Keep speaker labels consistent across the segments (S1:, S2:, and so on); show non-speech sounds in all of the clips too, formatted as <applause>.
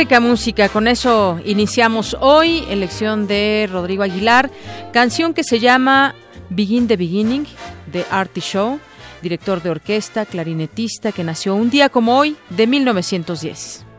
S1: Rica música, con eso iniciamos hoy, elección de Rodrigo Aguilar, canción que se llama Begin the Beginning de Artie Show, director de orquesta, clarinetista que nació un día como hoy de 1910.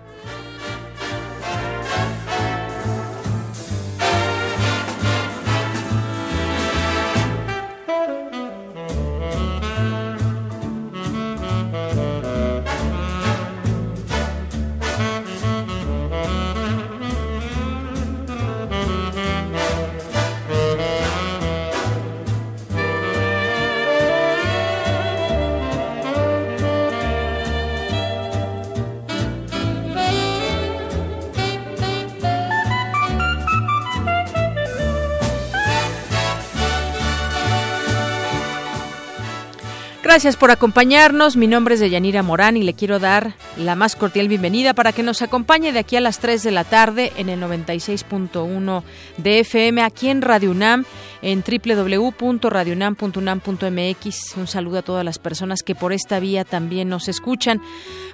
S1: Gracias por acompañarnos. Mi nombre es Deyanira Morán y le quiero dar la más cordial bienvenida para que nos acompañe de aquí a las 3 de la tarde en el 96.1 de FM aquí en Radio UNAM en www.radionam.unam.mx. Un saludo a todas las personas que por esta vía también nos escuchan.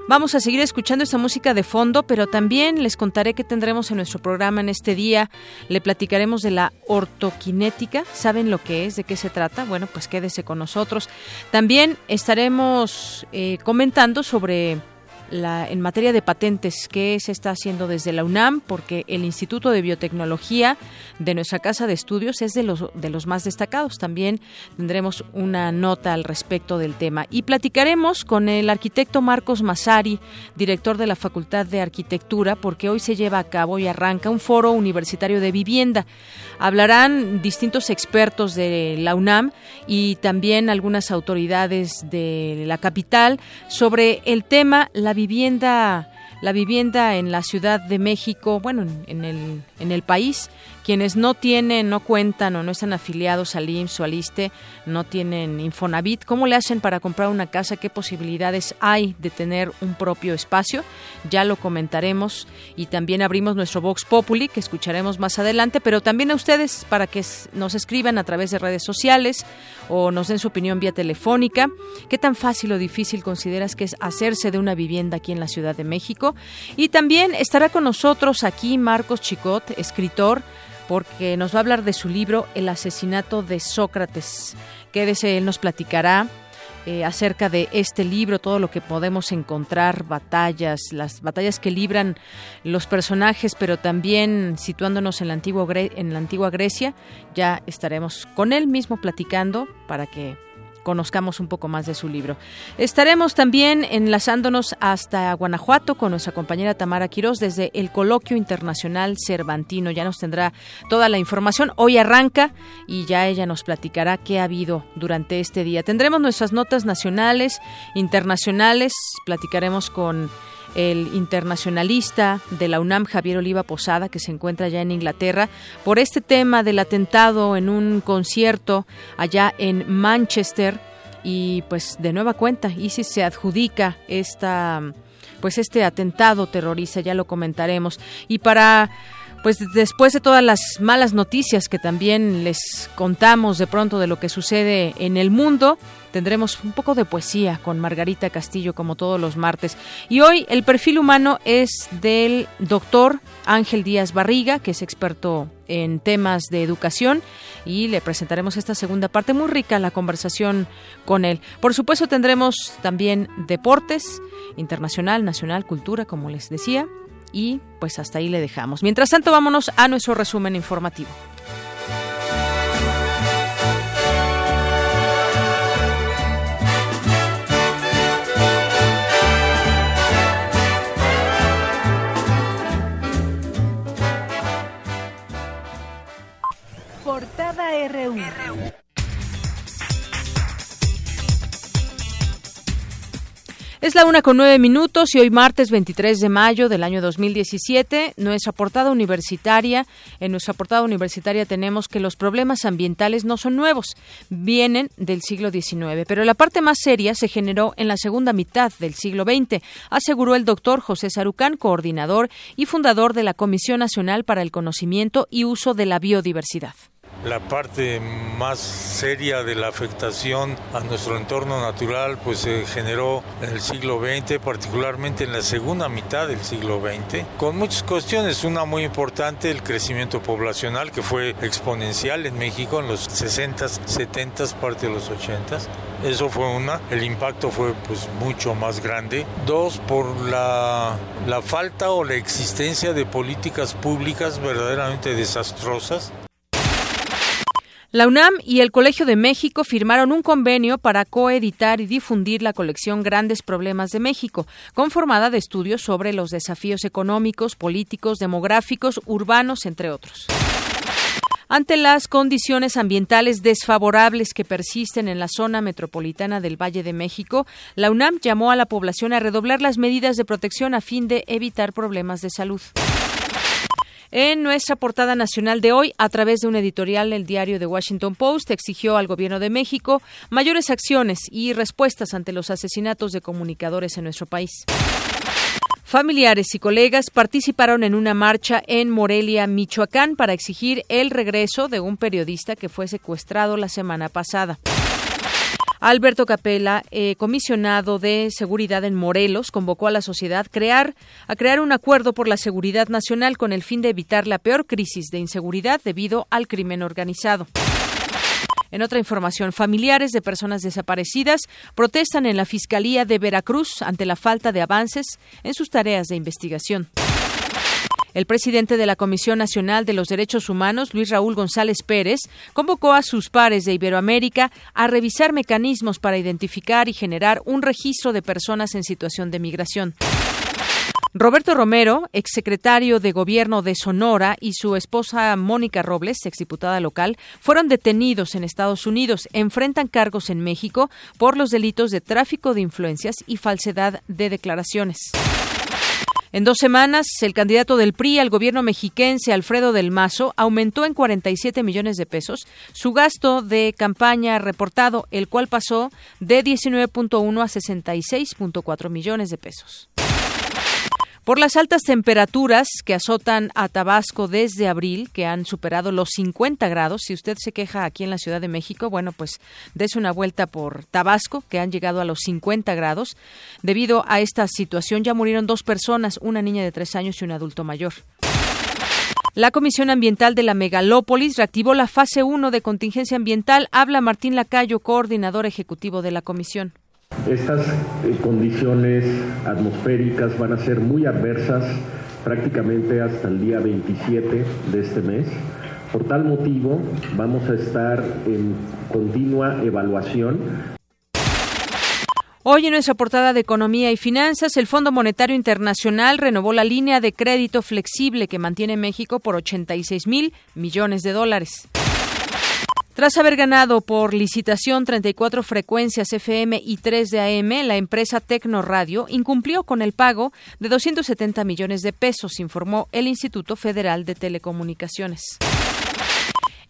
S1: Vamos a seguir escuchando esta música de fondo, pero también les contaré que tendremos en nuestro programa en este día. Le platicaremos de la ortoquinética. ¿Saben lo que es? ¿De qué se trata? Bueno, pues quédese con nosotros. También estaremos eh, comentando sobre en materia de patentes, ¿qué se está haciendo desde la UNAM? Porque el Instituto de Biotecnología de nuestra casa de estudios es de los, de los más destacados. También tendremos una nota al respecto del tema. Y platicaremos con el arquitecto Marcos Masari, director de la Facultad de Arquitectura, porque hoy se lleva a cabo y arranca un foro universitario de vivienda. Hablarán distintos expertos de la UNAM y también algunas autoridades de la capital sobre el tema la vivienda la vivienda en la Ciudad de México, bueno, en el, en el país, quienes no tienen, no cuentan o no están afiliados al IMSS o al ISTE, no tienen Infonavit, ¿cómo le hacen para comprar una casa? ¿Qué posibilidades hay de tener un propio espacio? Ya lo comentaremos y también abrimos nuestro Vox Populi, que escucharemos más adelante, pero también a ustedes para que nos escriban a través de redes sociales o nos den su opinión vía telefónica. ¿Qué tan fácil o difícil consideras que es hacerse de una vivienda aquí en la Ciudad de México? Y también estará con nosotros aquí Marcos Chicot, escritor, porque nos va a hablar de su libro El asesinato de Sócrates. Quédese, él nos platicará eh, acerca de este libro, todo lo que podemos encontrar, batallas, las batallas que libran los personajes, pero también situándonos en la, en la antigua Grecia. Ya estaremos con él mismo platicando para que conozcamos un poco más de su libro. Estaremos también enlazándonos hasta Guanajuato con nuestra compañera Tamara Quirós desde el Coloquio Internacional Cervantino. Ya nos tendrá toda la información. Hoy arranca y ya ella nos platicará qué ha habido durante este día. Tendremos nuestras notas nacionales, internacionales, platicaremos con el internacionalista de la UNAM, Javier Oliva Posada, que se encuentra ya en Inglaterra, por este tema del atentado en un concierto allá en Manchester. Y pues de nueva cuenta, ISIS se adjudica esta pues este atentado terrorista, ya lo comentaremos. Y para Pues después de todas las malas noticias que también les contamos de pronto de lo que sucede en el mundo, tendremos un poco de poesía con Margarita Castillo como todos los martes. Y hoy el perfil humano es del doctor Ángel Díaz Barriga, que es experto en temas de educación y le presentaremos esta segunda parte muy rica la conversación con él. Por supuesto tendremos también deportes, internacional, nacional, cultura, como les decía, y pues hasta ahí le dejamos. Mientras tanto, vámonos a nuestro resumen informativo.
S2: Portada RU.
S1: Es la una con nueve minutos y hoy martes 23 de mayo del año 2017, nuestra portada universitaria, en nuestra portada universitaria tenemos que los problemas ambientales no son nuevos, vienen del siglo XIX, pero la parte más seria se generó en la segunda mitad del siglo XX, aseguró el doctor José Sarucán, coordinador y fundador de la Comisión Nacional para el Conocimiento y Uso de la Biodiversidad
S3: la parte más seria de la afectación a nuestro entorno natural pues se generó en el siglo XX, particularmente en la segunda mitad del siglo XX, con muchas cuestiones. Una muy importante, el crecimiento poblacional que fue exponencial en México en los 60s, 70s, parte de los 80s. Eso fue una. El impacto fue pues mucho más grande. Dos, por la, la falta o la existencia de políticas públicas verdaderamente desastrosas
S1: la UNAM y el Colegio de México firmaron un convenio para coeditar y difundir la colección Grandes Problemas de México, conformada de estudios sobre los desafíos económicos, políticos, demográficos, urbanos, entre otros. Ante las condiciones ambientales desfavorables que persisten en la zona metropolitana del Valle de México, la UNAM llamó a la población a redoblar las medidas de protección a fin de evitar problemas de salud. En nuestra portada nacional de hoy, a través de un editorial, el diario The Washington Post exigió al gobierno de México mayores acciones y respuestas ante los asesinatos de comunicadores en nuestro país. Familiares y colegas participaron en una marcha en Morelia, Michoacán, para exigir el regreso de un periodista que fue secuestrado la semana pasada. Alberto Capella, eh, comisionado de seguridad en Morelos, convocó a la sociedad crear, a crear un acuerdo por la seguridad nacional con el fin de evitar la peor crisis de inseguridad debido al crimen organizado. En otra información, familiares de personas desaparecidas protestan en la Fiscalía de Veracruz ante la falta de avances en sus tareas de investigación. El presidente de la Comisión Nacional de los Derechos Humanos, Luis Raúl González Pérez, convocó a sus pares de Iberoamérica a revisar mecanismos para identificar y generar un registro de personas en situación de migración. Roberto Romero, exsecretario de Gobierno de Sonora, y su esposa Mónica Robles, exdiputada local, fueron detenidos en Estados Unidos. Enfrentan cargos en México por los delitos de tráfico de influencias y falsedad de declaraciones. En dos semanas, el candidato del PRI al gobierno mexiquense, Alfredo del Mazo, aumentó en 47 millones de pesos su gasto de campaña reportado, el cual pasó de 19.1 a 66.4 millones de pesos. Por las altas temperaturas que azotan a Tabasco desde abril, que han superado los 50 grados, si usted se queja aquí en la Ciudad de México, bueno, pues dése una vuelta por Tabasco, que han llegado a los 50 grados. Debido a esta situación ya murieron dos personas, una niña de tres años y un adulto mayor. La Comisión Ambiental de la Megalópolis reactivó la fase 1 de contingencia ambiental. Habla Martín Lacayo, coordinador ejecutivo de la comisión.
S4: Estas eh, condiciones atmosféricas van a ser muy adversas prácticamente hasta el día 27 de este mes. Por tal motivo, vamos a estar en continua evaluación
S1: Hoy en nuestra portada de Economía y Finanzas, el Fondo Monetario Internacional renovó la línea de crédito flexible que mantiene México por 86 mil millones de dólares. Tras haber ganado por licitación 34 frecuencias FM y 3 de AM, la empresa Tecno Radio incumplió con el pago de 270 millones de pesos, informó el Instituto Federal de Telecomunicaciones.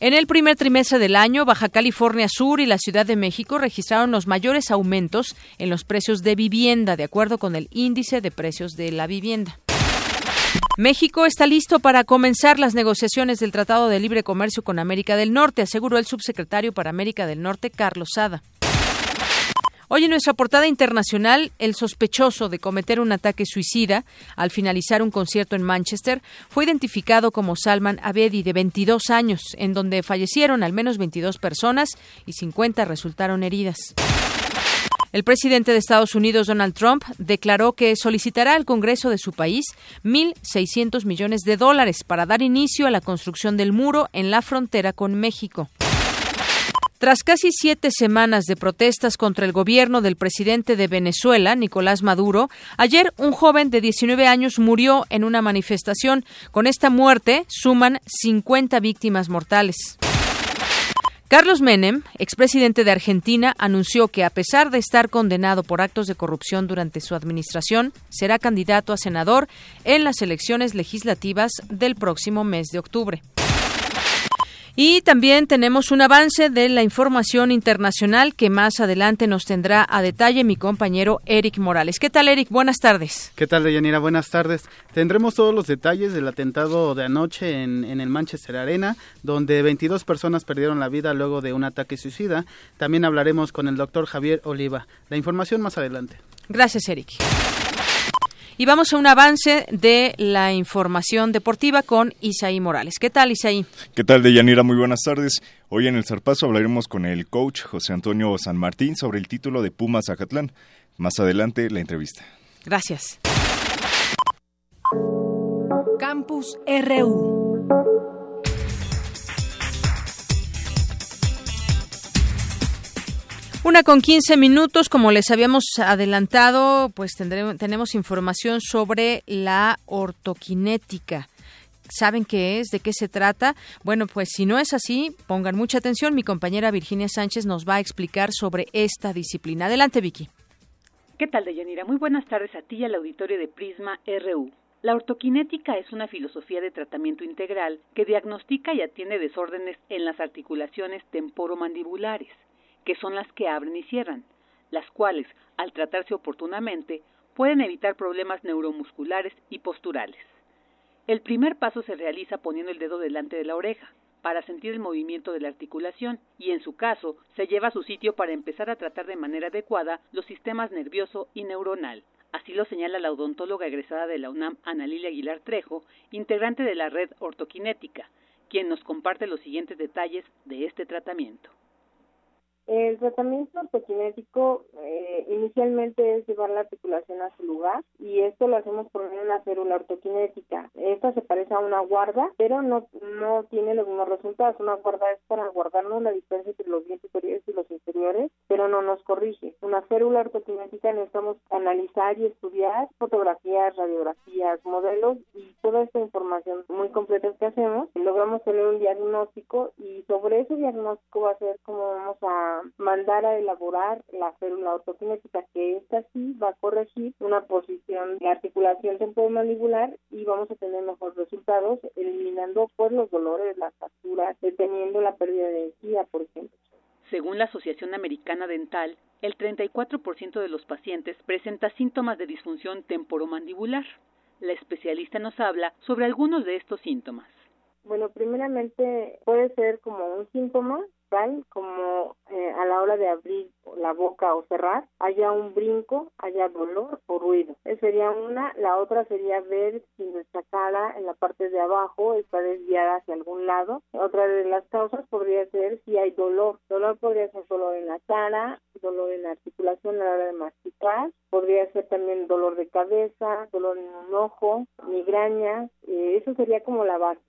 S1: En el primer trimestre del año, Baja California Sur y la Ciudad de México registraron los mayores aumentos en los precios de vivienda, de acuerdo con el índice de precios de la vivienda. México está listo para comenzar las negociaciones del Tratado de Libre Comercio con América del Norte, aseguró el subsecretario para América del Norte, Carlos Sada. Hoy en nuestra portada internacional, el sospechoso de cometer un ataque suicida al finalizar un concierto en Manchester fue identificado como Salman Abedi, de 22 años, en donde fallecieron al menos 22 personas y 50 resultaron heridas. El presidente de Estados Unidos, Donald Trump, declaró que solicitará al Congreso de su país 1.600 millones de dólares para dar inicio a la construcción del muro en la frontera con México. Tras casi siete semanas de protestas contra el gobierno del presidente de Venezuela, Nicolás Maduro, ayer un joven de 19 años murió en una manifestación. Con esta muerte suman 50 víctimas mortales. Carlos Menem, expresidente de Argentina, anunció que a pesar de estar condenado por actos de corrupción durante su administración, será candidato a senador en las elecciones legislativas del próximo mes de octubre. Y también tenemos un avance de la información internacional que más adelante nos tendrá a detalle mi compañero Eric Morales. ¿Qué tal, Eric? Buenas tardes.
S5: ¿Qué tal, Deyanira? Buenas tardes. Tendremos todos los detalles del atentado de anoche en, en el Manchester Arena, donde 22 personas perdieron la vida luego de un ataque suicida. También hablaremos con el doctor Javier Oliva. La información más adelante.
S1: Gracias, Eric. Y vamos a un avance de la información deportiva con Isaí Morales. ¿Qué tal, Isaí?
S6: ¿Qué tal, Deyanira? Muy buenas tardes. Hoy en el Zarpazo hablaremos con el coach José Antonio San Martín sobre el título de Pumas Zacatlán. Más adelante, la entrevista.
S1: Gracias.
S2: Campus RU.
S1: Una con 15 minutos, como les habíamos adelantado, pues tendremos, tenemos información sobre la ortoquinética. ¿Saben qué es? ¿De qué se trata? Bueno, pues si no es así, pongan mucha atención. Mi compañera Virginia Sánchez nos va a explicar sobre esta disciplina. Adelante, Vicky.
S7: ¿Qué tal, Deyanira? Muy buenas tardes a ti y al auditorio de Prisma RU. La ortoquinética es una filosofía de tratamiento integral que diagnostica y atiende desórdenes en las articulaciones temporomandibulares que son las que abren y cierran, las cuales, al tratarse oportunamente, pueden evitar problemas neuromusculares y posturales. El primer paso se realiza poniendo el dedo delante de la oreja, para sentir el movimiento de la articulación y en su caso se lleva a su sitio para empezar a tratar de manera adecuada los sistemas nervioso y neuronal. Así lo señala la odontóloga egresada de la UNAM Ana Lilia Aguilar Trejo, integrante de la red ortoquinética, quien nos comparte los siguientes detalles de este tratamiento.
S8: El tratamiento ortoquinético eh, inicialmente es llevar la articulación a su lugar y esto lo hacemos por una férula ortoquinética. Esta se parece a una guarda, pero no, no tiene los mismos resultados. Una guarda es para guardarnos la distancia entre los dientes superiores y los inferiores, pero no nos corrige. Una férula ortoquinética necesitamos analizar y estudiar fotografías, radiografías, modelos y toda esta información muy completa que hacemos. Logramos tener un diagnóstico y sobre ese diagnóstico va a ser como vamos a mandar a elaborar la célula ortoquinética, que esta sí va a corregir una posición de articulación temporomandibular y vamos a tener mejores resultados eliminando pues los dolores, las fracturas, deteniendo la pérdida de energía, por ejemplo.
S7: Según la Asociación Americana Dental, el 34% de los pacientes presenta síntomas de disfunción temporomandibular. La especialista nos habla sobre algunos de estos síntomas.
S8: Bueno, primeramente puede ser como un síntoma como eh, a la hora de abrir la boca o cerrar haya un brinco, haya dolor o ruido. Esa sería una. La otra sería ver si nuestra cara en la parte de abajo está desviada hacia algún lado. Otra de las causas podría ser si hay dolor. Dolor podría ser dolor en la cara, dolor en la articulación a la hora de masticar. Podría ser también dolor de cabeza, dolor en un ojo, migraña. Eh, eso sería como la base.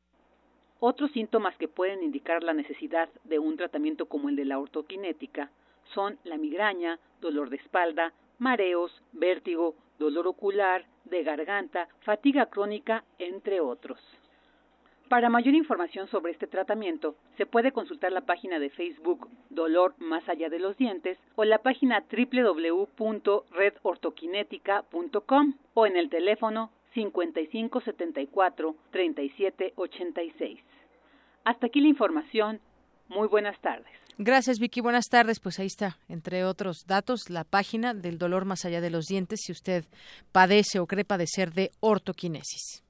S7: Otros síntomas que pueden indicar la necesidad de un tratamiento como el de la ortoquinética son la migraña, dolor de espalda, mareos, vértigo, dolor ocular, de garganta, fatiga crónica, entre otros. Para mayor información sobre este tratamiento, se puede consultar la página de Facebook Dolor Más Allá de los Dientes o la página www.redortoquinética.com o en el teléfono 5574 3786. Hasta aquí la información. Muy buenas tardes.
S1: Gracias, Vicky. Buenas tardes. Pues ahí está, entre otros datos, la página del dolor más allá de los dientes si usted padece o cree padecer de ortoquinesis.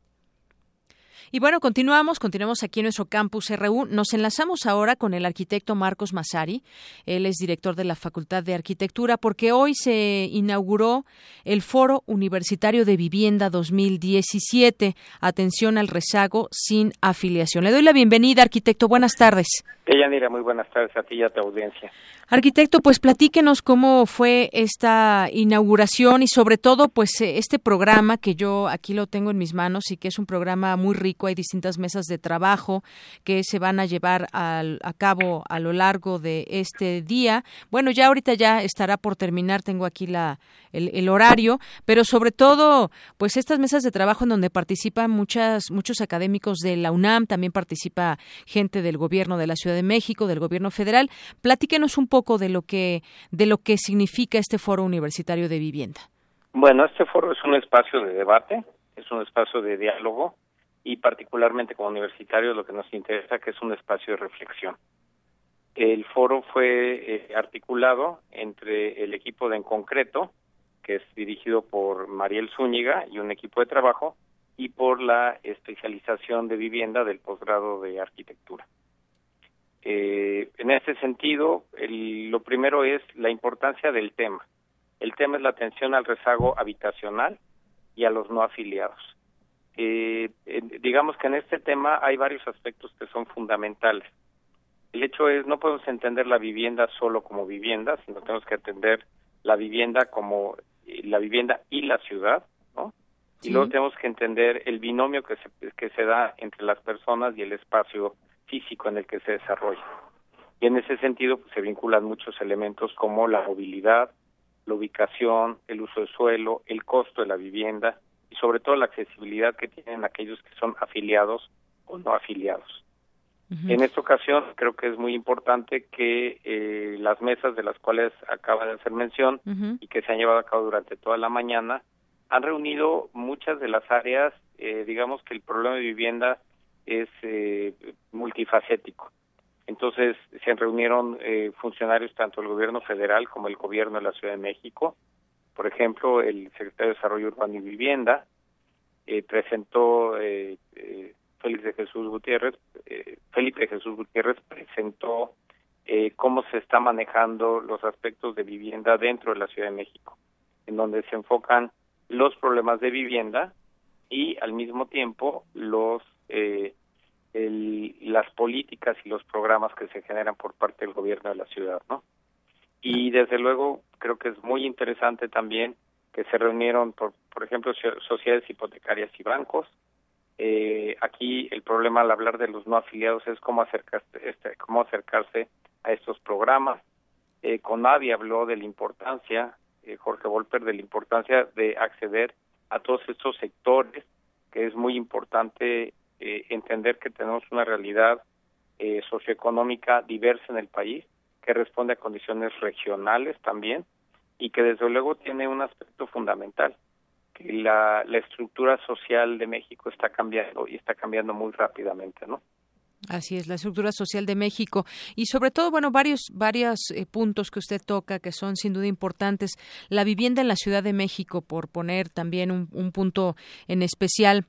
S1: Y bueno, continuamos, continuamos aquí en nuestro campus RU. Nos enlazamos ahora con el arquitecto Marcos Masari. Él es director de la Facultad de Arquitectura porque hoy se inauguró el Foro Universitario de Vivienda 2017. Atención al rezago sin afiliación. Le doy la bienvenida, arquitecto. Buenas tardes.
S9: mira, muy buenas tardes a ti y a tu audiencia.
S1: Arquitecto, pues platíquenos cómo fue esta inauguración y sobre todo pues eh, este programa que yo aquí lo tengo en mis manos y que es un programa muy rico. Hay distintas mesas de trabajo que se van a llevar a cabo a lo largo de este día. Bueno, ya ahorita ya estará por terminar, tengo aquí la, el, horario, pero sobre todo pues estas mesas de trabajo en donde participan muchas, muchos académicos de la UNAM, también participa gente del gobierno de la Ciudad de México, del gobierno federal. Platíquenos un poco de lo que de lo que significa este foro universitario de vivienda.
S9: Bueno, este foro es un espacio de debate, es un espacio de diálogo y particularmente como universitarios lo que nos interesa que es un espacio de reflexión. El foro fue eh, articulado entre el equipo de En Concreto, que es dirigido por Mariel Zúñiga y un equipo de trabajo, y por la especialización de vivienda del posgrado de arquitectura. Eh, en ese sentido, lo primero es la importancia del tema. El tema es la atención al rezago habitacional y a los no afiliados. Eh, digamos que en este tema hay varios aspectos que son fundamentales. El hecho es, no podemos entender la vivienda solo como vivienda, sino tenemos que entender la vivienda como eh, la vivienda y la ciudad, ¿no? Y luego tenemos que entender el binomio que se, que se da entre las personas y el espacio físico en el que se desarrolla. Y en ese sentido pues, se vinculan muchos elementos como la movilidad, la ubicación, el uso de suelo, el costo de la vivienda y sobre todo la accesibilidad que tienen aquellos que son afiliados o no afiliados. En esta ocasión creo que es muy importante que eh, las mesas de las cuales acaba de hacer mención y que se han llevado a cabo durante toda la mañana han reunido muchas de las áreas, eh, digamos que el problema de vivienda es eh, multifacético. Entonces se reunieron eh, funcionarios tanto del gobierno federal como el gobierno de la Ciudad de México. Por ejemplo, el secretario de Desarrollo Urbano y Vivienda eh, presentó Félix de Jesús Gutiérrez, Felipe de Jesús Gutiérrez presentó cómo se está manejando los aspectos de vivienda dentro de la Ciudad de México, en donde se enfocan los problemas de vivienda y al mismo tiempo los eh, las políticas y los programas que se generan por parte del gobierno de la ciudad, ¿no? Y desde luego creo que es muy interesante también que se reunieron, por, por ejemplo, sociedades hipotecarias y bancos. Eh, aquí el problema al hablar de los no afiliados es cómo acercarse, este, cómo acercarse a estos programas. Eh, Conadi habló de la importancia, eh, Jorge Volper, de la importancia de acceder a todos estos sectores, que es muy importante eh, entender que tenemos una realidad eh, socioeconómica diversa en el país, que responde a condiciones regionales también, y que desde luego tiene un aspecto fundamental, que la, la estructura social de México está cambiando y está cambiando muy rápidamente, ¿no?
S1: Así es, la estructura social de México y sobre todo, bueno, varios varios eh, puntos que usted toca que son sin duda importantes. La vivienda en la Ciudad de México, por poner también un, un punto en especial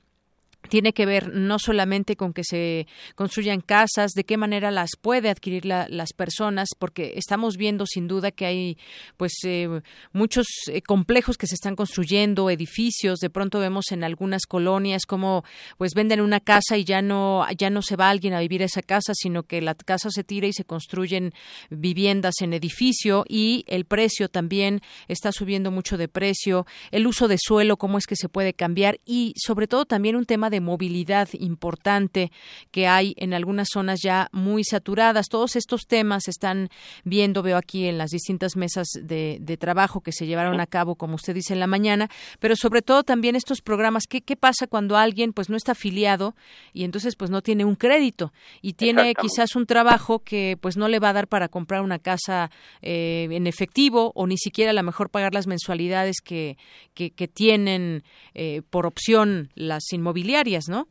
S1: tiene que ver no solamente con que se construyan casas, de qué manera las puede adquirir las personas, porque estamos viendo sin duda que hay pues eh, muchos eh, complejos que se están construyendo, edificios, de pronto vemos en algunas colonias como pues venden una casa y ya no ya no se va alguien a vivir a esa casa, sino que la casa se tira y se construyen viviendas en edificio y el precio también está subiendo mucho de precio, el uso de suelo, cómo es que se puede cambiar y sobre todo también un tema de movilidad importante que hay en algunas zonas ya muy saturadas. Todos estos temas se están viendo, veo aquí en las distintas mesas de, trabajo que se llevaron a cabo, como usted dice, en la mañana, pero sobre todo también estos programas. ¿Qué, qué pasa cuando alguien pues no está afiliado y entonces pues no tiene un crédito y tiene quizás un trabajo que pues no le va a dar para comprar una casa eh, en efectivo o ni siquiera a lo mejor pagar las mensualidades que, que, tienen eh, por opción las inmobiliarias? ¿No?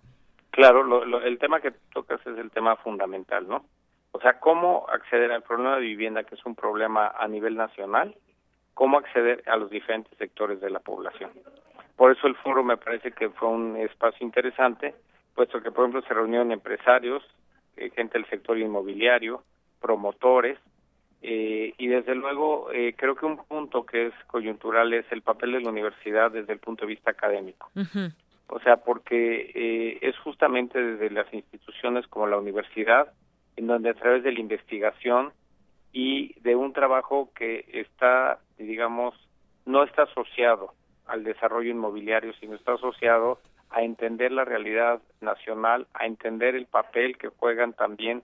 S9: Claro, el tema que tocas es el tema fundamental, ¿no? O sea, cómo acceder al problema de vivienda, que es un problema a nivel nacional, cómo acceder a los diferentes sectores de la población. Por eso el foro me parece que fue un espacio interesante, puesto que, por ejemplo, se reunieron empresarios, eh, gente del sector inmobiliario, promotores, eh, y desde luego eh, creo que un punto que es coyuntural es el papel de la universidad desde el punto de vista académico. O sea, porque eh, es justamente desde las instituciones como la universidad, en donde a través de la investigación y de un trabajo que está, digamos, no está asociado al desarrollo inmobiliario, sino está asociado a entender la realidad nacional, a entender el papel que juegan también,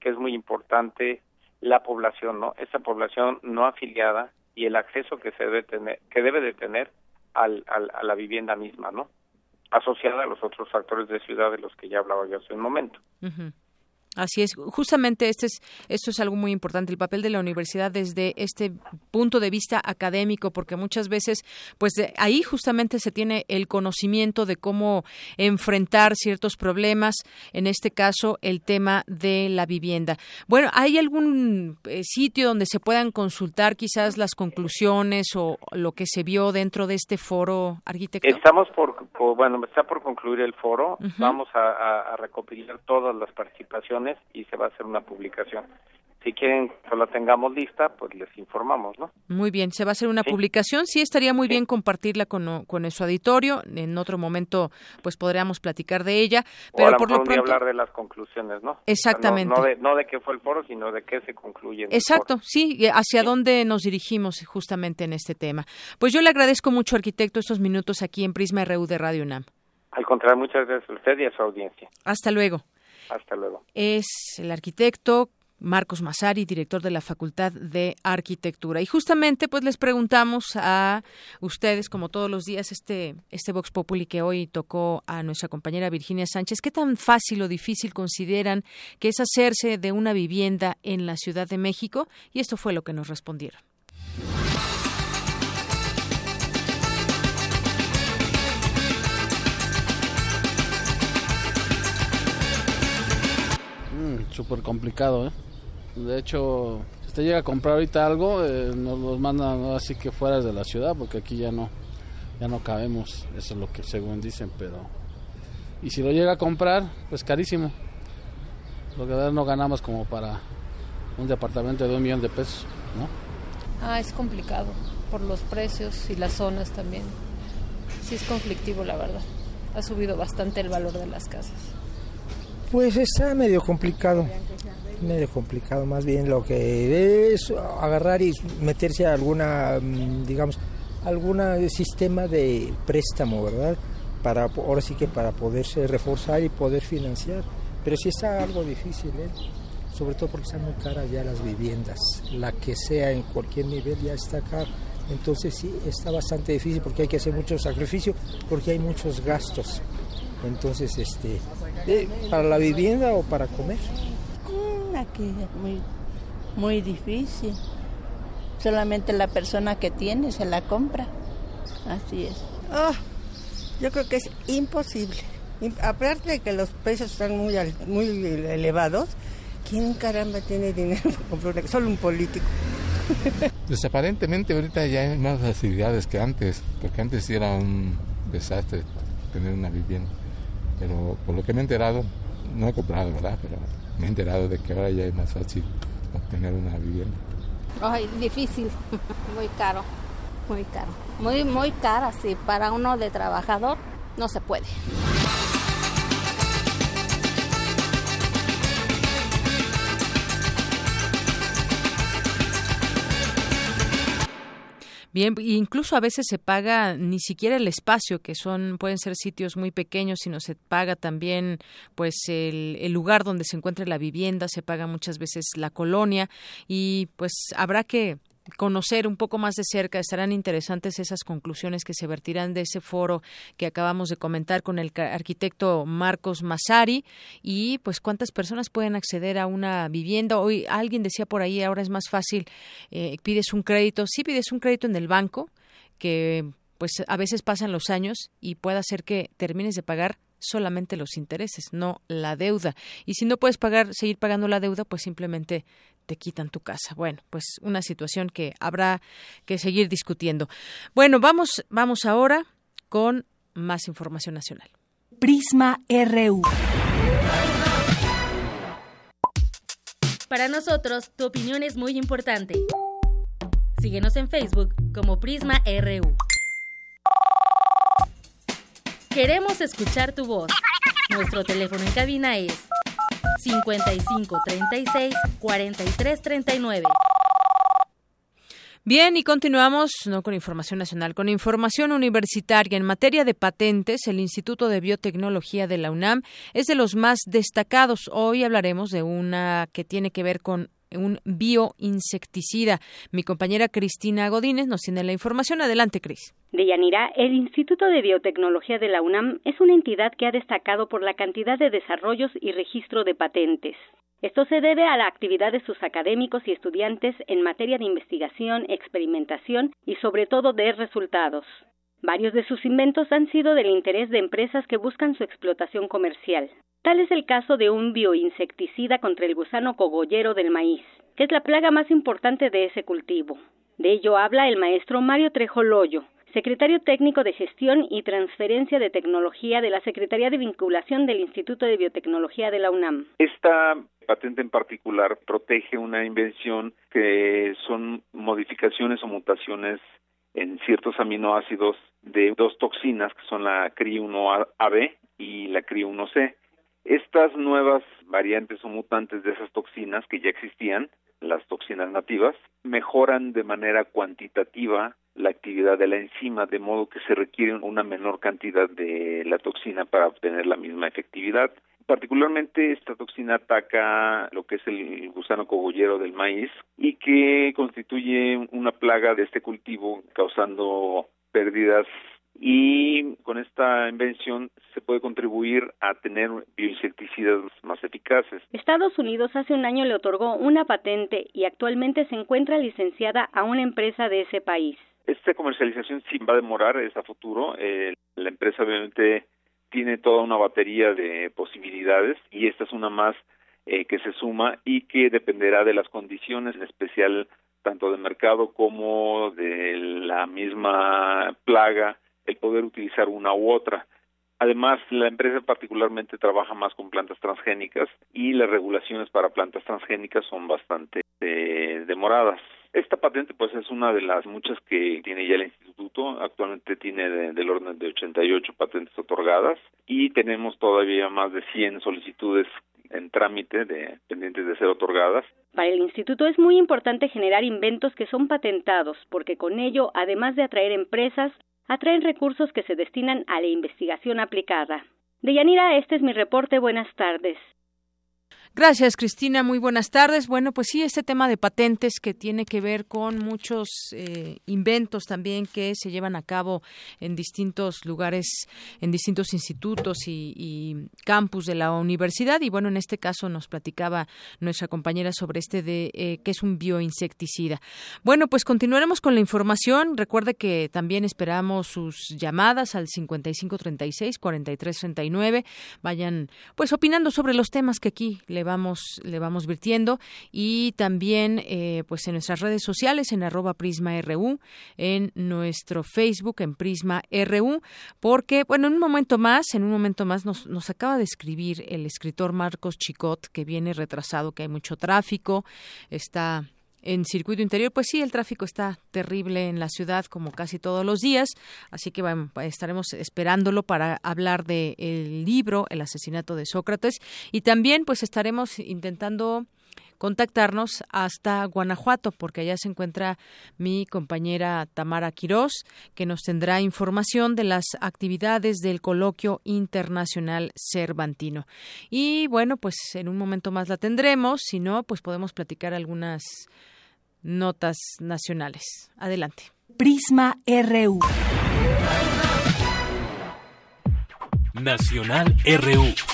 S9: que es muy importante, la población, ¿no? Esa población no afiliada y el acceso que se debe tener, que debe de tener al, al, a la vivienda misma, ¿no? Asociada a los otros factores de ciudad de los que ya hablaba yo hace un momento.
S1: Así es, justamente este es, esto es algo muy importante, el papel de la universidad desde este punto de vista académico, porque muchas veces, pues ahí justamente se tiene el conocimiento de cómo enfrentar ciertos problemas, en este caso el tema de la vivienda. Bueno, ¿hay algún eh, sitio donde se puedan consultar quizás las conclusiones o lo que se vio dentro de este foro, arquitecto?
S9: Estamos por, bueno, está por concluir el foro, vamos a recopilar todas las participaciones y se va a hacer una publicación. Si quieren que la tengamos lista, pues les informamos, ¿no?
S1: Muy bien, se va a hacer una publicación. Sí, estaría muy bien compartirla con, con su auditorio. En otro momento, pues podríamos platicar de ella. Pero por lo pronto.
S9: hablar de las conclusiones, ¿no?
S1: Exactamente.
S9: no, de, qué fue el foro, sino de qué se concluye.
S1: Exacto, sí, hacia dónde nos dirigimos justamente en este tema. Pues yo le agradezco mucho, arquitecto, estos minutos aquí en Prisma RU de Radio UNAM.
S9: Al contrario, muchas gracias a usted y a su audiencia.
S1: Hasta luego.
S9: Hasta luego.
S1: Es el arquitecto Marcos Masari, director de la Facultad de Arquitectura. Y justamente pues les preguntamos a ustedes, como todos los días, este, este Vox Populi que hoy tocó a nuestra compañera Virginia Sánchez, ¿qué tan fácil o difícil consideran que es hacerse de una vivienda en la Ciudad de México? Y esto fue lo que nos respondieron.
S5: Súper complicado, ¿eh? De hecho, si usted llega a comprar ahorita algo, eh, nos los mandan así que fuera de la ciudad, porque aquí ya no, ya no cabemos, eso es lo que según dicen, pero... Y si lo llega a comprar, pues carísimo. Lo que no ganamos como para un departamento de un millón de pesos, ¿no?
S10: Ah, es complicado, por los precios y las zonas también. Sí es conflictivo, la verdad. Ha subido bastante el valor de las casas.
S11: Pues está medio complicado, medio complicado más bien lo que es agarrar y meterse a alguna, mm, digamos, algún sistema de préstamo, ¿verdad? Para, ahora sí que para poderse reforzar y poder financiar. Pero sí está algo difícil, ¿eh? sobre todo porque están muy caras ya las viviendas. La que sea en cualquier nivel ya está cara. Entonces sí, está bastante difícil porque hay que hacer mucho sacrificio, porque hay muchos gastos. Entonces, este, ¿para la vivienda o para comer?
S12: Aquí es muy, muy difícil. Solamente la persona que tiene se la compra. Así es.
S13: Ah, yo creo que es imposible. Aparte de que los precios están muy, muy elevados, ¿quién caramba tiene dinero <laughs> para comprar una? Solo un político. <laughs>
S14: Pues aparentemente ahorita ya hay más facilidades que antes, porque antes era un desastre tener una vivienda. Pero por lo que me he enterado, no he comprado, ¿verdad? Pero me he enterado de que ahora ya es más fácil obtener una vivienda.
S15: Ay, difícil, <laughs> muy caro, muy caro. Muy, muy cara, sí. Para uno de trabajador no se puede.
S1: Bien, incluso a veces se paga ni siquiera el espacio, que son pueden ser sitios muy pequeños, sino se paga también pues el, el lugar donde se encuentra la vivienda, se paga muchas veces la colonia y pues habrá que conocer un poco más de cerca. Estarán interesantes esas conclusiones que se vertirán de ese foro que acabamos de comentar con el arquitecto Marcos Masari y pues cuántas personas pueden acceder a una vivienda. Hoy alguien decía por ahí, ahora es más fácil, eh, pides un crédito, sí pides un crédito en el banco que pues a veces pasan los años y puede hacer que termines de pagar solamente los intereses, no la deuda. Y si no puedes pagar, seguir pagando la deuda, pues simplemente te quitan tu casa. Bueno, pues una situación que habrá que seguir discutiendo. Bueno, vamos, vamos ahora con más información nacional.
S2: Prisma RU.
S16: Para nosotros, tu opinión es muy importante. Síguenos en Facebook como Prisma RU. Queremos escuchar tu voz. Nuestro teléfono en cabina es 55 36 43 39.
S1: Bien, y continuamos no con información nacional, con información universitaria. En materia de patentes, el Instituto de Biotecnología de la UNAM es de los más destacados. Hoy hablaremos de una que tiene que ver con un bioinsecticida. Mi compañera Cristina Godínez nos tiene la información. Adelante, Cris.
S17: Deyanira, el Instituto de Biotecnología de la UNAM es una entidad que ha destacado por la cantidad de desarrollos y registro de patentes. Esto se debe a la actividad de sus académicos y estudiantes en materia de investigación, experimentación y sobre todo de resultados. Varios de sus inventos han sido del interés de empresas que buscan su explotación comercial. Tal es el caso de un bioinsecticida contra el gusano cogollero del maíz, que es la plaga más importante de ese cultivo. De ello habla el maestro Mario Trejo Loyo, secretario técnico de Gestión y Transferencia de Tecnología de la Secretaría de Vinculación del Instituto de Biotecnología de la UNAM.
S18: Esta patente en particular protege una invención que son modificaciones o mutaciones en ciertos aminoácidos de dos toxinas que son la CRI1AB y la CRI1C. Estas nuevas variantes o mutantes de esas toxinas que ya existían, las toxinas nativas, mejoran de manera cuantitativa la actividad de la enzima, de modo que se requiere una menor cantidad de la toxina para obtener la misma efectividad. Particularmente esta toxina ataca lo que es el gusano cogollero del maíz y que constituye una plaga de este cultivo causando pérdidas y con esta invención se puede contribuir a tener bioinsecticidas más eficaces.
S17: Estados Unidos hace un año le otorgó una patente y actualmente se encuentra licenciada a una empresa de ese país.
S18: Esta comercialización sí va a demorar, es a futuro. Eh, la empresa obviamente tiene toda una batería de posibilidades y esta es una más eh, que se suma y que dependerá de las condiciones, en especial tanto de mercado como de la misma plaga, el poder utilizar una u otra. Además, la empresa particularmente trabaja más con plantas transgénicas y las regulaciones para plantas transgénicas son bastante eh, demoradas. Esta patente pues es una de las muchas que tiene ya el instituto, actualmente tiene del orden de 88 patentes otorgadas y tenemos todavía más de 100 solicitudes en trámite de pendientes de ser otorgadas.
S17: Para el instituto es muy importante generar inventos que son patentados, porque con ello, además de atraer empresas, atraen recursos que se destinan a la investigación aplicada. Deyanira, este es mi reporte. Buenas tardes.
S1: Gracias, Cristina. Muy buenas tardes. Bueno, pues sí, este tema de patentes que tiene que ver con muchos eh, inventos también que se llevan a cabo en distintos lugares, en distintos institutos y, campus de la universidad. Y bueno, en este caso nos platicaba nuestra compañera sobre este de eh, que es un bioinsecticida. Bueno, pues continuaremos con la información. Recuerde que también esperamos sus llamadas al 5536-4339. Vayan pues opinando sobre los temas que aquí le vamos, le vamos virtiendo. Y también eh, pues en nuestras redes sociales en arroba Prisma RU, en nuestro Facebook en Prisma RU, porque bueno, en un momento más, en un momento más nos, nos acaba de escribir el escritor Marcos Chicot que viene retrasado, que hay mucho tráfico, está en circuito interior, pues sí, el tráfico está terrible en la ciudad como casi todos los días, así que bueno, estaremos esperándolo para hablar del el libro El asesinato de Sócrates y también pues estaremos intentando contactarnos hasta Guanajuato, porque allá se encuentra mi compañera Tamara Quirós, que nos tendrá información de las actividades del Coloquio Internacional Cervantino. Y bueno, pues en un momento más la tendremos, si no, pues podemos platicar algunas notas nacionales. Adelante.
S2: Prisma RU.
S19: Nacional RU.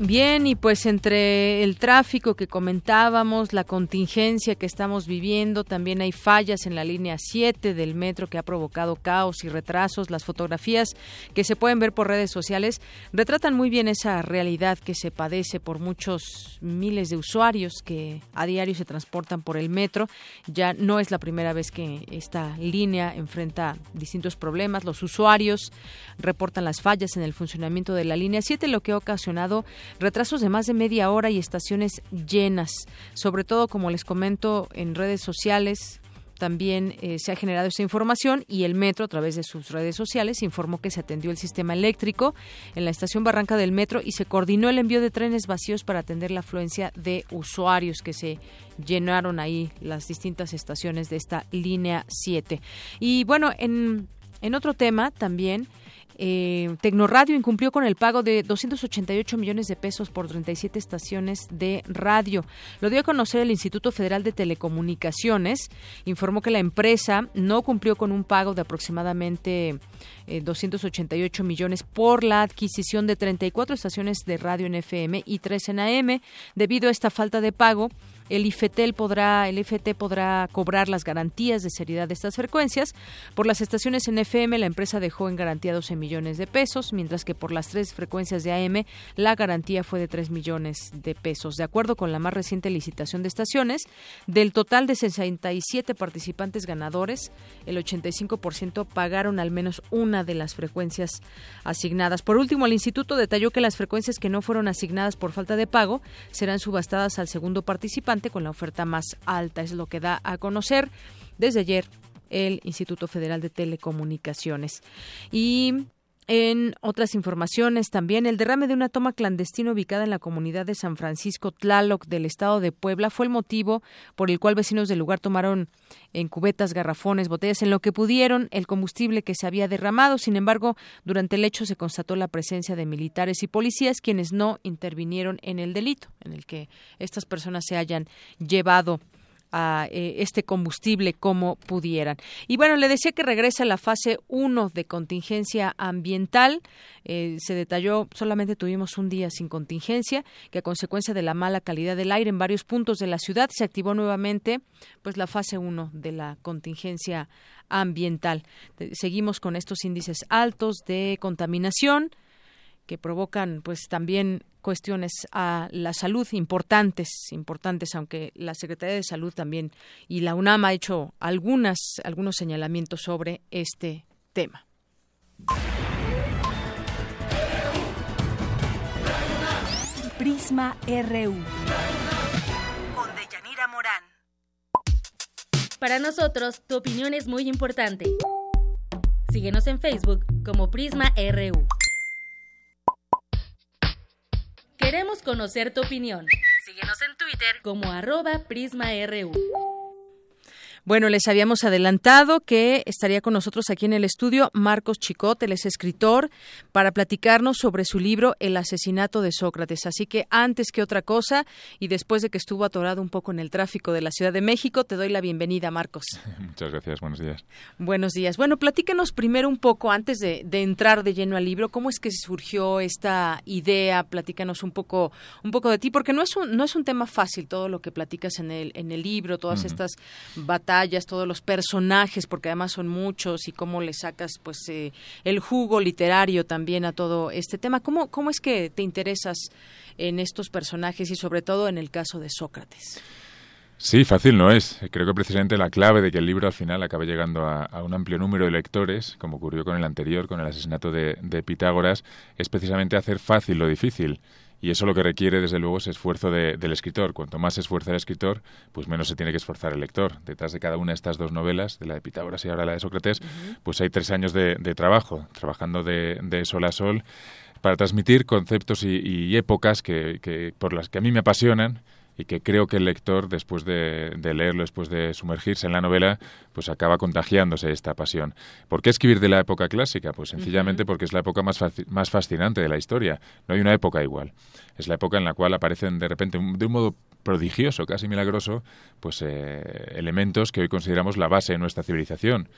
S1: Bien, y pues entre el tráfico que comentábamos, la contingencia que estamos viviendo, también hay fallas en la línea 7 del metro que ha provocado caos y retrasos. Las fotografías que se pueden ver por redes sociales retratan muy bien esa realidad que se padece por muchos miles de usuarios que a diario se transportan por el metro. Ya no es la primera vez que esta línea enfrenta distintos problemas. Los usuarios reportan las fallas en el funcionamiento de la línea 7, lo que ha ocasionado retrasos de más de media hora y estaciones llenas. Sobre todo, como les comento, en redes sociales también eh, se ha generado esta información y el metro a través de sus redes sociales informó que se atendió el sistema eléctrico en la estación Barranca del metro y se coordinó el envío de trenes vacíos para atender la afluencia de usuarios que se llenaron ahí las distintas estaciones de esta línea 7. Y bueno, en, en otro tema también eh, Tecnoradio incumplió con el pago de 288 millones de pesos por 37 estaciones de radio. Lo dio a conocer el Instituto Federal de Telecomunicaciones. Informó que la empresa no cumplió con un pago de aproximadamente 288 eh, millones por la adquisición de 34 estaciones de radio en FM y 3 en AM. Debido a esta falta de pago, el IFETEL podrá, el IFT podrá cobrar las garantías de seriedad de estas frecuencias. Por las estaciones en FM, la empresa dejó en garantía 12 millones de pesos, mientras que por las tres frecuencias de AM, la garantía fue de 3 millones de pesos. De acuerdo con la más reciente licitación de estaciones, del total de 67 participantes ganadores, el 85% pagaron al menos una de las frecuencias asignadas. Por último, el instituto detalló que las frecuencias que no fueron asignadas por falta de pago serán subastadas al segundo participante con la oferta más alta. Es lo que da a conocer desde ayer el Instituto Federal de Telecomunicaciones. Y en otras informaciones también, el derrame de una toma clandestina ubicada en la comunidad de San Francisco Tlaloc del estado de Puebla fue el motivo por el cual vecinos del lugar tomaron en cubetas, garrafones, botellas, en lo que pudieron el combustible que se había derramado. Sin embargo, durante el hecho se constató la presencia de militares y policías quienes no intervinieron en el delito, en el que estas personas se hayan llevado a eh, este combustible como pudieran. Y bueno, le decía que regresa la fase 1 de contingencia ambiental. Eh, se detalló, solamente tuvimos un día sin contingencia, que a consecuencia de la mala calidad del aire en varios puntos de la ciudad se activó nuevamente pues la fase 1 de la contingencia ambiental. Seguimos con estos índices altos de contaminación que provocan pues también cuestiones a la salud importantes, importantes, aunque la Secretaría de Salud también y la UNAM ha hecho algunas, algunos señalamientos sobre este tema.
S2: Prisma RU.
S16: Con Deyanira Morán. Para nosotros, tu opinión es muy importante. Síguenos en Facebook como Prisma RU. Queremos conocer tu opinión. Síguenos en Twitter como arroba PrismaRU.
S1: Bueno, les habíamos adelantado que estaría con nosotros aquí en el estudio Marcos Chicot, él es escritor, para platicarnos sobre su libro El asesinato de Sócrates. Así que antes que otra cosa, y después de que estuvo atorado un poco en el tráfico de la Ciudad de México, te doy la bienvenida, Marcos. <laughs>
S20: Muchas gracias, buenos días.
S1: Buenos días. Bueno, platícanos primero un poco, antes de, entrar de lleno al libro, cómo es que surgió esta idea, platícanos un poco, un poco de ti, porque no es un, no es un tema fácil todo lo que platicas en el, en el libro, todas estas batallas todos los personajes, porque además son muchos, y cómo le sacas pues eh, el jugo literario también a todo este tema. ¿Cómo, ¿Cómo es que te interesas en estos personajes y sobre todo en el caso de Sócrates?
S20: Sí, fácil no es. Creo que precisamente la clave de que el libro al final acabe llegando a, un amplio número de lectores, como ocurrió con el anterior, con el asesinato de Pitágoras, es precisamente hacer fácil lo difícil. Y eso lo que requiere, desde luego, es esfuerzo del escritor. Cuanto más se esfuerza el escritor, pues menos se tiene que esforzar el lector. Detrás de cada una de estas dos novelas, de la de Pitágoras y ahora la de Sócrates, pues hay tres años de, trabajo, trabajando de, sol a sol, para transmitir conceptos y, épocas que, por las que a mí me apasionan y que creo que el lector, después de, leerlo, después de sumergirse en la novela, pues acaba contagiándose esta pasión. ¿Por qué escribir de la época clásica? Pues sencillamente porque es la época más, más fascinante de la historia. No hay una época igual. Es la época en la cual aparecen de repente, de un modo prodigioso, casi milagroso, pues eh, elementos que hoy consideramos la base de nuestra civilización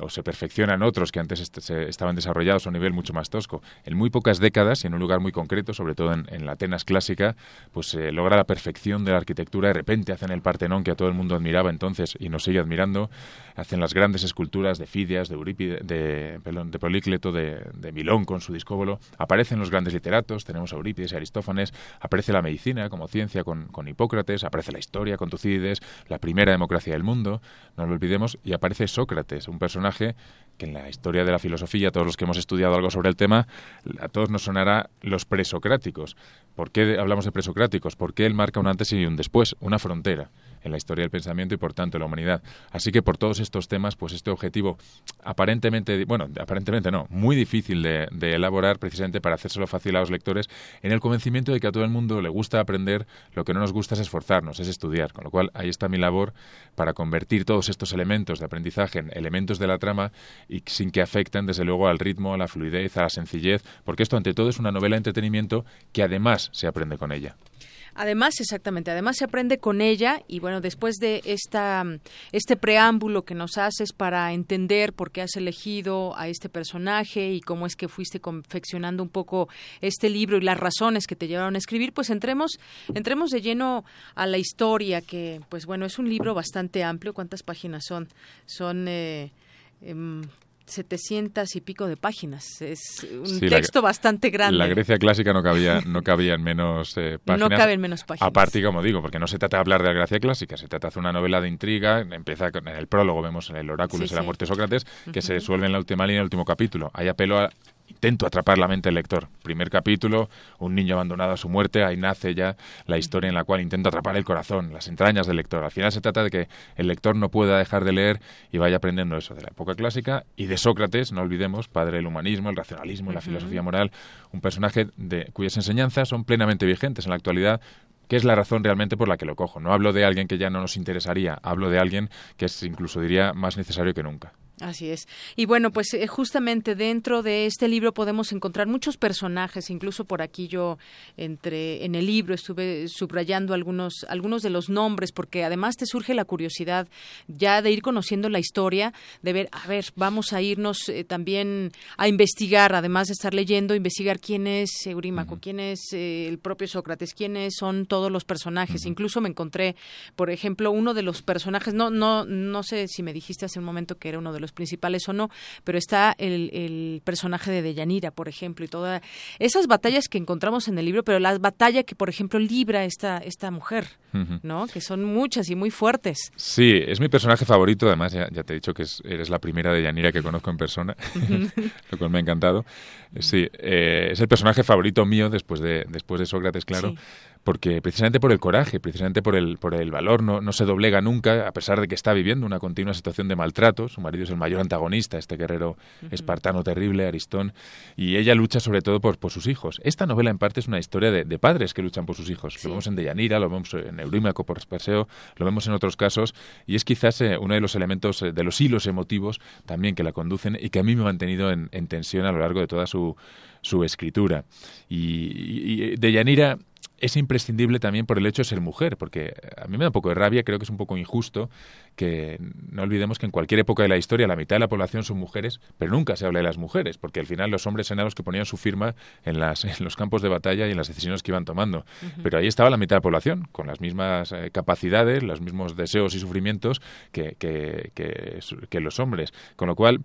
S20: o se perfeccionan otros que antes estaban desarrollados a un nivel mucho más tosco. En muy pocas décadas y en un lugar muy concreto, sobre todo en, la Atenas clásica, pues se logra la perfección de la arquitectura. De repente hacen el Partenón que a todo el mundo admiraba entonces y nos sigue admirando. Hacen las grandes esculturas de Fidias, de Eurípides, de, de Polícleto, de, de Milón con su discóbolo. Aparecen los grandes literatos, tenemos a Eurípides y Aristófanes. Aparece la medicina como ciencia con, con Hipócrates. Aparece la historia con Tucídides, la primera democracia del mundo, no lo olvidemos. Y aparece Sócrates, un personaje que en la historia de la filosofía, todos los que hemos estudiado algo sobre el tema, a todos nos sonará los presocráticos. ¿Por qué hablamos de presocráticos? Porque él marca un antes y un después, una frontera en la historia del pensamiento y por tanto en la humanidad. Así que por todos estos temas, pues este objetivo aparentemente, bueno, aparentemente no, muy difícil de, elaborar precisamente para hacérselo fácil a los lectores en el convencimiento de que a todo el mundo le gusta aprender, lo que no nos gusta es esforzarnos, es estudiar. Con lo cual ahí está mi labor para convertir todos estos elementos de aprendizaje en elementos de la trama y sin que afecten desde luego al ritmo, a la fluidez, a la sencillez, porque esto ante todo es una novela de entretenimiento que además se aprende con ella.
S1: Además, exactamente, además se aprende con ella y bueno, después de esta este preámbulo que nos haces para entender por qué has elegido a este personaje y cómo es que fuiste confeccionando un poco este libro y las razones que te llevaron a escribir, pues entremos entremos de lleno a la historia que pues bueno, es un libro bastante amplio, ¿cuántas páginas son? Son eh, 700 y pico de páginas. Es un texto bastante grande.
S20: La Grecia clásica no cabía, <laughs> no cabía en menos eh, páginas.
S1: No caben menos páginas.
S20: Aparte, como digo, porque no se trata de hablar de la Grecia clásica, se trata de hacer una novela de intriga. Empieza con, en el prólogo, vemos en el oráculo y la muerte de Sócrates, que se resuelve en la última línea, el último capítulo. Hay apelo a intento atrapar la mente del lector. Primer capítulo, un niño abandonado a su muerte, ahí nace ya la historia en la cual intento atrapar el corazón, las entrañas del lector. Al final se trata de que el lector no pueda dejar de leer y vaya aprendiendo eso de la época clásica y de Sócrates, no olvidemos, padre del humanismo, el racionalismo, la filosofía moral, un personaje de cuyas enseñanzas son plenamente vigentes en la actualidad, que es la razón realmente por la que lo cojo. No hablo de alguien que ya no nos interesaría, hablo de alguien que es incluso diría más necesario que nunca.
S1: Así es. Y bueno, pues eh, justamente dentro de este libro podemos encontrar muchos personajes, incluso por aquí yo entre en el libro estuve subrayando algunos algunos de los nombres porque además te surge la curiosidad ya de ir conociendo la historia, de ver, a ver, vamos a irnos eh, también a investigar, además de estar leyendo, investigar quién es Eurímaco, quién es eh, el propio Sócrates, quiénes son todos los personajes. Incluso me encontré, por ejemplo, uno de los personajes, no no no sé si me dijiste hace un momento que era uno de los principales o no, pero está el, el personaje de Deyanira, por ejemplo, y todas esas batallas que encontramos en el libro, pero la batalla que, por ejemplo, libra esta, esta mujer, ¿no? Que son muchas y muy fuertes.
S20: Sí, es mi personaje favorito, además ya, te he dicho que eres la primera Deyanira que conozco en persona, <laughs> lo cual me ha encantado. Sí, eh, es el personaje favorito mío después de, después de Sócrates, claro porque precisamente por el coraje, precisamente por el, por el valor, no, no se doblega nunca, a pesar de que está viviendo una continua situación de maltrato. Su marido es el mayor antagonista, este guerrero espartano terrible, Aristón, y ella lucha sobre todo por, por sus hijos. Esta novela en parte es una historia de, padres que luchan por sus hijos. Lo vemos en Deyanira, lo vemos en Eurímaco por Perseo, lo vemos en otros casos, y es quizás eh, uno de los elementos, eh, de los hilos emotivos también que la conducen y que a mí me ha mantenido en, tensión a lo largo de toda su, su escritura. Y, y Deyanira es imprescindible también por el hecho de ser mujer, porque a mí me da un poco de rabia, creo que es un poco injusto que no olvidemos que en cualquier época de la historia la mitad de la población son mujeres, pero nunca se habla de las mujeres, porque al final los hombres eran los que ponían su firma en, las, en los campos de batalla y en las decisiones que iban tomando. Pero ahí estaba la mitad de la población, con las mismas eh, capacidades, los mismos deseos y sufrimientos que, que, que los hombres. Con lo cual,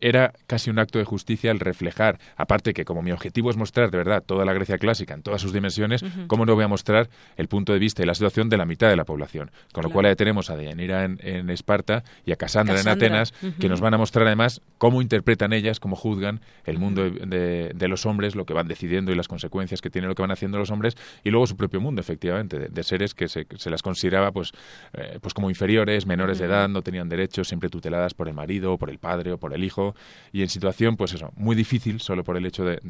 S20: era casi un acto de justicia el reflejar, aparte que como mi objetivo es mostrar de verdad toda la Grecia clásica en todas sus dimensiones, ¿cómo no voy a mostrar el punto de vista y la situación de la mitad de la población? Con lo cual ahí tenemos a Deyanira en, Esparta y a Casandra, en Atenas, que nos van a mostrar además cómo interpretan ellas, cómo juzgan el mundo de, los hombres, lo que van decidiendo y las consecuencias que tiene lo que van haciendo los hombres, y luego su propio mundo, efectivamente, de, seres que se, las consideraba pues, eh, pues como inferiores, menores de edad, no tenían derechos, siempre tuteladas por el marido, o por el padre o por el hijo, y en situación, pues eso, muy difícil solo por el hecho de,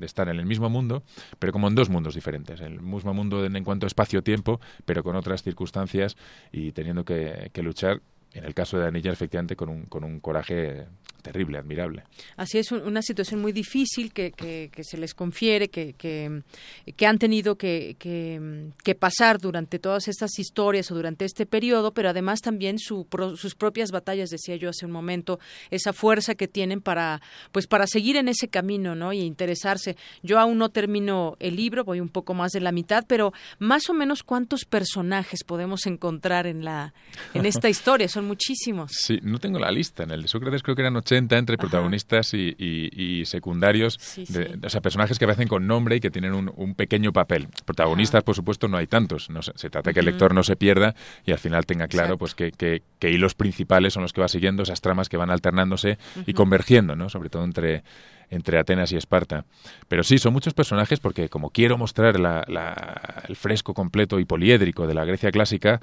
S20: estar en el mismo mundo, pero como en dos mundos diferentes. El mismo mundo en, cuanto a espacio-tiempo, pero con otras circunstancias y teniendo que luchar en el caso de Anilla, efectivamente, con un, con un coraje terrible, admirable.
S1: Así es, una situación muy difícil que, que, se les confiere, que, que, han tenido que, que, pasar durante todas estas historias o durante este periodo, pero además también su, sus propias batallas, decía yo hace un momento, esa fuerza que tienen para, pues para seguir en ese camino, ¿no? Y interesarse. Yo aún no termino el libro, voy un poco más de la mitad, pero más o menos cuántos personajes podemos encontrar en la, en esta <laughs> historia, son muchísimos.
S20: Sí, no tengo la lista. En el de Sócrates creo que eran 80 entre protagonistas y, secundarios, o sea, personajes que aparecen con nombre y que tienen un, pequeño papel. Protagonistas, por supuesto, no hay tantos. No se, trata de que el lector no se pierda y al final tenga claro pues que, que, hilos principales son los que va siguiendo, esas tramas que van alternándose y convergiendo, ¿no? Sobre todo entre entre Atenas y Esparta. Pero sí, son muchos personajes porque como quiero mostrar el fresco completo y poliédrico de la Grecia clásica,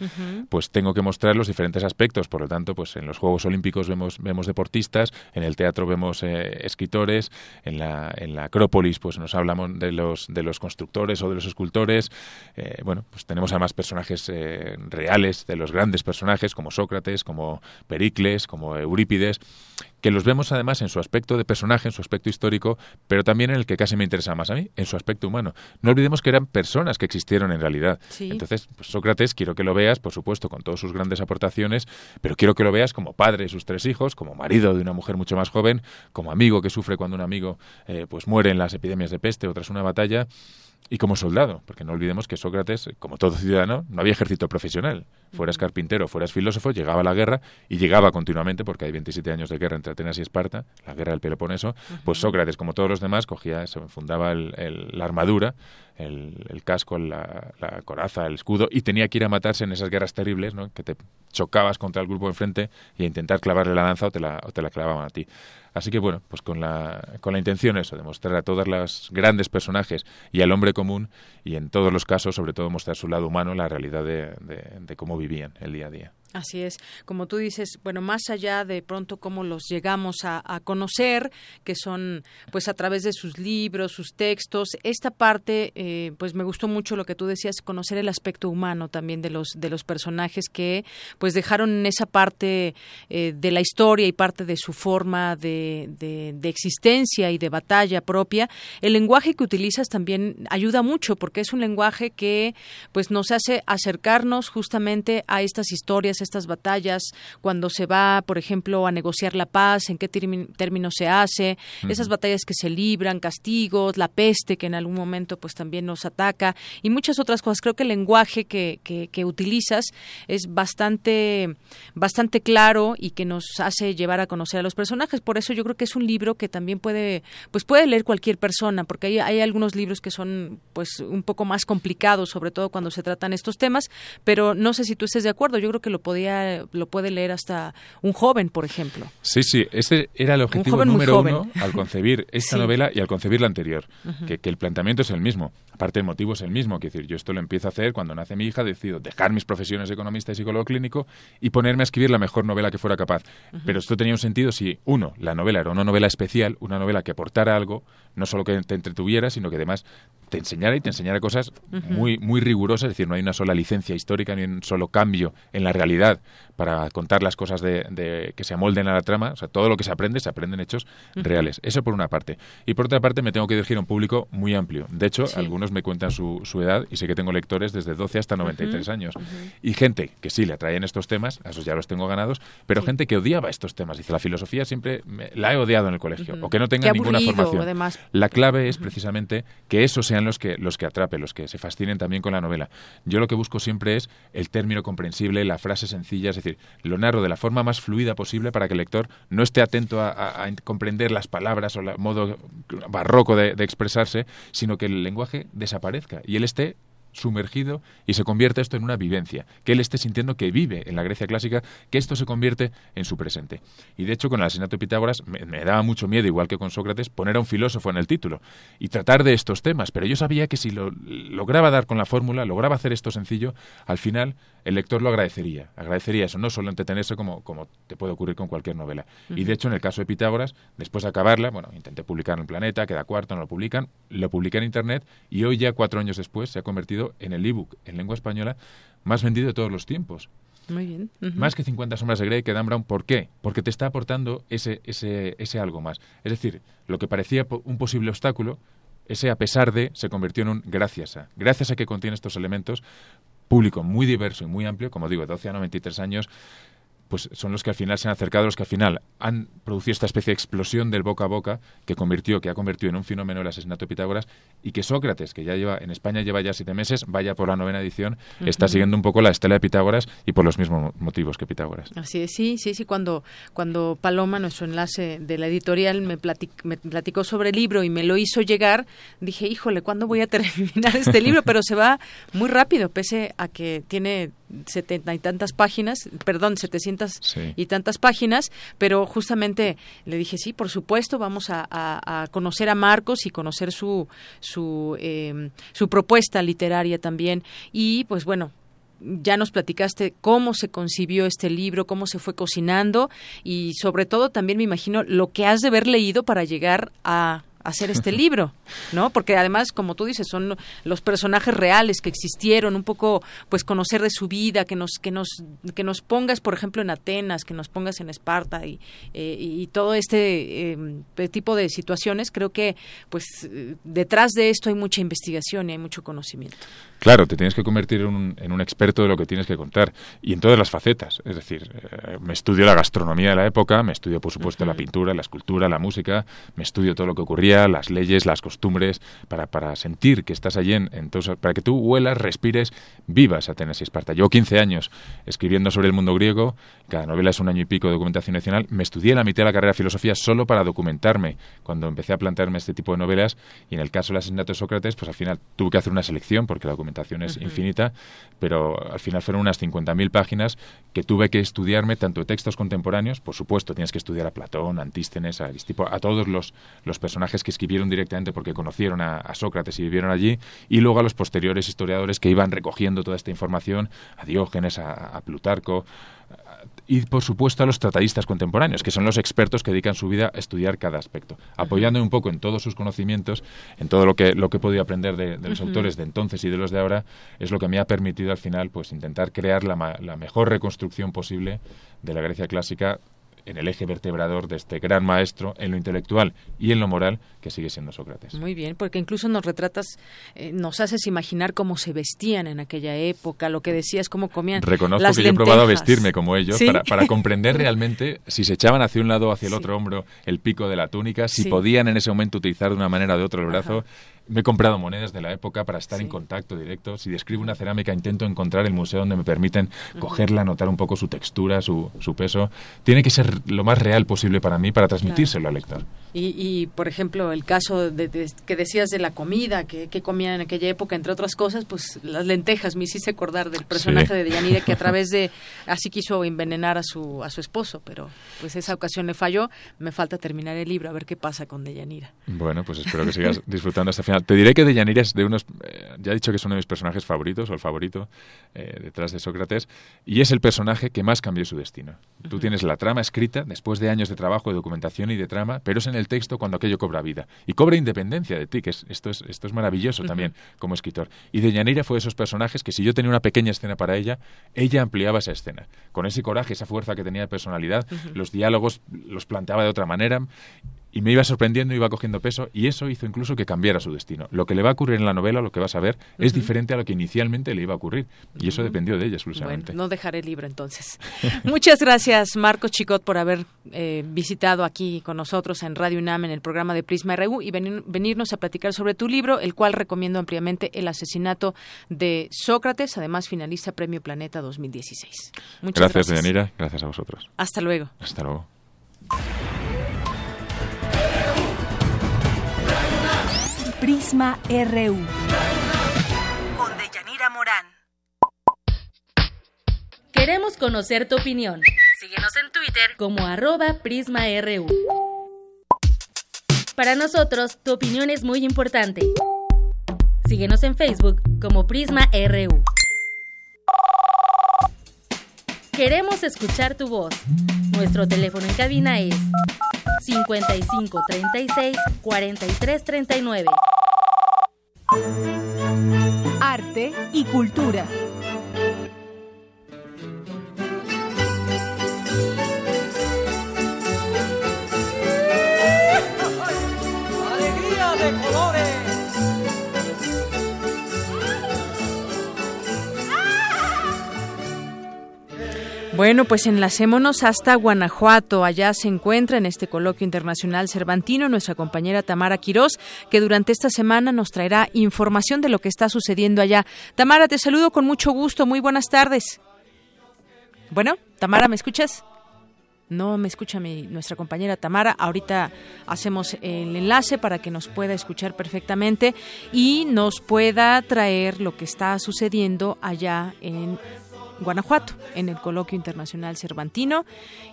S20: pues tengo que mostrar los diferentes aspectos. Por lo tanto, pues en los Juegos Olímpicos vemos, vemos deportistas, en el teatro vemos eh, escritores, en la, en la Acrópolis pues nos hablamos de los, de los constructores o de los escultores. Eh, bueno, pues tenemos además personajes eh, reales de los grandes personajes como Sócrates, como Pericles, como Eurípides, que los vemos además en su aspecto de personaje, en su aspecto histórico, pero también en el que casi me interesa más a mí, en su aspecto humano. No olvidemos que eran personas que existieron en realidad. Entonces, pues, Sócrates, quiero que lo veas, por supuesto, con todas sus grandes aportaciones, pero quiero que lo veas como padre de sus tres hijos, como marido de una mujer mucho más joven, como amigo que sufre cuando un amigo eh, pues muere en las epidemias de peste o tras una batalla y como soldado, porque no olvidemos que Sócrates, como todo ciudadano, no había ejército profesional. Fueras carpintero, fueras filósofo, llegaba a la guerra y llegaba continuamente, porque hay 27 años de guerra entre Atenas y Esparta, la guerra del Peloponeso, pues Sócrates, como todos los demás, cogía, se fundaba la armadura, el, casco, la, coraza, el escudo, y tenía que ir a matarse en esas guerras terribles, ¿no? que te chocabas contra el grupo enfrente y a intentar clavarle la lanza o te la, o te la clavaban a ti. Así que bueno, pues con la, con la intención eso, de mostrar a todos los grandes personajes y al hombre común y en todos los casos sobre todo mostrar su lado humano, la realidad de cómo vivían el día a día.
S1: Así es, como tú dices, bueno, más allá de pronto cómo los llegamos a, conocer, que son pues a través de sus libros, sus textos, esta parte, eh, pues me gustó mucho lo que tú decías, conocer el aspecto humano también de los de los personajes que pues dejaron esa parte eh, de la historia y parte de su forma de, de, existencia y de batalla propia. El lenguaje que utilizas también ayuda mucho porque es un lenguaje que pues nos hace acercarnos justamente a estas historias estas batallas, cuando se va, por ejemplo, a negociar la paz, en qué términos se hace, esas batallas que se libran, castigos, la peste que en algún momento pues también nos ataca y muchas otras cosas. Creo que el lenguaje que, que, utilizas es bastante, bastante claro y que nos hace llevar a conocer a los personajes. Por eso yo creo que es un libro que también puede, pues puede leer cualquier persona, porque hay, hay algunos libros que son pues un poco más complicados, sobre todo cuando se tratan estos temas, pero no sé si tú estés de acuerdo, yo creo que lo lo puede leer hasta un joven, por ejemplo.
S20: Sí, sí, ese era el objetivo número uno al concebir <laughs> esta novela y al concebir la anterior, que, el planteamiento es el mismo. Aparte, el motivo es el mismo. Quiero decir, yo esto lo empiezo a hacer cuando nace mi hija, decido dejar mis profesiones de economista y psicólogo clínico y ponerme a escribir la mejor novela que fuera capaz. Pero esto tenía un sentido si, uno, la novela era una novela especial, una novela que aportara algo, no solo que te entretuviera, sino que además te enseñara y te enseñara cosas muy, muy rigurosas, es decir, no hay una sola licencia histórica ni un solo cambio en la realidad para contar las cosas de, que se amolden a la trama, o sea, todo lo que se aprende se aprende en hechos reales. Eso por una parte. Y por otra parte me tengo que dirigir a un público muy amplio. De hecho, algunos me cuentan su, su, edad y sé que tengo lectores desde 12 hasta 93 años. Y gente que sí le atraen estos temas, a esos ya los tengo ganados, pero gente que odiaba estos temas. Dice, la filosofía siempre la he odiado en el colegio, o que no tenga ninguna formación. La clave es precisamente que esos los que, los que atrapen, los que se fascinen también con la novela. Yo lo que busco siempre es el término comprensible, la frase sencilla, es decir, lo narro de la forma más fluida posible para que el lector no esté atento a, comprender las palabras o el modo barroco de, de expresarse, sino que el lenguaje desaparezca y él esté sumergido y se convierte esto en una vivencia, que él esté sintiendo que vive en la Grecia clásica, que esto se convierte en su presente. Y de hecho con el asesinato de Pitágoras me, daba mucho miedo, igual que con Sócrates, poner a un filósofo en el título y tratar de estos temas, pero yo sabía que si lo lograba dar con la fórmula, lograba hacer esto sencillo, al final el lector lo agradecería, agradecería eso, no solo entretenerse como, como te puede ocurrir con cualquier novela. Y de hecho en el caso de Pitágoras, después de acabarla, bueno, intenté publicar en Planeta, queda cuarto, no lo publican, lo publiqué en Internet y hoy ya cuatro años después se ha convertido en el ebook en lengua española más vendido de todos los tiempos.
S1: Muy bien.
S20: Más que 50 sombras de Grey que Dan Brown. ¿Por qué? Porque te está aportando ese, ese, ese algo más. Es decir, lo que parecía un posible obstáculo, ese a pesar de se convirtió en un gracias a. Gracias a que contiene estos elementos, público muy diverso y muy amplio, como digo, 12 a 93 años, pues son los que al final se han acercado, los que al final han producido esta especie de explosión del boca a boca que convirtió, que ha convertido en un fenómeno el asesinato de Pitágoras y que Sócrates, que ya lleva en España lleva ya siete meses, vaya por la novena edición, está siguiendo un poco la estela de Pitágoras y por los mismos motivos que Pitágoras.
S1: Así es, sí, sí, sí. Cuando cuando Paloma, nuestro enlace de la editorial, me, me platicó sobre el libro y me lo hizo llegar, dije, híjole, ¿cuándo voy a <laughs> terminar este libro? Pero se va muy rápido, pese a que tiene setenta y tantas páginas, perdón, setecientas y tantas páginas, pero justamente le dije, sí, por supuesto, vamos a, conocer a Marcos y conocer su, su, em, su propuesta literaria también. Y pues bueno, ya nos platicaste cómo se concibió este libro, cómo se fue cocinando y sobre todo también me imagino lo que has de haber leído para llegar a hacer este libro, ¿no? Porque además, como tú dices, son los personajes reales que existieron, un poco, pues, conocer de su vida, que nos, que nos, que nos pongas, por ejemplo, en Atenas, que nos pongas en Esparta y, eh, y todo este em, tipo de situaciones. Creo que, pues, detrás de esto hay mucha investigación y hay mucho conocimiento.
S20: Claro, te tienes que convertir en un, en un, experto de lo que tienes que contar y en todas las facetas. Es decir, eh, me estudio la gastronomía de la época, me estudio, por supuesto, la pintura, la escultura, la música, me estudio todo lo que ocurría, las leyes, las costumbres, para, para sentir que estás allí, en, en para que tú huelas, respires, vivas Atenas y Esparta. Yo 15 años escribiendo sobre el mundo griego, cada novela es un año y pico de documentación nacional, me estudié la mitad de la carrera de filosofía solo para documentarme cuando empecé a plantearme este tipo de novelas y en el caso del asesinato de Sócrates, pues al final tuve que hacer una selección porque la documentación es infinita, pero al final fueron unas 50.000 páginas que tuve que estudiarme tanto textos contemporáneos, por supuesto, tienes que estudiar a Platón, a Antístenes, a Aristipo, a todos los, los personajes que escribieron directamente porque conocieron a, Sócrates y vivieron allí, y luego a los posteriores historiadores que iban recogiendo toda esta información, a Diógenes, a Plutarco, y por supuesto a los tratadistas contemporáneos, que son los expertos que dedican su vida a estudiar cada aspecto, apoyándome un poco en todos sus conocimientos, en todo lo que, lo que he podido aprender de, los autores de entonces y de los de ahora, es lo que me ha permitido al final pues intentar crear la, la mejor reconstrucción posible de la Grecia clásica en el eje vertebrador de este gran maestro en lo intelectual y en lo moral que sigue siendo Sócrates.
S1: Muy bien, porque incluso nos retratas, eh, nos haces imaginar cómo se vestían en aquella época, lo que decías, cómo comían.
S20: Reconozco que yo he probado a vestirme como ellos para, <laughs> comprender realmente si se echaban hacia un lado o hacia el otro hombro el pico de la túnica, si podían en ese momento utilizar de una manera o de otro el brazo. Me he comprado monedas de la época para estar en contacto directo. Si describo una cerámica, intento encontrar el museo donde me permiten cogerla, notar un poco su textura, su, su, peso. Tiene que ser lo más real posible para mí para transmitírselo al lector.
S1: Y, y, por ejemplo, el caso de, que decías de la comida, que, comían en aquella época, entre otras cosas, pues las lentejas, me hiciste acordar del personaje de Deyanira que a <laughs> través de, así quiso envenenar a su, a su esposo, pero pues esa ocasión le falló. Me falta terminar el libro, a ver qué pasa con Deyanira.
S20: Bueno, pues espero que sigas <laughs> disfrutando hasta el final. Te diré que Deyanira es de unos, eh, ya he dicho que es uno de mis personajes favoritos, o el favorito, eh, detrás de Sócrates, y es el personaje que más cambió su destino. Tú tienes la trama escrita, después de años de trabajo, de documentación y de trama, pero es en el texto cuando aquello cobra vida. Y cobra independencia de ti, que es, esto, es, esto es maravilloso también como escritor. Y Deyanira fue de esos personajes que si yo tenía una pequeña escena para ella, ella ampliaba esa escena. Con ese coraje, esa fuerza que tenía de personalidad, los diálogos los planteaba de otra manera y me iba sorprendiendo, iba cogiendo peso y eso hizo incluso que cambiara su destino. Lo que le va a ocurrir en la novela, lo que vas a ver, es diferente a lo que inicialmente le iba a ocurrir y eso dependió de ella exclusivamente.
S1: Bueno, no dejaré el libro entonces. <laughs> Muchas gracias Marcos Chicot por haber eh, visitado aquí con nosotros en Radio UNAM en el programa de Prisma RU y venirnos a platicar sobre tu libro, el cual recomiendo ampliamente El asesinato de Sócrates, además finalista Premio Planeta 2016.
S20: Muchas gracias. Gracias, Gracias a vosotros.
S1: Hasta luego.
S20: Hasta luego.
S2: Prisma RU.
S16: Con Deyanira Morán. Queremos conocer tu opinión. Síguenos en Twitter como arroba PrismaRU. Para nosotros, tu opinión es muy importante. Síguenos en Facebook como Prisma RU. Queremos escuchar tu voz. Nuestro teléfono en cabina es 55 36 43 39.
S2: Arte y cultura.
S1: Bueno, pues enlacémonos hasta Guanajuato. Allá se encuentra en este coloquio internacional cervantino nuestra compañera Tamara Quirós, que durante esta semana nos traerá información de lo que está sucediendo allá. Tamara, te saludo con mucho gusto. Muy buenas tardes. Bueno, Tamara, ¿me escuchas? No me escucha mi, nuestra compañera Tamara. Ahorita hacemos el enlace para que nos pueda escuchar perfectamente y nos pueda traer lo que está sucediendo allá en Guanajuato, en el Coloquio Internacional Cervantino,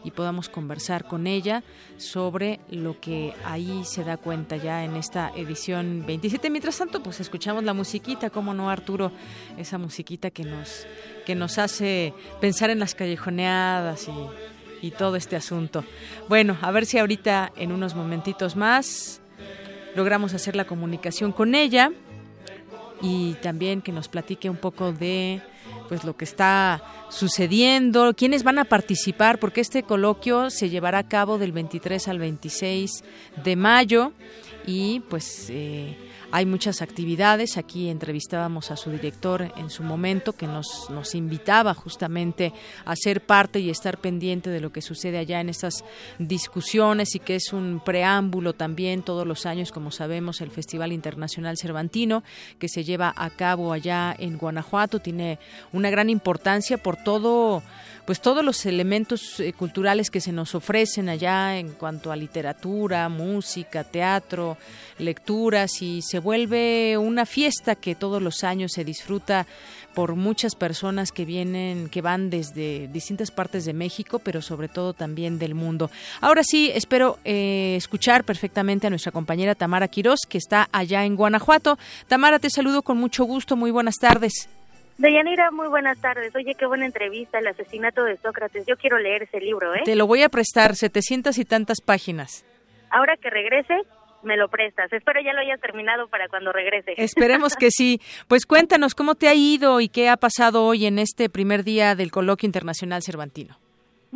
S1: y podamos conversar con ella sobre lo que ahí se da cuenta ya en esta edición 27. Mientras tanto, pues escuchamos la musiquita, como no, Arturo, esa musiquita que nos, que nos hace pensar en las callejoneadas y, y todo este asunto. Bueno, a ver si ahorita en unos momentitos más logramos hacer la comunicación con ella y también que nos platique un poco de pues lo que está sucediendo, quiénes van a participar, porque este coloquio se llevará a cabo del 23 al 26 de mayo y pues eh, hay muchas actividades. Aquí entrevistábamos a su director en su momento que nos, nos invitaba justamente a ser parte y estar pendiente de lo que sucede allá en estas discusiones y que es un preámbulo también todos los años, como sabemos, el Festival Internacional Cervantino que se lleva a cabo allá en Guanajuato. Tiene una gran importancia por todo pues todos los elementos eh, culturales que se nos ofrecen allá en cuanto a literatura, música, teatro, lecturas y se vuelve una fiesta que todos los años se disfruta por muchas personas que vienen, que van desde distintas partes de México, pero sobre todo también del mundo. Ahora sí, espero eh, escuchar perfectamente a nuestra compañera Tamara Quirós, que está allá en Guanajuato. Tamara, te saludo con mucho gusto. Muy buenas tardes.
S21: Deyanira, muy buenas tardes. Oye, qué buena entrevista, el asesinato de Sócrates. Yo quiero leer ese libro, ¿eh?
S1: Te lo voy a prestar, setecientas y tantas páginas.
S21: Ahora que regrese, me lo prestas. Espero ya lo hayas terminado para cuando regrese. <laughs>
S1: Esperemos que sí. Pues cuéntanos cómo te ha ido y qué ha pasado hoy en este primer día del Coloquio Internacional Cervantino.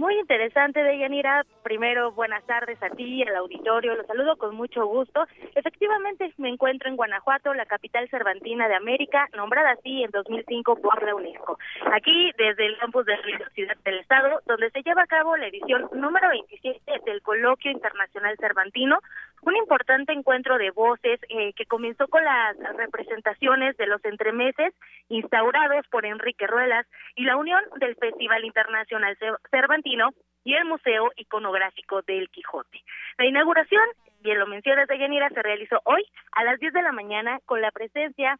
S21: Muy interesante, Deyanira. Primero, buenas tardes a ti, al auditorio. Los saludo con mucho gusto. Efectivamente, me encuentro en Guanajuato, la capital cervantina de América, nombrada así en 2005 por la UNESCO. Aquí, desde el campus de la Universidad del Estado, donde se lleva a cabo la edición número 27 del Coloquio Internacional Cervantino, un importante encuentro de voces eh, que comenzó con las representaciones de los entremeses instaurados por Enrique Ruelas y la unión del Festival Internacional Cervantino y el Museo Iconográfico del Quijote. La inauguración, bien lo mencionas de Yanira, se realizó hoy a las 10 de la mañana con la presencia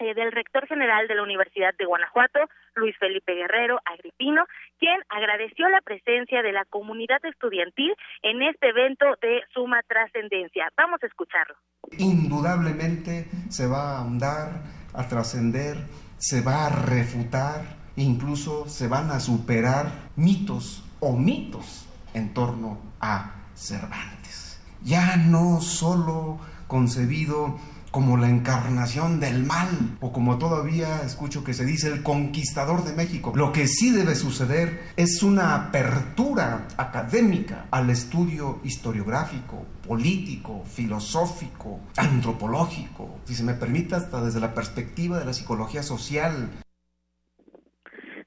S21: eh, del rector general de la Universidad de Guanajuato, Luis Felipe Guerrero Agripino, quien agradeció la presencia de la comunidad estudiantil en este evento de suma trascendencia. Vamos a escucharlo.
S22: Indudablemente se va a andar, a trascender, se va a refutar, incluso se van a superar mitos o mitos en torno a Cervantes. Ya no solo concebido como la encarnación del mal, o como todavía escucho que se dice el conquistador de México. Lo que sí debe suceder es una apertura académica al estudio historiográfico, político, filosófico, antropológico, si se me permite, hasta desde la perspectiva de la psicología social.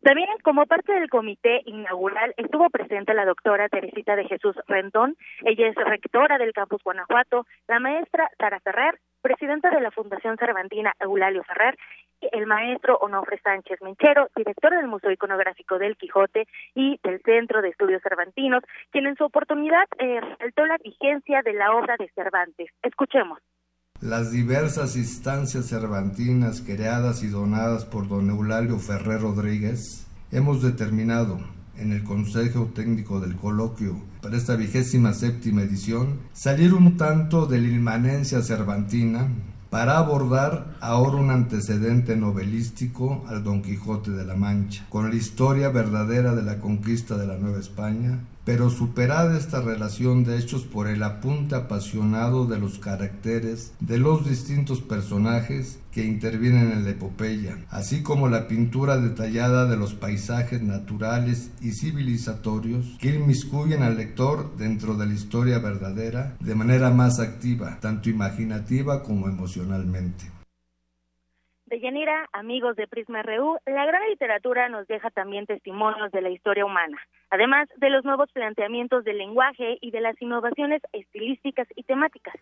S21: También como parte del comité inaugural estuvo presente la doctora Teresita de Jesús Rendón, ella es rectora del campus Guanajuato, la maestra Sara Ferrer, presidenta de la Fundación Cervantina Eulalio Ferrer, el maestro Onofre Sánchez Menchero, director del Museo Iconográfico del Quijote y del Centro de Estudios Cervantinos, quien en su oportunidad eh, resaltó la vigencia de la obra de Cervantes. Escuchemos.
S22: Las diversas instancias cervantinas creadas y donadas por don Eulalio Ferrer Rodríguez, hemos determinado en el Consejo Técnico del Coloquio para esta vigésima séptima edición salir un tanto de la inmanencia cervantina para abordar ahora un antecedente novelístico al Don Quijote de la Mancha, con la historia verdadera de la conquista de la Nueva España, pero superada esta relación de hechos por el apunte apasionado de los caracteres de los distintos personajes que intervienen en la epopeya, así como la pintura detallada de los paisajes naturales y civilizatorios que inmiscuyen al lector dentro de la historia verdadera de manera más activa, tanto imaginativa como emocionalmente.
S21: Deyanira, amigos de Prisma RU, la gran literatura nos deja también testimonios de la historia humana, además de los nuevos planteamientos del lenguaje y de las innovaciones estilísticas y temáticas.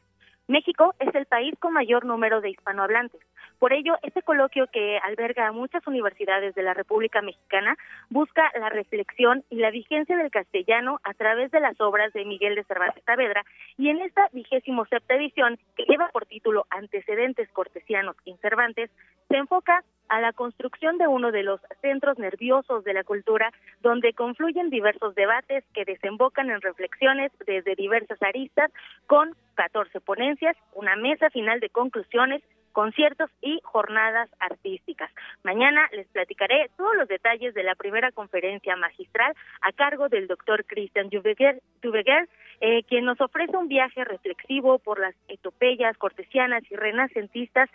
S21: México es el país con mayor número de hispanohablantes. Por ello, este coloquio que alberga a muchas universidades de la República Mexicana busca la reflexión y la vigencia del castellano a través de las obras de Miguel de Cervantes Saavedra y en esta vigésimo septa edición, que lleva por título Antecedentes cortesianos en Cervantes, se enfoca a la construcción de uno de los centros nerviosos de la cultura, donde confluyen diversos debates que desembocan en reflexiones desde diversas aristas, con 14 ponencias, una mesa final de conclusiones, conciertos y jornadas artísticas. Mañana les platicaré todos los detalles de la primera conferencia magistral a cargo del doctor Christian Dubeguer, eh, quien nos ofrece un viaje reflexivo por las etopeyas cortesianas y renacentistas.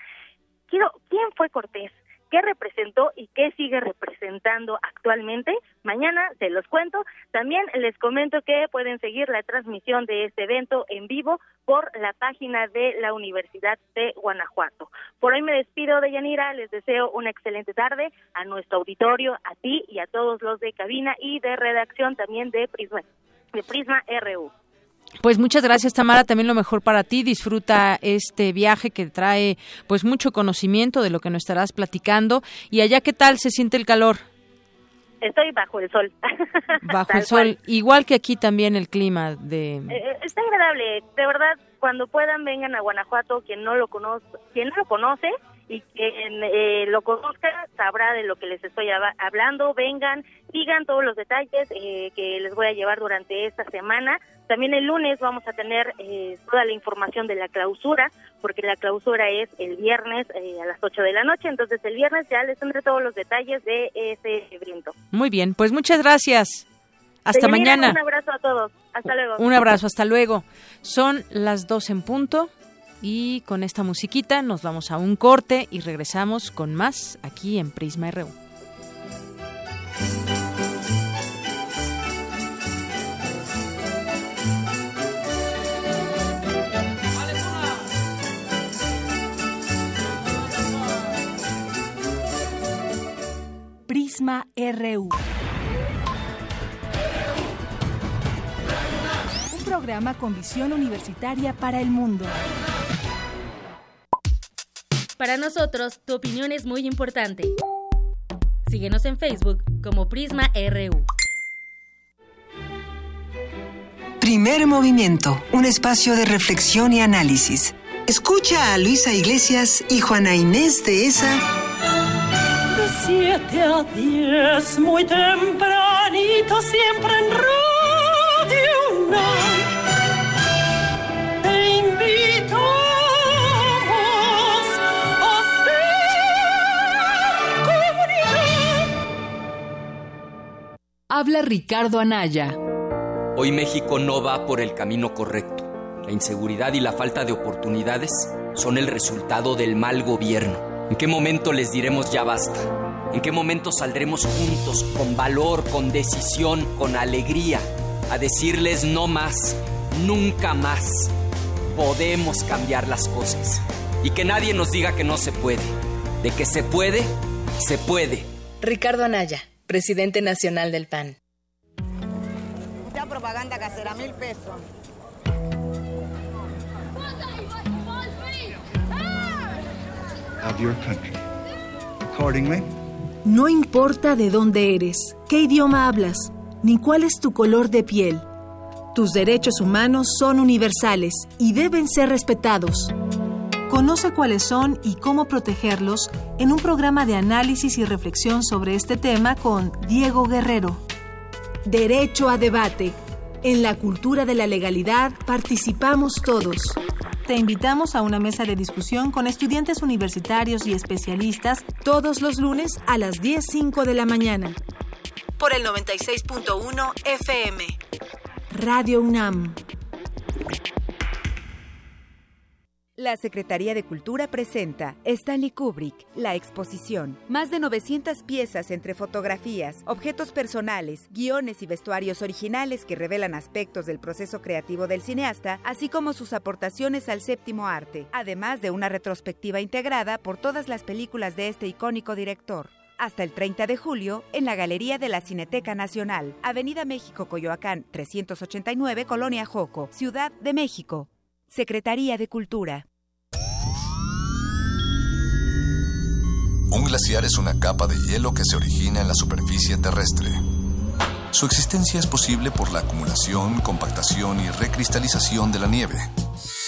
S21: Quiero, ¿quién fue Cortés? Qué representó y qué sigue representando actualmente. Mañana se los cuento. También les comento que pueden seguir la transmisión de este evento en vivo por la página de la Universidad de Guanajuato. Por hoy me despido de Yanira, les deseo una excelente tarde a nuestro auditorio, a ti y a todos los de cabina y de redacción también de Prisma, de Prisma RU.
S1: Pues muchas gracias Tamara, también lo mejor para ti. Disfruta este viaje que trae pues mucho conocimiento de lo que nos estarás platicando. Y allá qué tal se siente el calor?
S21: Estoy bajo el sol.
S1: Bajo <laughs> el sol, igual que aquí también el clima de
S21: eh, eh, Está agradable, de verdad, cuando puedan vengan a Guanajuato, quien no lo conoce, quien no lo conoce, y quien eh, lo conozca sabrá de lo que les estoy hablando. Vengan, sigan todos los detalles eh, que les voy a llevar durante esta semana. También el lunes vamos a tener eh, toda la información de la clausura, porque la clausura es el viernes a las 8 de la noche. Entonces el viernes ya les tendré todos los detalles de ese evento.
S1: Muy bien, pues muchas gracias. Hasta mañana.
S21: Un abrazo a todos. Hasta luego.
S1: Un abrazo, hasta luego. Son las dos en punto. Y con esta musiquita nos vamos a un corte y regresamos con más aquí en Prisma RU.
S2: Prisma RU. Programa con visión universitaria para el mundo.
S16: Para nosotros, tu opinión es muy importante. Síguenos en Facebook como Prisma RU.
S23: Primer movimiento, un espacio de reflexión y análisis. Escucha a Luisa Iglesias y Juana Inés de esa.
S24: De 7 a 10, muy tempranito, siempre en invito
S25: Habla Ricardo Anaya.
S26: Hoy México no va por el camino correcto. La inseguridad y la falta de oportunidades son el resultado del mal gobierno. ¿En qué momento les diremos ya basta? ¿En qué momento saldremos juntos, con valor, con decisión, con alegría, a decirles no más, nunca más? Podemos cambiar las cosas. Y que nadie nos diga que no se puede. De que se puede, se puede.
S25: Ricardo Anaya presidente nacional del PAN.
S27: Ya propaganda casera, mil pesos.
S28: Of your country. Accordingly,
S29: no importa de dónde eres, qué idioma hablas, ni cuál es tu color de piel. Tus derechos humanos son universales y deben ser respetados. Conoce cuáles son y cómo protegerlos en un programa de análisis y reflexión sobre este tema con Diego Guerrero. Derecho a debate. En la cultura de la legalidad participamos todos. Te invitamos a una mesa de discusión con estudiantes universitarios y especialistas todos los lunes a las 10.05 de la mañana. Por el 96.1 FM. Radio UNAM.
S30: La Secretaría de Cultura presenta Stanley Kubrick, la exposición. Más de 900 piezas entre fotografías, objetos personales, guiones y vestuarios originales que revelan aspectos del proceso creativo del cineasta, así como sus aportaciones al séptimo arte, además de una retrospectiva integrada por todas las películas de este icónico director hasta el 30 de julio en la Galería de la Cineteca Nacional, Avenida México Coyoacán 389, Colonia Joco, Ciudad de México. Secretaría de Cultura.
S31: Un glaciar es una capa de hielo que se origina en la superficie terrestre. Su existencia es posible por la acumulación, compactación y recristalización de la nieve.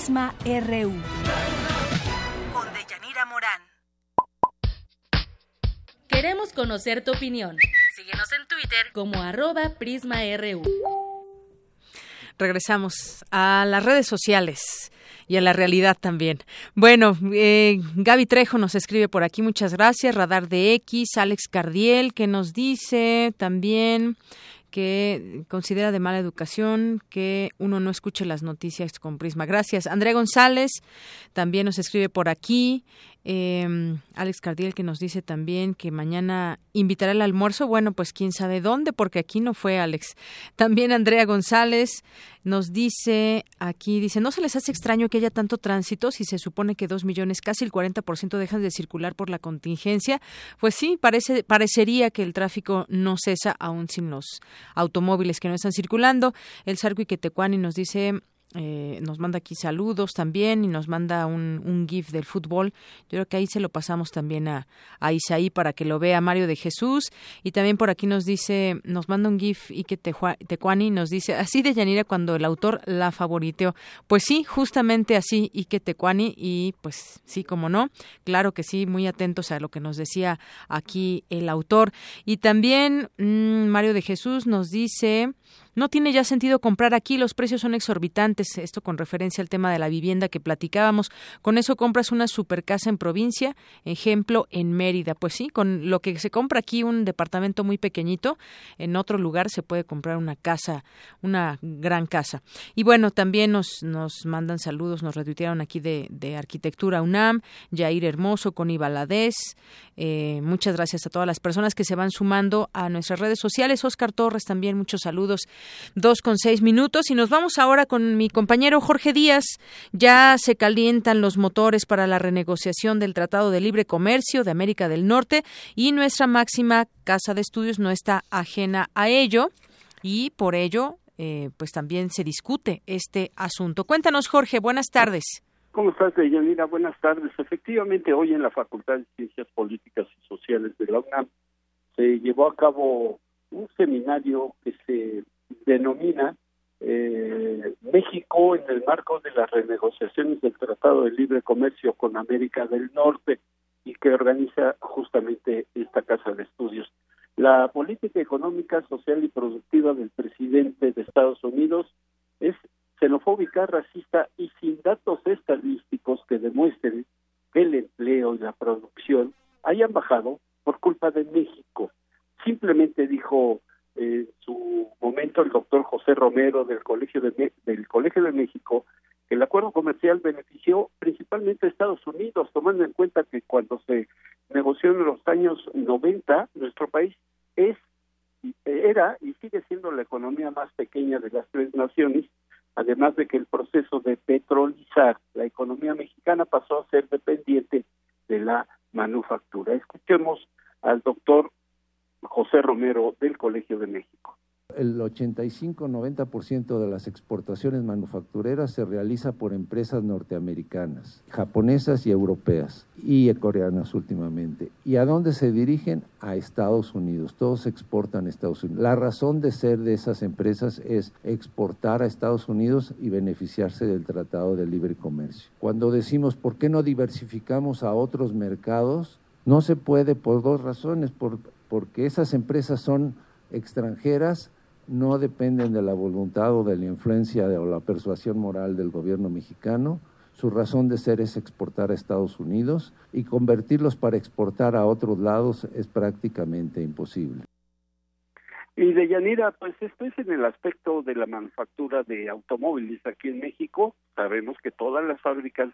S2: Prisma RU.
S16: Con Deyanira Morán. Queremos conocer tu opinión. Síguenos en Twitter como arroba PrismaRU.
S1: Regresamos a las redes sociales y a la realidad también. Bueno, eh, Gaby Trejo nos escribe por aquí, muchas gracias. Radar de X, Alex Cardiel, que nos dice también que considera de mala educación que uno no escuche las noticias con Prisma. Gracias. Andrea González también nos escribe por aquí. Eh, Alex Cardiel que nos dice también que mañana invitará al almuerzo. Bueno, pues quién sabe dónde, porque aquí no fue Alex. También Andrea González nos dice aquí, dice, ¿no se les hace extraño que haya tanto tránsito si se supone que dos millones, casi el 40% dejan de circular por la contingencia? Pues sí, parece, parecería que el tráfico no cesa aún sin los automóviles que no están circulando. El Sarco Iquetecuani nos dice, eh, nos manda aquí saludos también y nos manda un, un, GIF del fútbol. Yo creo que ahí se lo pasamos también a, Isaí para que lo vea Mario de Jesús. Y también por aquí nos dice, nos manda un GIF y que Tecuani nos dice, así de Yanira cuando el autor la favoriteó. Pues sí, justamente así y que Tecuani y pues sí, como no, claro que sí, muy atentos a lo que nos decía aquí el autor. Y también mmm, Mario de Jesús nos dice... No tiene ya sentido comprar aquí, los precios son exorbitantes, esto con referencia al tema de la vivienda que platicábamos. Con eso compras una super casa en provincia, ejemplo en Mérida. Pues sí, con lo que se compra aquí un departamento muy pequeñito, en otro lugar se puede comprar una casa, una gran casa. Y bueno, también nos, nos mandan saludos, nos retuitearon aquí de, de Arquitectura UNAM, Jair Hermoso, con Ibaladés. Eh, muchas gracias a todas las personas que se van sumando a nuestras redes sociales. Oscar Torres también, muchos saludos dos con seis minutos y nos vamos ahora con mi compañero Jorge Díaz. Ya se calientan los motores para la renegociación del Tratado de Libre Comercio de América del Norte y nuestra máxima casa de estudios no está ajena a ello y por ello eh, pues también se discute este asunto. Cuéntanos Jorge, buenas tardes.
S32: ¿Cómo estás, Deyanira? Buenas tardes. Efectivamente, hoy en la Facultad de Ciencias Políticas y Sociales de la UNAM se llevó a cabo un seminario que se denomina eh, México en el marco de las renegociaciones del Tratado de Libre Comercio con América del Norte y que organiza justamente esta casa de estudios. La política económica, social y productiva del presidente de Estados Unidos es xenofóbica, racista y sin datos estadísticos que demuestren que el empleo y la producción hayan bajado por culpa de México. Simplemente dijo en su momento el doctor José Romero del Colegio de, del Colegio de México que el acuerdo comercial benefició principalmente a Estados Unidos, tomando en cuenta que cuando se negoció en los años 90, nuestro país es era y sigue siendo la economía más pequeña de las tres naciones, además de que el proceso de petrolizar la economía mexicana pasó a ser dependiente de la manufactura. Escuchemos al doctor José Romero del Colegio de México.
S33: El 85-90% de las exportaciones manufactureras se realiza por empresas norteamericanas, japonesas y europeas, y coreanas últimamente. ¿Y a dónde se dirigen? A Estados Unidos. Todos exportan a Estados Unidos. La razón de ser de esas empresas es exportar a Estados Unidos y beneficiarse del Tratado de Libre Comercio. Cuando decimos, ¿por qué no diversificamos a otros mercados? No se puede por dos razones, por, porque esas empresas son extranjeras, no dependen de la voluntad o de la influencia o la persuasión moral del gobierno mexicano. Su razón de ser es exportar a Estados Unidos y convertirlos para exportar a otros lados es prácticamente imposible.
S32: Y de Yanira, pues esto es en el aspecto de la manufactura de automóviles aquí en México. Sabemos que todas las fábricas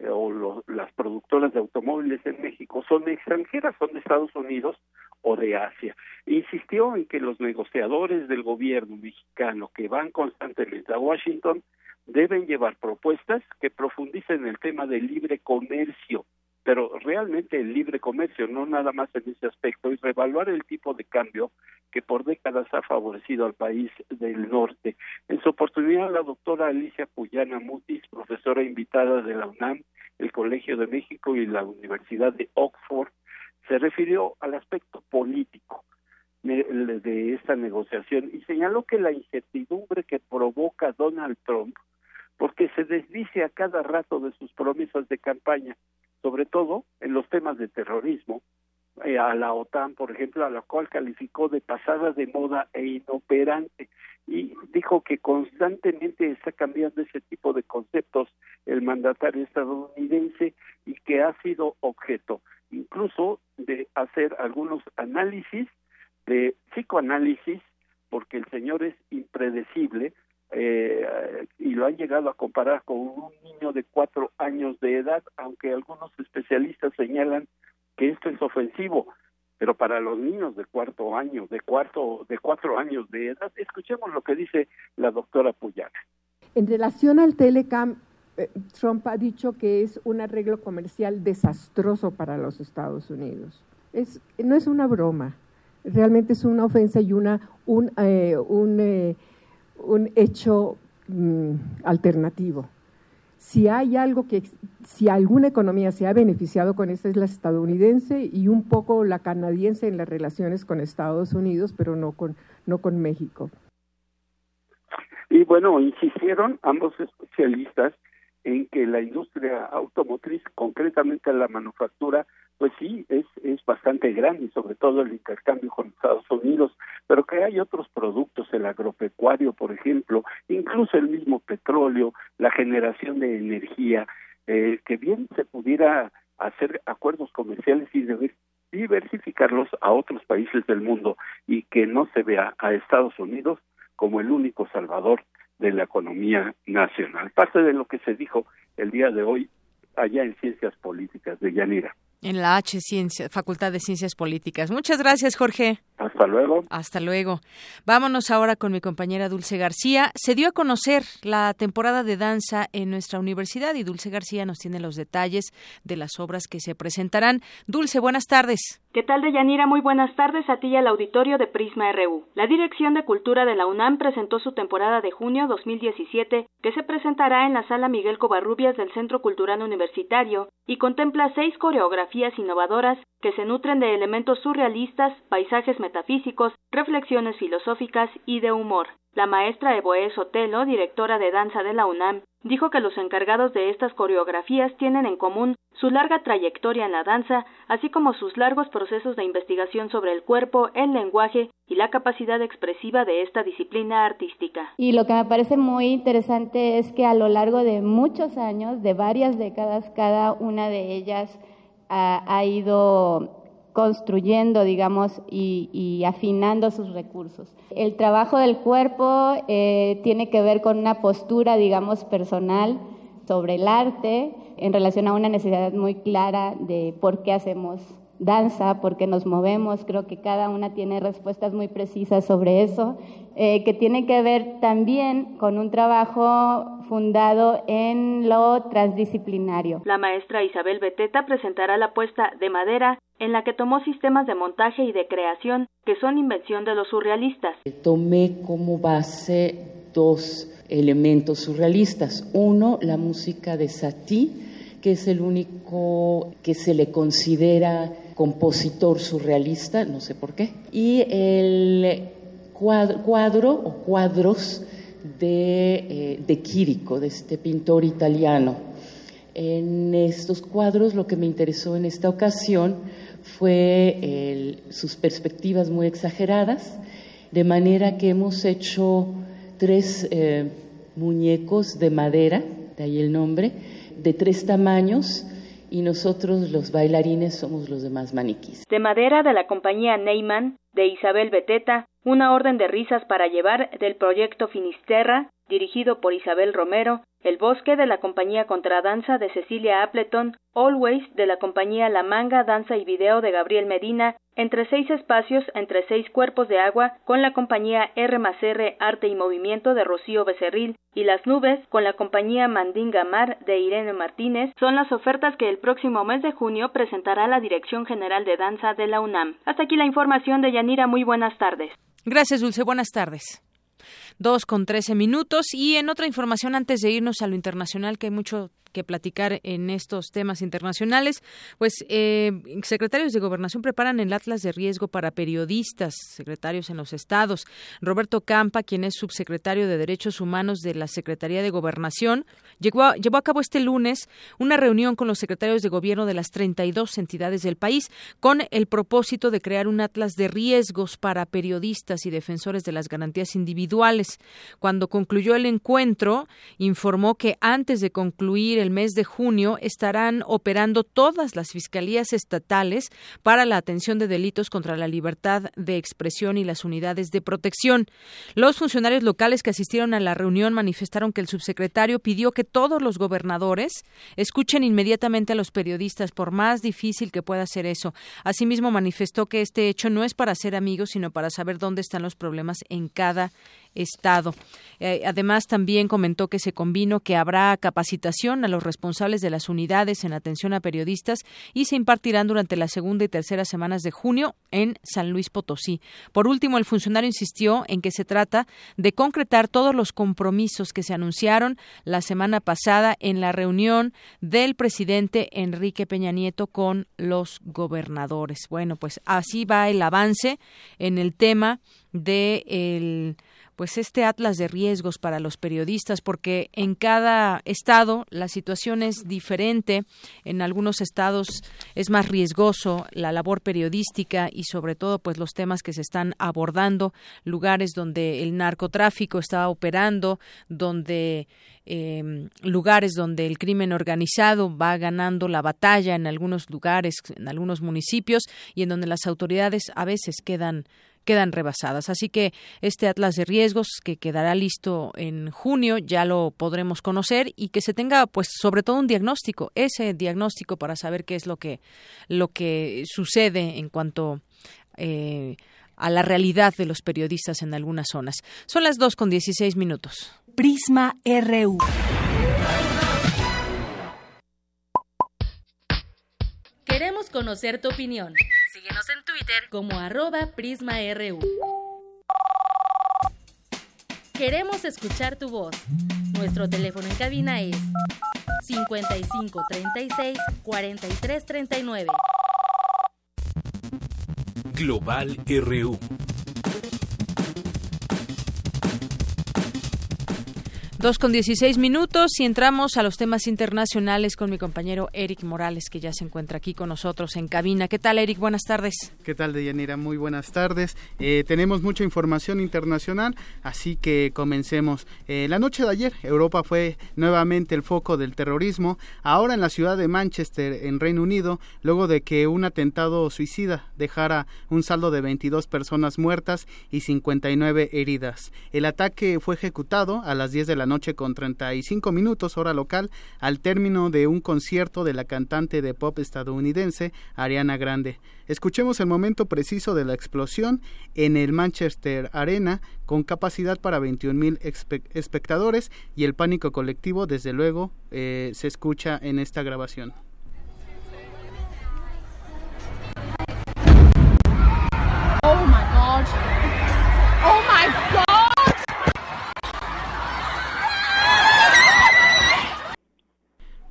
S32: eh, o las productoras de automóviles en México son extranjeras, son de Estados Unidos o de Asia. Insistió en que los negociadores del gobierno mexicano que van constantemente a Washington deben llevar propuestas que profundicen el tema del libre comercio, pero realmente el libre comercio, no nada más en ese aspecto, y revaluar el tipo de cambio que por décadas ha favorecido al país del norte. En su oportunidad, la doctora Alicia Puyana Mutis, profesora invitada de la UNAM, el Colegio de México y la Universidad de Oxford, se refirió al aspecto político de esta negociación y señaló que la incertidumbre que provoca Donald Trump, porque se desdice a cada rato de sus promesas de campaña, sobre todo en los temas de terrorismo, eh, a la OTAN, por ejemplo, a la cual calificó de pasada de moda e inoperante y dijo que constantemente está cambiando ese tipo de conceptos el mandatario estadounidense y que ha sido objeto incluso de hacer algunos análisis de psicoanálisis, porque el señor es impredecible, eh, y lo han llegado a comparar con un niño de cuatro años de edad, aunque algunos especialistas señalan que esto es ofensivo, pero para los niños de cuarto año, de cuarto, de cuatro años de edad, escuchemos lo que dice la doctora Puyana.
S34: En relación al Telecam, Trump ha dicho que es un arreglo comercial desastroso para los Estados Unidos. Es, no es una broma, realmente es una ofensa y una, un, eh, un, eh, un hecho mm, alternativo. Si hay algo que, si alguna economía se ha beneficiado con esto es la estadounidense y un poco la canadiense en las relaciones con Estados Unidos, pero no con, no con México.
S32: Y bueno, insistieron ambos especialistas en que la industria automotriz, concretamente la manufactura, pues sí, es, es bastante grande, sobre todo el intercambio con Estados Unidos, pero que hay otros productos, el agropecuario, por ejemplo, incluso el mismo petróleo, la generación de energía, eh, que bien se pudiera hacer acuerdos comerciales y diversificarlos a otros países del mundo y que no se vea a Estados Unidos como el único salvador de la economía nacional. Parte de lo que se dijo el día de hoy allá en Ciencias Políticas de Yanira.
S1: En la H Ciencia, Facultad de Ciencias Políticas. Muchas gracias, Jorge.
S32: Hasta luego.
S1: Hasta luego. Vámonos ahora con mi compañera Dulce García. Se dio a conocer la temporada de danza en nuestra universidad y Dulce García nos tiene los detalles de las obras que se presentarán. Dulce, buenas tardes.
S35: ¿Qué tal, Deyanira? Muy buenas tardes a ti y al auditorio de Prisma RU. La Dirección de Cultura de la UNAM presentó su temporada de junio 2017, que se presentará en la Sala Miguel Covarrubias del Centro Cultural Universitario y contempla seis coreografías innovadoras que se nutren de elementos surrealistas, paisajes metafísicos, reflexiones filosóficas y de humor. La maestra Evoe Sotelo, directora de danza de la UNAM, dijo que los encargados de estas coreografías tienen en común su larga trayectoria en la danza, así como sus largos procesos de investigación sobre el cuerpo, el lenguaje y la capacidad expresiva de esta disciplina artística.
S36: Y lo que me parece muy interesante es que a lo largo de muchos años, de varias décadas, cada una de ellas ha, ido construyendo, digamos, y, afinando sus recursos. El trabajo del cuerpo eh, tiene que ver con una postura, digamos, personal sobre el arte en relación a una necesidad muy clara de por qué hacemos danza, porque nos movemos, creo que cada una tiene respuestas muy precisas sobre eso, eh, que tiene que ver también con un trabajo fundado en lo transdisciplinario.
S35: La maestra Isabel Beteta presentará la puesta de madera en la que tomó sistemas de montaje y de creación que son invención de los surrealistas.
S37: Tomé como base dos elementos surrealistas. Uno, la música de Satie, que es el único que se le considera compositor surrealista, no sé por qué, y el cuadro, o cuadros de, eh, de Quirico, de este pintor italiano. En estos cuadros lo que me interesó en esta ocasión fue sus perspectivas muy exageradas, de manera que hemos hecho tres eh, muñecos de madera, de ahí el nombre, de tres tamaños y nosotros los bailarines somos los demás maniquís.
S35: De madera de la compañía Neyman, de Isabel Beteta, una orden de risas para llevar del proyecto Finisterra, dirigido por Isabel Romero, El Bosque de la compañía Contradanza de Cecilia Appleton, Always de la compañía La Manga Danza y Video de Gabriel Medina, entre seis espacios entre seis cuerpos de agua con la compañía R R Arte y Movimiento de Rocío Becerril y Las Nubes con la compañía Mandinga Mar de Irene Martínez son las ofertas que el próximo mes de junio presentará la Dirección General de Danza de la UNAM. Hasta aquí la información de Yanira. Muy buenas tardes.
S1: Gracias, Dulce. Buenas tardes. Dos con trece minutos. Y en otra información, antes de irnos a lo internacional, que hay mucho que platicar en estos temas internacionales. Pues eh, secretarios de Gobernación preparan el Atlas de Riesgo para periodistas, secretarios en los estados. Roberto Campa, quien es subsecretario de Derechos Humanos de la Secretaría de Gobernación, llevó a cabo este lunes una reunión con los secretarios de gobierno de las 32 entidades del país con el propósito de crear un Atlas de riesgos para periodistas y defensores de las garantías individuales. Cuando concluyó el encuentro, informó que antes de concluir el mes de junio estarán operando todas las fiscalías estatales para la atención de delitos contra la libertad de expresión y las unidades de protección. Los funcionarios locales que asistieron a la reunión manifestaron que el subsecretario pidió que todos los gobernadores escuchen inmediatamente a los periodistas, por más difícil que pueda ser eso. Asimismo, manifestó que este hecho no es para ser amigos, sino para saber dónde están los problemas en cada Estado. Eh, además, también comentó que se convino que habrá capacitación a los responsables de las unidades en atención a periodistas y se impartirán durante la segunda y tercera semanas de junio en San Luis Potosí. Por último, el funcionario insistió en que se trata de concretar todos los compromisos que se anunciaron la semana pasada en la reunión del presidente Enrique Peña Nieto con los gobernadores. Bueno, pues así va el avance en el tema de el pues este atlas de riesgos para los periodistas porque en cada estado la situación es diferente. En algunos estados es más riesgoso la labor periodística y sobre todo pues los temas que se están abordando. Lugares donde el narcotráfico está operando donde em, lugares donde el crimen organizado va ganando la batalla en algunos lugares en algunos municipios y en donde las autoridades a veces quedan quedan rebasadas. Así que este atlas de riesgos que quedará listo en junio ya lo podremos conocer y que se tenga pues sobre todo un diagnóstico, ese diagnóstico para saber qué es lo que lo que sucede en cuanto eh, a la realidad de los periodistas en algunas zonas. Son las dos con 16 minutos.
S2: Prisma RU.
S16: Queremos conocer tu opinión. Síguenos en Twitter como arroba PrismaRU. Queremos escuchar tu voz. Nuestro teléfono en cabina es 55 36 43 39.
S38: Global RU.
S1: Dos con dieciséis minutos y entramos a los temas internacionales con mi compañero Eric Morales, que ya se encuentra aquí con nosotros en cabina. ¿Qué tal, Eric? Buenas tardes.
S39: ¿Qué tal, Deyanira? Muy buenas tardes. Eh, tenemos mucha información internacional, así que comencemos. Eh, la noche de ayer, Europa fue nuevamente el foco del terrorismo, ahora en la ciudad de Manchester, en Reino Unido, luego de que un atentado suicida dejara un saldo de 22 personas muertas y 59 heridas. El ataque fue ejecutado a las 10 de la noche con 35 minutos hora local al término de un concierto de la cantante de pop estadounidense Ariana Grande. Escuchemos el momento preciso de la explosión en el Manchester Arena con capacidad para 21 mil espectadores y el pánico colectivo desde luego eh, se escucha en esta grabación.
S24: Oh my god. Oh my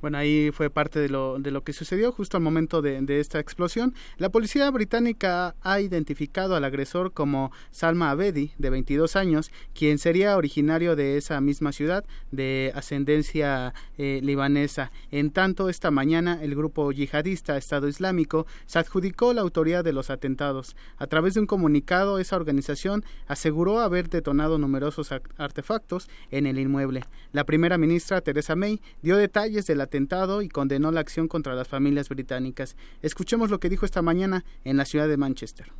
S39: Bueno, ahí fue parte de lo, de lo que sucedió justo al momento de, de, esta explosión. La policía británica ha identificado al agresor como Salma Abedi, de 22 años, quien sería originario de esa misma ciudad, de ascendencia eh, libanesa. En tanto, esta mañana el grupo yihadista Estado Islámico se adjudicó la autoría de los atentados. A través de un comunicado, esa organización aseguró haber detonado numerosos artefactos en el inmueble. La primera ministra, Theresa May, dio detalles de la atentado y condenó la acción contra las familias británicas. Escuchemos lo que dijo esta mañana en la ciudad de Manchester.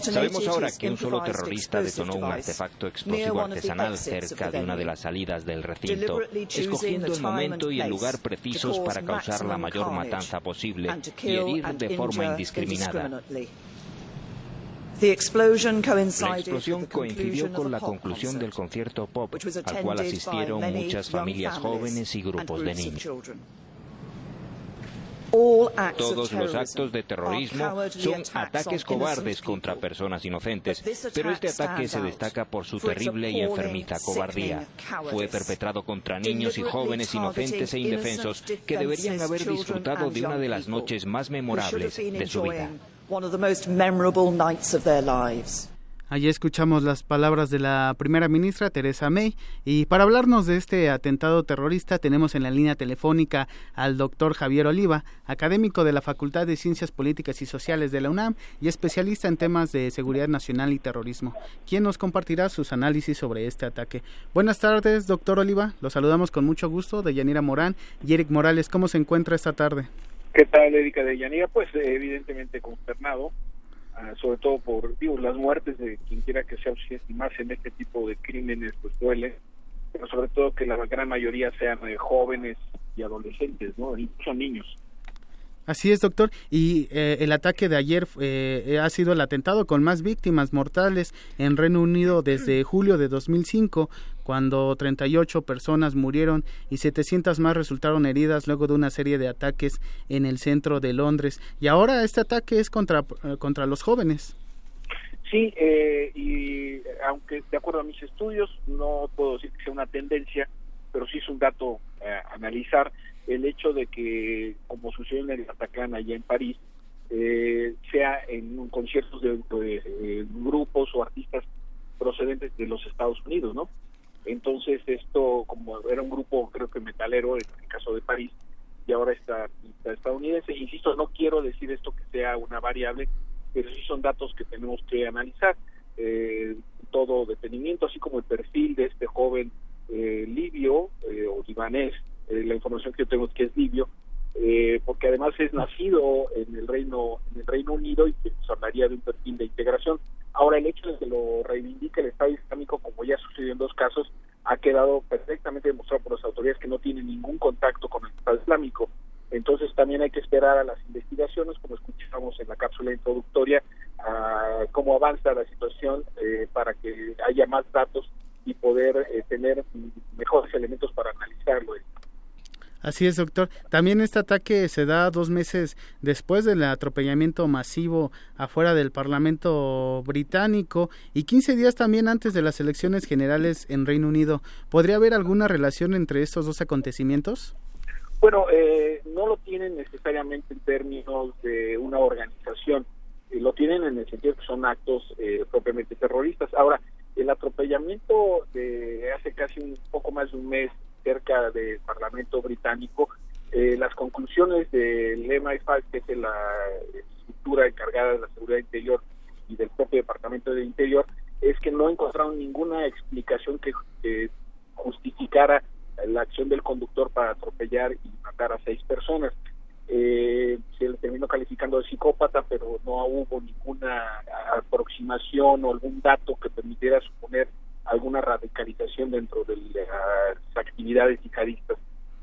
S40: Sabemos ahora que un solo terrorista detonó un artefacto explosivo artesanal cerca de una de las salidas del recinto, escogiendo el momento y el lugar precisos para causar la mayor matanza posible y herir de forma indiscriminada. La explosión coincidió con la conclusión del concierto pop, al cual asistieron muchas familias jóvenes y grupos de niños. Todos los actos de terrorismo son ataques cobardes contra personas inocentes, pero este ataque se destaca por su terrible y enfermiza cobardía. Fue perpetrado contra niños y jóvenes inocentes e indefensos que deberían haber disfrutado de una de las noches más memorables de su vida.
S39: Allí escuchamos las palabras de la primera ministra Teresa May y para hablarnos de este atentado terrorista tenemos en la línea telefónica al doctor Javier Oliva, académico de la Facultad de Ciencias Políticas y Sociales de la UNAM y especialista en temas de seguridad nacional y terrorismo, quien nos compartirá sus análisis sobre este ataque. Buenas tardes, doctor Oliva, los saludamos con mucho gusto de Yanira Morán y Eric Morales. ¿Cómo se encuentra esta tarde?
S41: ¿Qué tal, Erika de Yanira? Pues eh, evidentemente consternado, uh, sobre todo por digo, las muertes de quien quiera que sea, y más en este tipo de crímenes, pues duele, pero sobre todo que la gran mayoría sean eh, jóvenes y adolescentes, ¿no? Incluso niños.
S39: Así es, doctor. Y eh, el ataque de ayer eh, ha sido el atentado con más víctimas mortales en Reino Unido desde julio de 2005, cuando 38 personas murieron y 700 más resultaron heridas luego de una serie de ataques en el centro de Londres. Y ahora este ataque es contra, eh, contra los jóvenes.
S41: Sí, y aunque de acuerdo a mis estudios no puedo decir que sea una tendencia, pero sí es un dato a analizar el hecho de que, como sucedió en el Bataclan allá en París, eh, sea en conciertos de, grupos o artistas procedentes de los Estados Unidos, ¿no? Entonces esto, como era un grupo, creo que metalero, en el caso de París, y ahora está, estadounidense, insisto, no quiero decir esto que sea una variable, pero sí son datos que tenemos que analizar. Eh, todo detenimiento, así como el perfil de este joven eh, libio eh, o libanés eh, la información que yo tengo es que es libio, eh, porque además es nacido en el Reino en el Reino Unido y que nos hablaría de un perfil de integración. Ahora, el hecho de que lo reivindique el Estado Islámico, como ya sucedió en dos casos, ha quedado perfectamente demostrado por las autoridades que no tiene ningún contacto con el Estado Islámico. Entonces también hay que esperar a las investigaciones, como escuchamos en la cápsula introductoria, a cómo avanza la situación eh, para que haya más datos y poder tener mejores elementos para analizarlo.
S39: Así es, doctor. También este ataque se da dos meses después del atropellamiento masivo afuera del Parlamento británico y 15 días también antes de las elecciones generales en Reino Unido. ¿Podría haber alguna relación entre estos dos acontecimientos?
S41: Bueno, eh, no lo tienen necesariamente en términos de una organización, eh, lo tienen en el sentido que son actos eh, propiamente terroristas. Ahora, el atropellamiento hace casi un poco más de un mes cerca del Parlamento británico, eh, las conclusiones del MI5, que es la estructura encargada de la seguridad interior y del propio Departamento de Interior, es que no encontraron ninguna explicación que, justificara la acción del conductor para atropellar y matar a seis personas. Eh, se le terminó calificando de psicópata, pero no hubo ninguna aproximación o algún dato que permitiera suponer alguna radicalización dentro de las actividades yihadistas.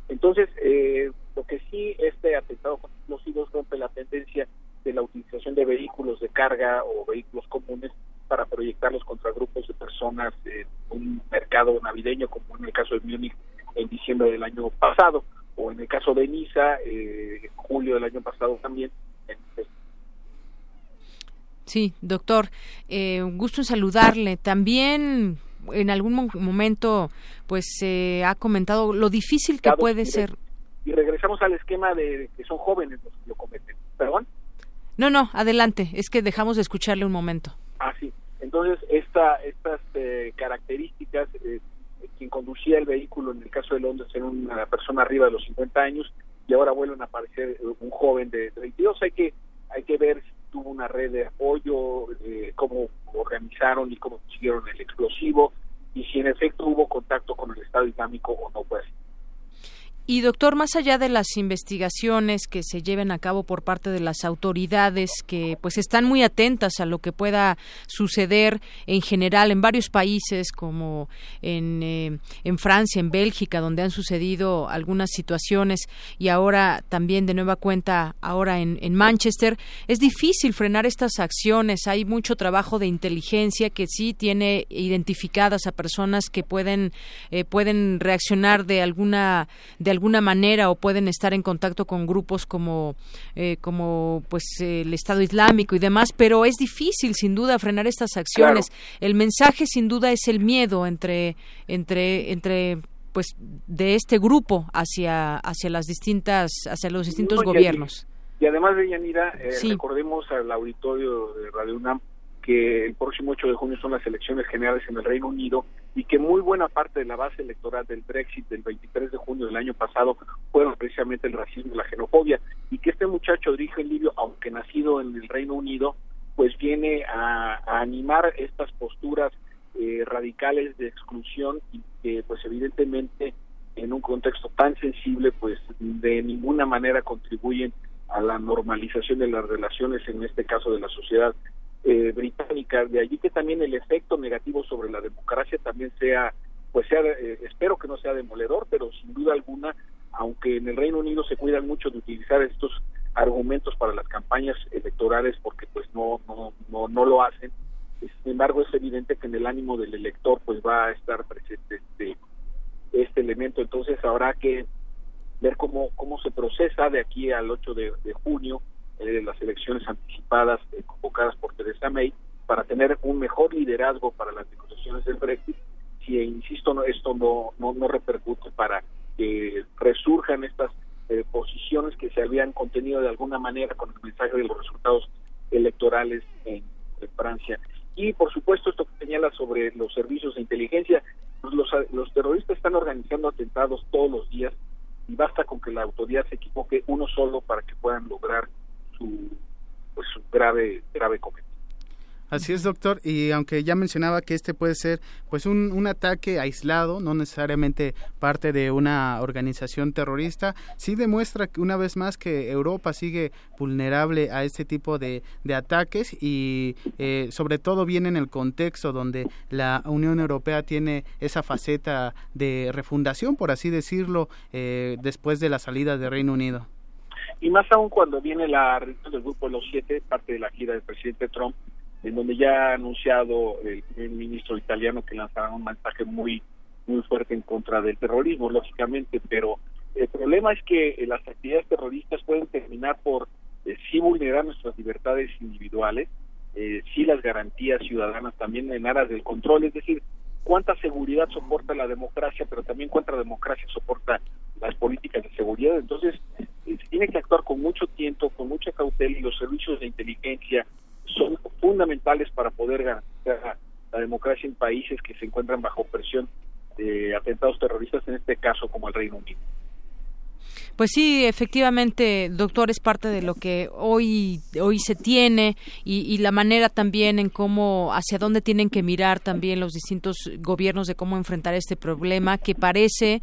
S41: Entonces, eh, lo que sí este atentado con explosivos rompe la tendencia de la utilización de vehículos de carga o vehículos comunes para proyectarlos contra grupos de personas en un mercado navideño, como en el caso de Múnich en diciembre del año pasado, o en el caso de Niza, eh, en julio del año pasado también.
S1: Sí, doctor, eh, un gusto en saludarle. También en algún momento pues se ha comentado lo difícil que puede ser.
S41: Y regresamos al esquema de que son jóvenes los que lo cometen. ¿Perdón?
S1: No, no, adelante. Es que dejamos de escucharle un momento.
S41: Ah, sí. Entonces, esta, estas eh, características, eh, quien conducía el vehículo, en el caso de Londres, era una persona arriba de los 50 años y ahora vuelven a aparecer eh, un joven de 32. Hay que, hay que ver tuvo una red de apoyo, cómo organizaron y cómo consiguieron el explosivo y si en efecto hubo contacto con el Estado Islámico o no fue así.
S1: Y doctor, más allá de las investigaciones que se lleven a cabo por parte de las autoridades que pues están muy atentas a lo que pueda suceder en general en varios países como en, eh, en Francia, en Bélgica, donde han sucedido algunas situaciones y ahora también de nueva cuenta ahora en, en Manchester, es difícil frenar estas acciones. Hay mucho trabajo de inteligencia que sí tiene identificadas a personas que pueden eh, pueden reaccionar de alguna de alguna manera o pueden estar en contacto con grupos como eh, como pues el Estado Islámico y demás, pero es difícil sin duda frenar estas acciones. El mensaje sin duda es el miedo entre entre entre pues de este grupo hacia hacia las distintas hacia los distintos gobiernos.
S41: Y, además de Yanira, eh, recordemos al auditorio de Radio UNAM que el próximo 8 de junio son las elecciones generales en el Reino Unido y que muy buena parte de la base electoral del Brexit del 23 de junio del año pasado fueron precisamente el racismo y la xenofobia y que este muchacho de origen libio, aunque nacido en el Reino Unido, pues viene a, animar estas posturas eh, radicales de exclusión y que pues evidentemente en un contexto tan sensible pues de ninguna manera contribuyen a la normalización de las relaciones en este caso de la sociedad eh, británica. De allí que también el efecto negativo sobre la democracia también sea, pues sea, eh, espero que no sea demoledor, pero sin duda alguna, aunque en el Reino Unido se cuidan mucho de utilizar estos argumentos para las campañas electorales porque pues no no no, no lo hacen sin embargo es evidente que en el ánimo del elector pues va a estar presente este este elemento entonces habrá que ver cómo cómo se procesa de aquí al 8 de junio eh, las elecciones anticipadas eh, convocadas por Theresa May para tener un mejor liderazgo para las negociaciones del Brexit. Si, insisto, no, esto no, no, no repercute para que resurjan estas eh, posiciones que se habían contenido de alguna manera con el mensaje de los resultados electorales en, Francia. Y, por supuesto, esto que señala sobre los servicios de inteligencia, pues los, los terroristas están organizando atentados todos los días y basta con que la autoridad se equivoque uno solo para que puedan lograr su, pues, su grave, grave cometido.
S39: Así es, doctor. Y aunque ya mencionaba que este puede ser pues un, ataque aislado, no necesariamente parte de una organización terrorista, sí demuestra que una vez más que Europa sigue vulnerable a este tipo de, de ataques y eh, sobre todo viene en el contexto donde la Unión Europea tiene esa faceta de refundación, por así decirlo, eh, después de la salida del Reino Unido
S41: y más aún cuando viene la reunión del Grupo de los Siete, parte de la gira del presidente Trump, en donde ya ha anunciado el primer ministro italiano que lanzará un mensaje muy muy fuerte en contra del terrorismo, lógicamente, pero el problema es que eh, las actividades terroristas pueden terminar por eh, sí vulnerar nuestras libertades individuales, eh, sí las garantías ciudadanas también en aras del control, es decir, cuánta seguridad soporta la democracia, pero también cuánta democracia soporta las políticas de seguridad. Entonces, eh, se tiene que actuar con mucho tiempo, con mucha cautela y los servicios de inteligencia son fundamentales para poder garantizar la democracia en países que se encuentran bajo presión de atentados terroristas, en este caso como el Reino Unido.
S1: Pues sí, efectivamente, doctor, es parte de lo que hoy, hoy se tiene y, la manera también en cómo, hacia dónde tienen que mirar también los distintos gobiernos de cómo enfrentar este problema que parece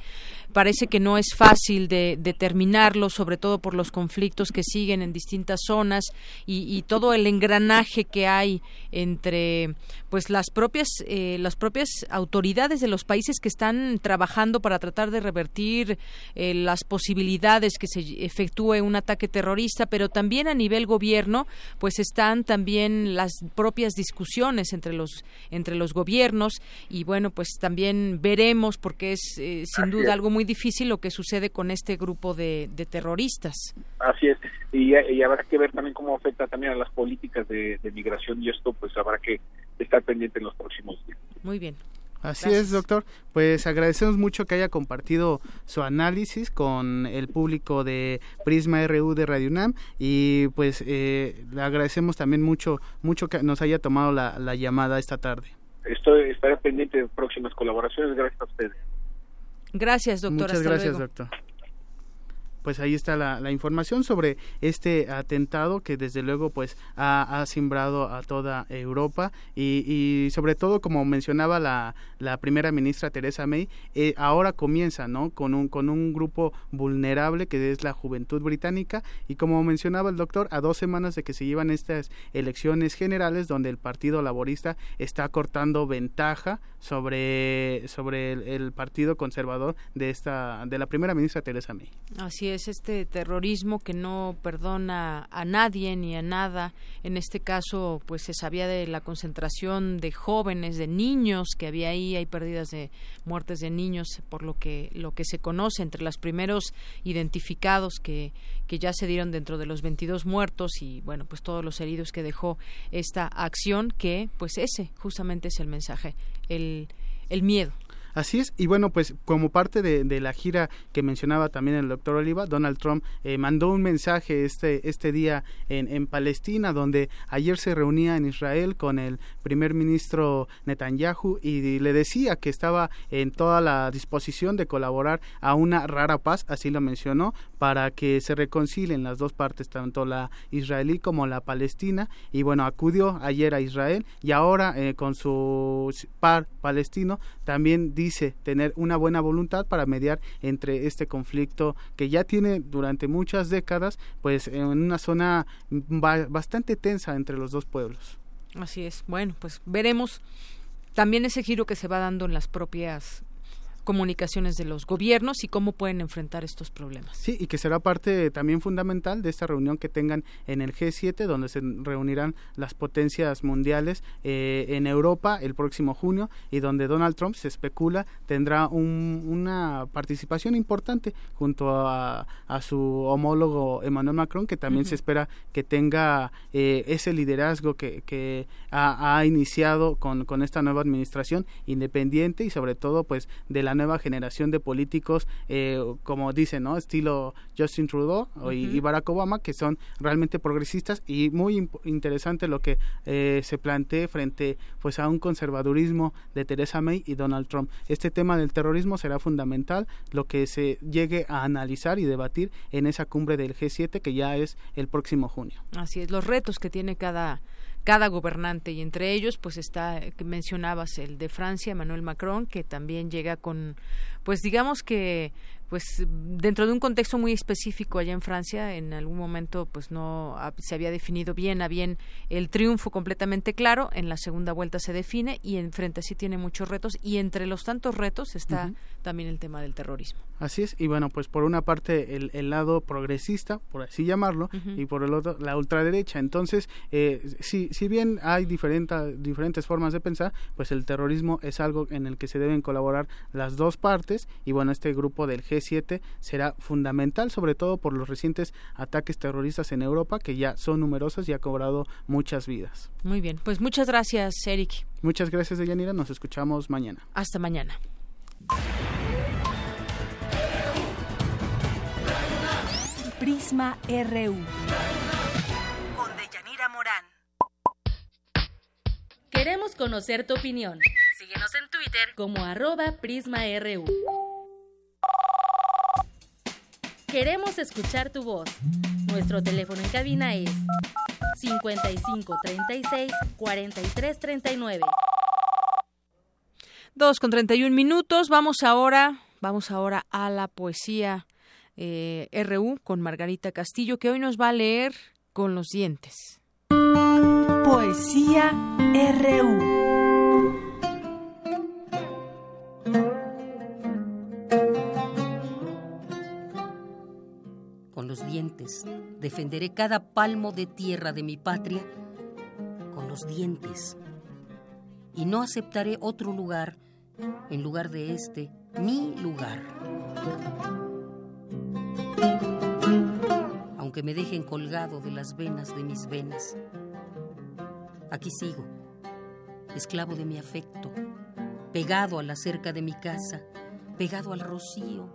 S1: parece que no es fácil de determinarlo, sobre todo por los conflictos que siguen en distintas zonas y, todo el engranaje que hay entre pues las propias eh, las propias autoridades de los países que están trabajando para tratar de revertir eh, las posibilidades que se efectúe un ataque terrorista, pero también a nivel gobierno, pues están también las propias discusiones entre los entre los gobiernos y bueno, pues también veremos porque es eh, sin duda algo muy difícil lo que sucede con este grupo de, terroristas.
S41: Así es, y, habrá que ver también cómo afecta también a las políticas de, de migración y esto pues habrá que estar pendiente en los próximos días.
S1: Muy bien.
S39: Así es, doctor. Pues agradecemos mucho que haya compartido su análisis con el público de Prisma RU de Radio UNAM y pues eh, le agradecemos también mucho mucho que nos haya tomado la, la llamada esta tarde.
S41: Estoy estaré pendiente de próximas colaboraciones. Gracias a ustedes.
S1: Gracias, doctor.
S39: Muchas gracias, doctor pues ahí está la, la, información sobre este atentado que desde luego pues ha, ha simbrado a toda Europa y, y, sobre todo como mencionaba la, la primera ministra Teresa May eh, ahora comienza no con un con un grupo vulnerable que es la juventud británica y como mencionaba el doctor a dos semanas de que se llevan estas elecciones generales donde el partido laborista está cortando ventaja sobre sobre el, el partido conservador de esta de la primera ministra Teresa May.
S1: Así es este terrorismo que no perdona a nadie ni a nada. En este caso, pues se sabía de la concentración de jóvenes, de niños que había ahí, hay pérdidas de muertes de niños por lo que lo que se conoce entre los primeros identificados que que ya se dieron dentro de los 22 muertos y bueno, pues todos los heridos que dejó esta acción que pues ese justamente es el mensaje, el el miedo
S39: Así es, y bueno, pues como parte de, la gira que mencionaba también el doctor Oliva, Donald Trump eh, mandó un mensaje este, este día en, en Palestina, donde ayer se reunía en Israel con el primer ministro Netanyahu y le decía que estaba en toda la disposición de colaborar a una rara paz, así lo mencionó, para que se reconcilien las dos partes, tanto la israelí como la palestina, y bueno, acudió ayer a Israel y ahora eh, con su par palestino también dice tener una buena voluntad para mediar entre este conflicto que ya tiene durante muchas décadas, pues en una zona bastante tensa entre los dos pueblos.
S1: Así es. Bueno, pues veremos también ese giro que se va dando en las propias comunicaciones de los gobiernos y cómo pueden enfrentar estos problemas.
S39: Sí, y que será parte también fundamental de esta reunión que tengan en el G7, donde se reunirán las potencias mundiales eh, en Europa el próximo junio y donde Donald Trump se especula tendrá una participación importante junto a, su homólogo Emmanuel Macron, que también se espera que tenga eh, ese liderazgo que, que ha, ha, iniciado con, con esta nueva administración independiente y sobre todo pues de la nueva generación de políticos, eh, como dicen, ¿no? Estilo Justin Trudeau y, Barack Obama, que son realmente progresistas y muy interesante lo que eh, se plantea frente pues a un conservadurismo de Theresa May y Donald Trump. Este tema del terrorismo será fundamental, lo que se llegue a analizar y debatir en esa cumbre del G7 que ya es el próximo junio.
S1: Así es, los retos que tiene cada cada gobernante y entre ellos pues está que mencionabas el de Francia Emmanuel Macron que también llega con pues digamos que pues dentro de un contexto muy específico allá en Francia en algún momento pues no se había definido bien a bien el triunfo completamente claro en la segunda vuelta se define y en frente sí tiene muchos retos y entre los tantos retos está también el tema del terrorismo.
S39: Así es y bueno pues por una parte el, lado progresista por así llamarlo y por el otro la ultraderecha. Entonces eh, si si bien hay diferentes diferentes formas de pensar pues el terrorismo es algo en el que se deben colaborar las dos partes y bueno este grupo del G será fundamental, sobre todo por los recientes ataques terroristas en Europa, que ya son numerosos y ha cobrado muchas vidas.
S1: Muy bien, pues muchas gracias, Eric.
S39: Muchas gracias, Deyanira. Nos escuchamos mañana.
S1: Hasta mañana.
S2: Prisma RU.
S27: Con Deyanira Morán.
S16: Queremos conocer tu opinión. Síguenos en Twitter como arroba PrismaRU. Queremos escuchar tu voz. Nuestro teléfono en cabina es 55 36 43 39.
S1: Dos con 31 minutos. Vamos ahora Vamos ahora a la poesía eh, RU con Margarita Castillo, que hoy nos va a leer con los dientes.
S29: Poesía RU.
S42: Defenderé cada palmo de tierra de mi patria, con los dientes. Y no aceptaré otro lugar en lugar de este, mi lugar. Aunque me dejen colgado de las venas de mis venas, aquí sigo, esclavo de mi afecto, pegado a la cerca de mi casa, pegado al rocío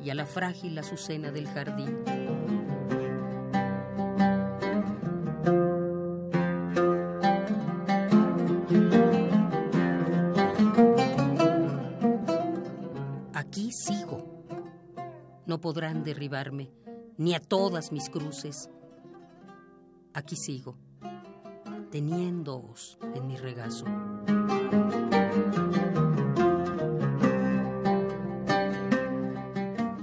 S42: y a la frágil azucena del jardín. No podrán derribarme, ni a todas mis cruces. Aquí sigo, teniéndoos en mi regazo.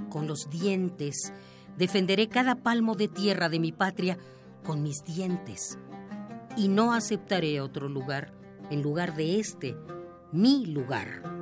S42: Con los dientes defenderé cada palmo de tierra de mi patria con mis dientes. Y no aceptaré otro lugar en lugar de este, mi lugar.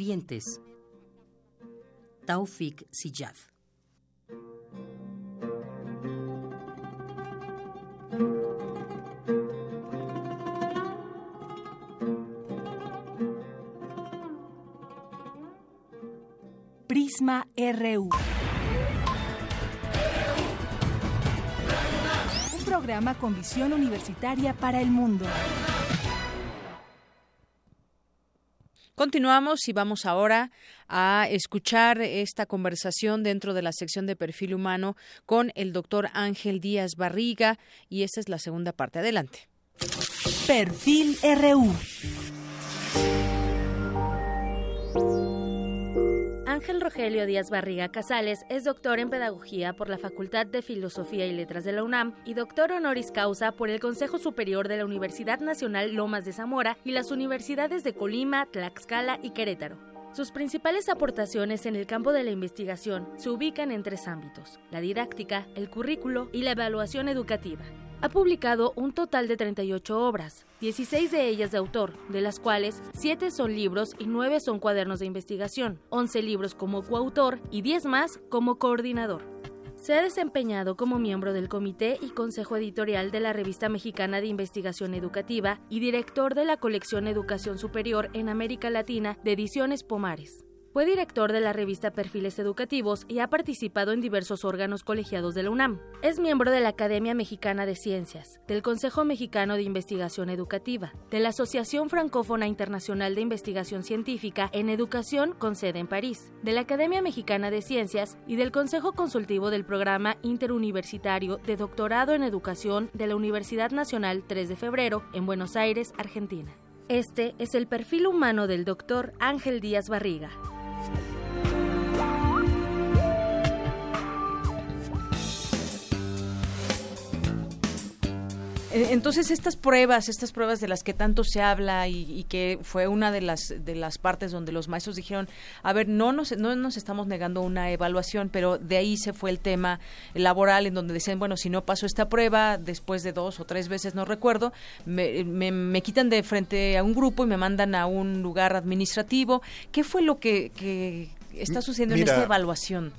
S42: Dientes. Taufik Siyad.
S2: Prisma RU. Un programa con visión universitaria para el mundo.
S1: Continuamos y vamos ahora a escuchar esta conversación dentro de la sección de perfil humano con el doctor Ángel Díaz Barriga y esta es la segunda parte. Adelante.
S2: Perfil RU.
S16: Ángel Rogelio Díaz Barriga Casales es doctor en Pedagogía por la Facultad de Filosofía y Letras de la UNAM y doctor honoris causa por el Consejo Superior de la Universidad Nacional Lomas de Zamora y las universidades de Colima, Tlaxcala y Querétaro. Sus principales aportaciones en el campo de la investigación se ubican en tres ámbitos, la didáctica, el currículo y la evaluación educativa. Ha publicado un total de 38 obras, 16 de ellas de autor, de las cuales 7 son libros y 9 son cuadernos de investigación, 11 libros como coautor y 10 más como coordinador. Se ha desempeñado como miembro del comité y consejo editorial de la Revista Mexicana de Investigación Educativa y director de la colección Educación Superior en América Latina de Ediciones Pomares. Fue director de la revista Perfiles Educativos y ha participado en diversos órganos colegiados de la UNAM. Es miembro de la Academia Mexicana de Ciencias, del Consejo Mexicano de Investigación Educativa, de la Asociación Francófona Internacional de Investigación Científica en Educación con sede en París, de la Academia Mexicana de Ciencias y del Consejo Consultivo del Programa Interuniversitario de Doctorado en Educación de la Universidad Nacional 3 de Febrero en Buenos Aires, Argentina. Este es el perfil humano del doctor Ángel Díaz Barriga.
S1: Thank you. Entonces estas pruebas, estas pruebas de las que tanto se habla y, que fue una de las de las partes donde los maestros dijeron, a ver, no nos no nos estamos negando una evaluación, pero de ahí se fue el tema laboral en donde decían, bueno, si no paso esta prueba después de dos o tres veces no recuerdo, me, me, quitan de frente a un grupo y me mandan a un lugar administrativo. ¿Qué fue lo que, que está sucediendo en esta evaluación?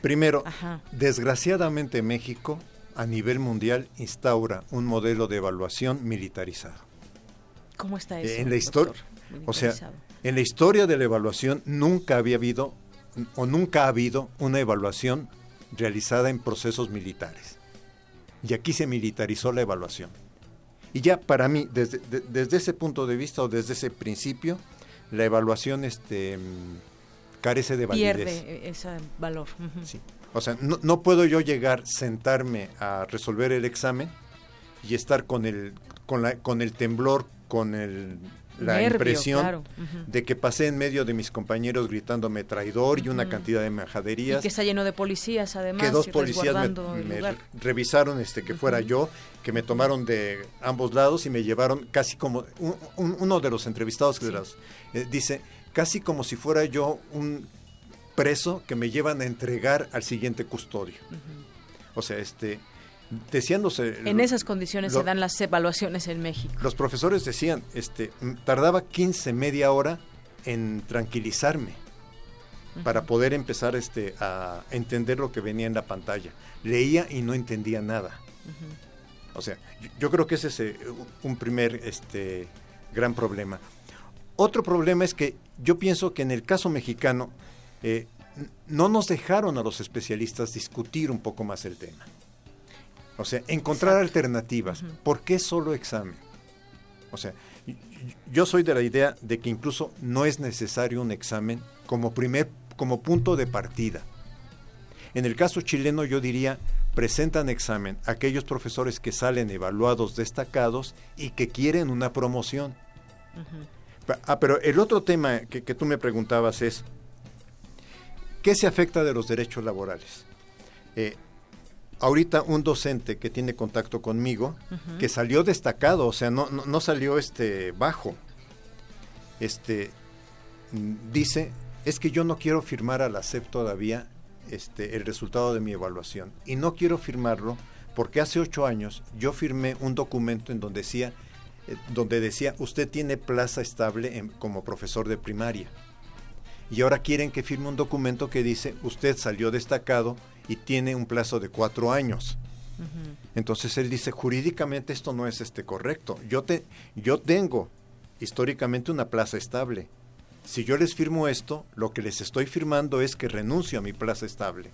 S43: Primero, desgraciadamente México a nivel mundial instaura un modelo de evaluación militarizado.
S1: ¿Cómo está eso?
S43: En la historia, o sea, en la historia de la evaluación nunca había habido o nunca ha habido una evaluación realizada en procesos militares. Y aquí se militarizó la evaluación. Y ya para mí, desde, desde ese punto de vista o desde ese principio, la evaluación este, carece de validez.
S1: Pierde ese valor.
S43: Sí. O sea, no, puedo yo llegar, sentarme a resolver el examen y estar con el, con, la, con el temblor, con el la impresión de que pasé en medio de mis compañeros gritándome traidor y una cantidad de majaderías.
S1: Y que está lleno de policías, además.
S43: Que dos policías me, revisaron este que fuera yo, que me tomaron de ambos lados y me llevaron casi como uno de los entrevistados que eh, dice casi como si fuera yo un preso que me llevan a entregar al siguiente custodio. O sea, este decíandose
S1: en esas condiciones se dan las evaluaciones en México.
S43: Los profesores decían, este, tardaba 15 media hora en tranquilizarme para poder empezar este a entender lo que venía en la pantalla. Leía y no entendía nada. O sea, yo, creo que ese es eh, un primer este gran problema. Otro problema es que yo pienso que en el caso mexicano eh, no nos dejaron a los especialistas discutir un poco más el tema. O sea, encontrar alternativas. ¿Por qué solo examen? O sea, yo soy de la idea de que incluso no es necesario un examen como primer como punto de partida. En el caso chileno yo diría presentan examen aquellos profesores que salen evaluados destacados y que quieren una promoción. Ah, pero el otro tema que, que tú me preguntabas es, ¿qué se afecta de los derechos laborales? Eh, ahorita un docente que tiene contacto conmigo, que salió destacado, o sea, no, no, salió este bajo, este dice, es que yo no quiero firmar a la SEP todavía este, el resultado de mi evaluación. Y no quiero firmarlo porque hace ocho años yo firmé un documento en donde decía, eh, donde decía usted tiene plaza estable como profesor de primaria. Y ahora quieren que firme un documento que dice usted salió destacado y tiene un plazo de cuatro años. Entonces él dice, jurídicamente esto no es este correcto. Yo, te, yo tengo históricamente una plaza estable. Si yo les firmo esto, lo que les estoy firmando es que renuncio a mi plaza estable.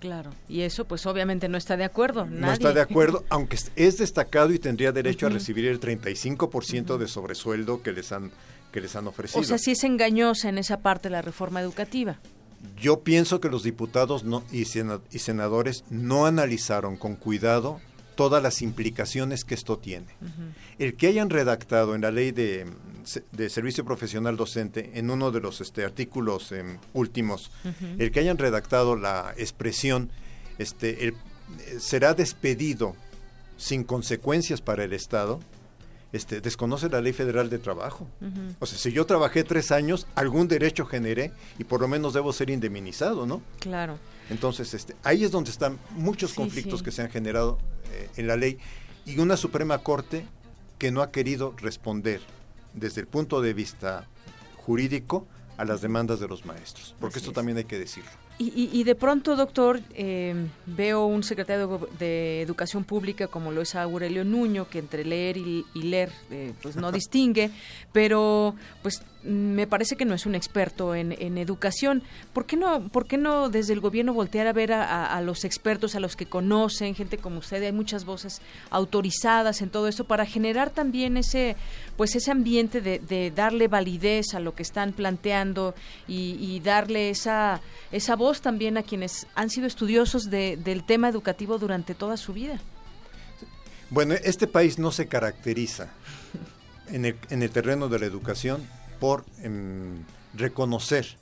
S1: Claro, y eso pues obviamente no está de acuerdo.
S43: No está de acuerdo, <laughs> aunque es destacado y tendría derecho a recibir el 35% de sobresueldo que les han que les han ofrecido. O
S1: sea, sí es engañosa en esa parte la reforma educativa.
S43: Yo pienso que los diputados no, y, senadores no analizaron con cuidado todas las implicaciones que esto tiene. El que hayan redactado en la ley de, servicio profesional docente, en uno de los este, artículos em, últimos, el que hayan redactado la expresión, este, el, será despedido sin consecuencias para el Estado, este, desconoce la ley federal de trabajo. O sea, si yo trabajé tres años, algún derecho generé y por lo menos debo ser indemnizado, ¿no?
S1: Claro.
S43: Entonces, este, ahí es donde están muchos conflictos que se han generado eh, en la ley y una Suprema Corte que no ha querido responder desde el punto de vista jurídico a las demandas de los maestros, porque esto también hay que decirlo.
S1: Y, de pronto, doctor, eh, veo un secretario de Educación Pública como lo es Aurelio Nuño, que entre leer y, leer eh, pues no <laughs> distingue, pero pues me parece que no es un experto en, educación. ¿Por qué, no, ¿Por qué no desde el gobierno voltear a ver a, los expertos, a los que conocen, gente como usted? Hay muchas voces autorizadas en todo esto para generar también ese, pues ese ambiente de, darle validez a lo que están planteando y, darle esa, esa voz también a quienes han sido estudiosos del tema educativo durante toda su vida.
S43: Bueno, este país no se caracteriza en el, en el terreno de la educación por em, reconocer.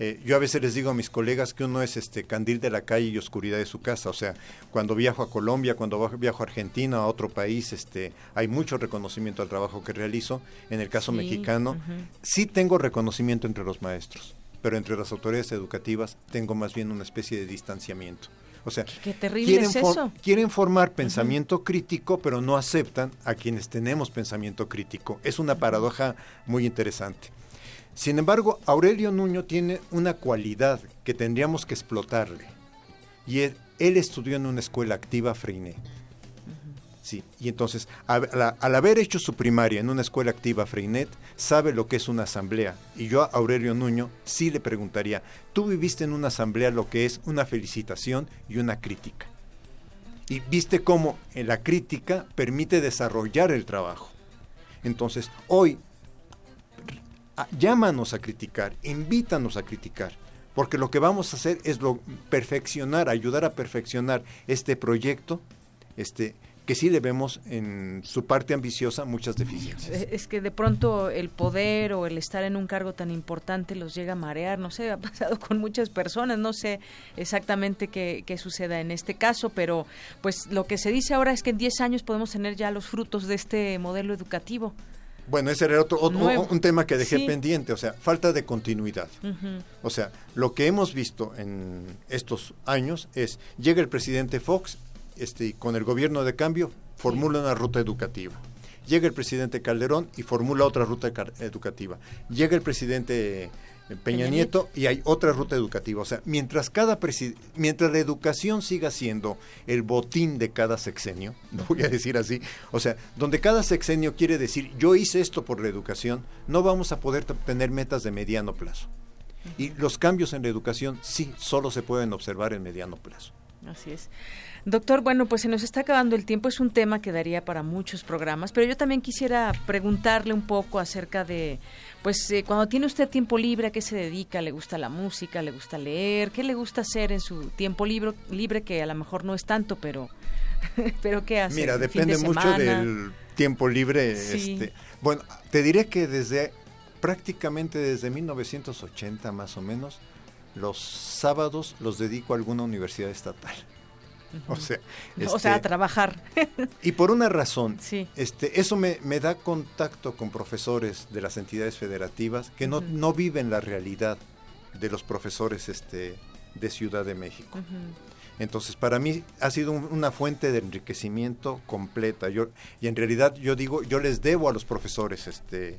S43: Eh, yo a veces les digo a mis colegas que uno es este candil de la calle y oscuridad de su casa. O sea, cuando viajo a Colombia, cuando viajo a Argentina, a otro país, este, hay mucho reconocimiento al trabajo que realizo. En el caso mexicano, sí tengo reconocimiento entre los maestros, pero entre las autoridades educativas tengo más bien una especie de distanciamiento. O sea,
S1: quieren,
S43: quieren formar pensamiento crítico, pero no aceptan a quienes tenemos pensamiento crítico. Es una paradoja muy interesante. Sin embargo, Aurelio Nuño tiene una cualidad que tendríamos que explotarle. Y él, él estudió en una escuela activa Freinet. Sí, y entonces, al, haber hecho su primaria en una escuela activa Freinet, sabe lo que es una asamblea. Y yo a Aurelio Nuño sí le preguntaría, tú viviste en una asamblea lo que es una felicitación y una crítica. Y viste cómo en la crítica permite desarrollar el trabajo. Entonces, hoy, llámanos a criticar, invítanos a criticar porque lo que vamos a hacer es perfeccionar, ayudar a perfeccionar este proyecto este, que sí le vemos en su parte ambiciosa muchas deficiencias.
S1: Es que de pronto el poder o el estar en un cargo tan importante los llega a marear, no sé, ha pasado con muchas personas, no sé exactamente qué, qué suceda en este caso, pero pues lo que se dice ahora es que en 10 años podemos tener ya los frutos de este modelo educativo.
S43: Bueno, ese era otro, un tema que dejé pendiente, o sea, falta de continuidad. O sea, lo que hemos visto en estos años es, llega el presidente Fox, este, con el gobierno de cambio, formula una ruta educativa. Llega el presidente Calderón y formula otra ruta educativa. Llega el presidente Peña, Nieto, y hay otra ruta educativa. O sea, mientras cada mientras la educación siga siendo el botín de cada sexenio, <laughs> voy a decir así, o sea, donde cada sexenio quiere decir yo hice esto por la educación, no vamos a poder tener metas de mediano plazo. Y los cambios en la educación sí solo se pueden observar en mediano plazo.
S1: Así es. Doctor, bueno, pues se nos está acabando el tiempo, es un tema que daría para muchos programas, pero yo también quisiera preguntarle un poco acerca de, pues eh, cuando tiene usted tiempo libre, ¿a qué se dedica? ¿Le gusta la música? ¿Le gusta leer? ¿Qué le gusta hacer en su tiempo libre, libre que a lo mejor no es tanto, pero, <laughs> pero ¿qué hace?
S43: Mira, depende mucho del tiempo libre. Este, bueno, te diré que desde prácticamente desde 1980 más o menos, los sábados los dedico a alguna universidad estatal.
S1: O sea, o sea, a este, trabajar.
S43: y por una razón, este, eso me, da contacto con profesores de las entidades federativas que no, no viven la realidad de los profesores este, de Ciudad de México. Entonces, para mí ha sido una fuente de enriquecimiento completa. Yo, y en realidad yo digo, yo les debo a los profesores este,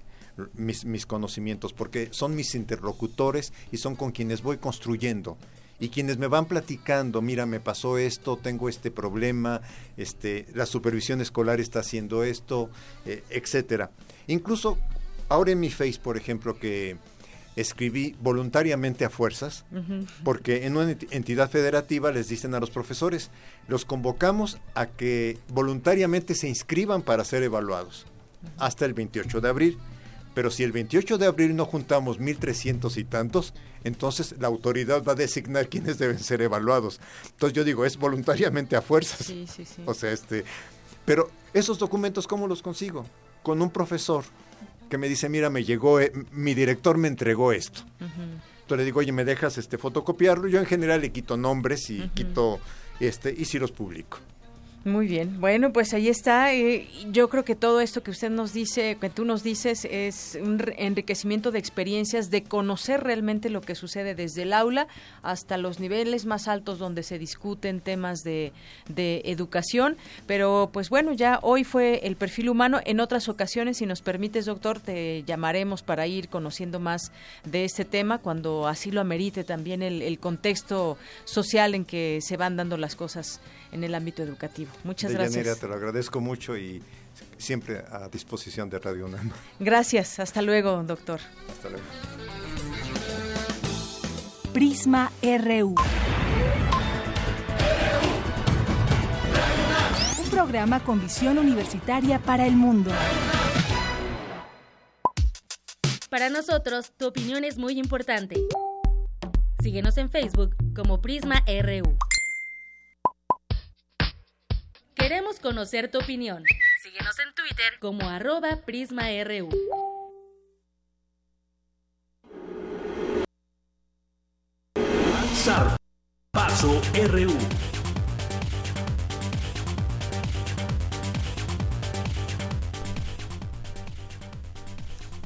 S43: mis, mis conocimientos, porque son mis interlocutores y son con quienes voy construyendo y quienes me van platicando, mira, me pasó esto, tengo este problema, este, la supervisión escolar está haciendo esto, eh, etcétera. Incluso ahora en mi Face, por ejemplo, que escribí voluntariamente a fuerzas, porque en una entidad federativa les dicen a los profesores, los convocamos a que voluntariamente se inscriban para ser evaluados hasta el 28 de abril. Pero si el 28 de abril no juntamos 1.300 y tantos, entonces la autoridad va a designar quiénes deben ser evaluados. Entonces yo digo, es voluntariamente a fuerzas.
S1: Sí, sí, sí.
S43: O sea, este... Pero esos documentos, ¿cómo los consigo? Con un profesor que me dice, mira, me llegó, eh, mi director me entregó esto. Entonces le digo, oye, ¿me dejas este fotocopiarlo? Yo en general le quito nombres y quito, este, y si los publico.
S1: Muy bien, bueno, pues ahí está. Eh, yo creo que todo esto que usted nos dice, que tú nos dices, es un enriquecimiento de experiencias, de conocer realmente lo que sucede desde el aula hasta los niveles más altos donde se discuten temas de, de educación. Pero pues bueno, ya hoy fue el perfil humano. En otras ocasiones, si nos permites, doctor, te llamaremos para ir conociendo más de este tema cuando así lo amerite también el, el contexto social en que se van dando las cosas en el ámbito educativo. Muchas gracias.
S43: te lo agradezco mucho y siempre a disposición de Radio UNAM.
S1: Gracias, hasta luego, doctor.
S43: Hasta luego.
S29: Prisma RU. Un programa con visión universitaria para el mundo.
S16: Para nosotros, tu opinión es muy importante. Síguenos en Facebook como Prisma RU. Queremos conocer tu opinión. Síguenos en Twitter como arroba PrismaRU.
S38: Paso RU.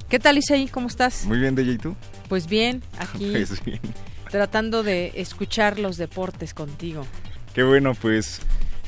S1: ¿Qué tal, Isaí? ¿Cómo estás?
S44: Muy bien, Deya, ¿y tú?
S1: Pues bien, aquí <laughs>
S44: pues bien.
S1: tratando de escuchar los deportes contigo.
S44: Qué bueno, pues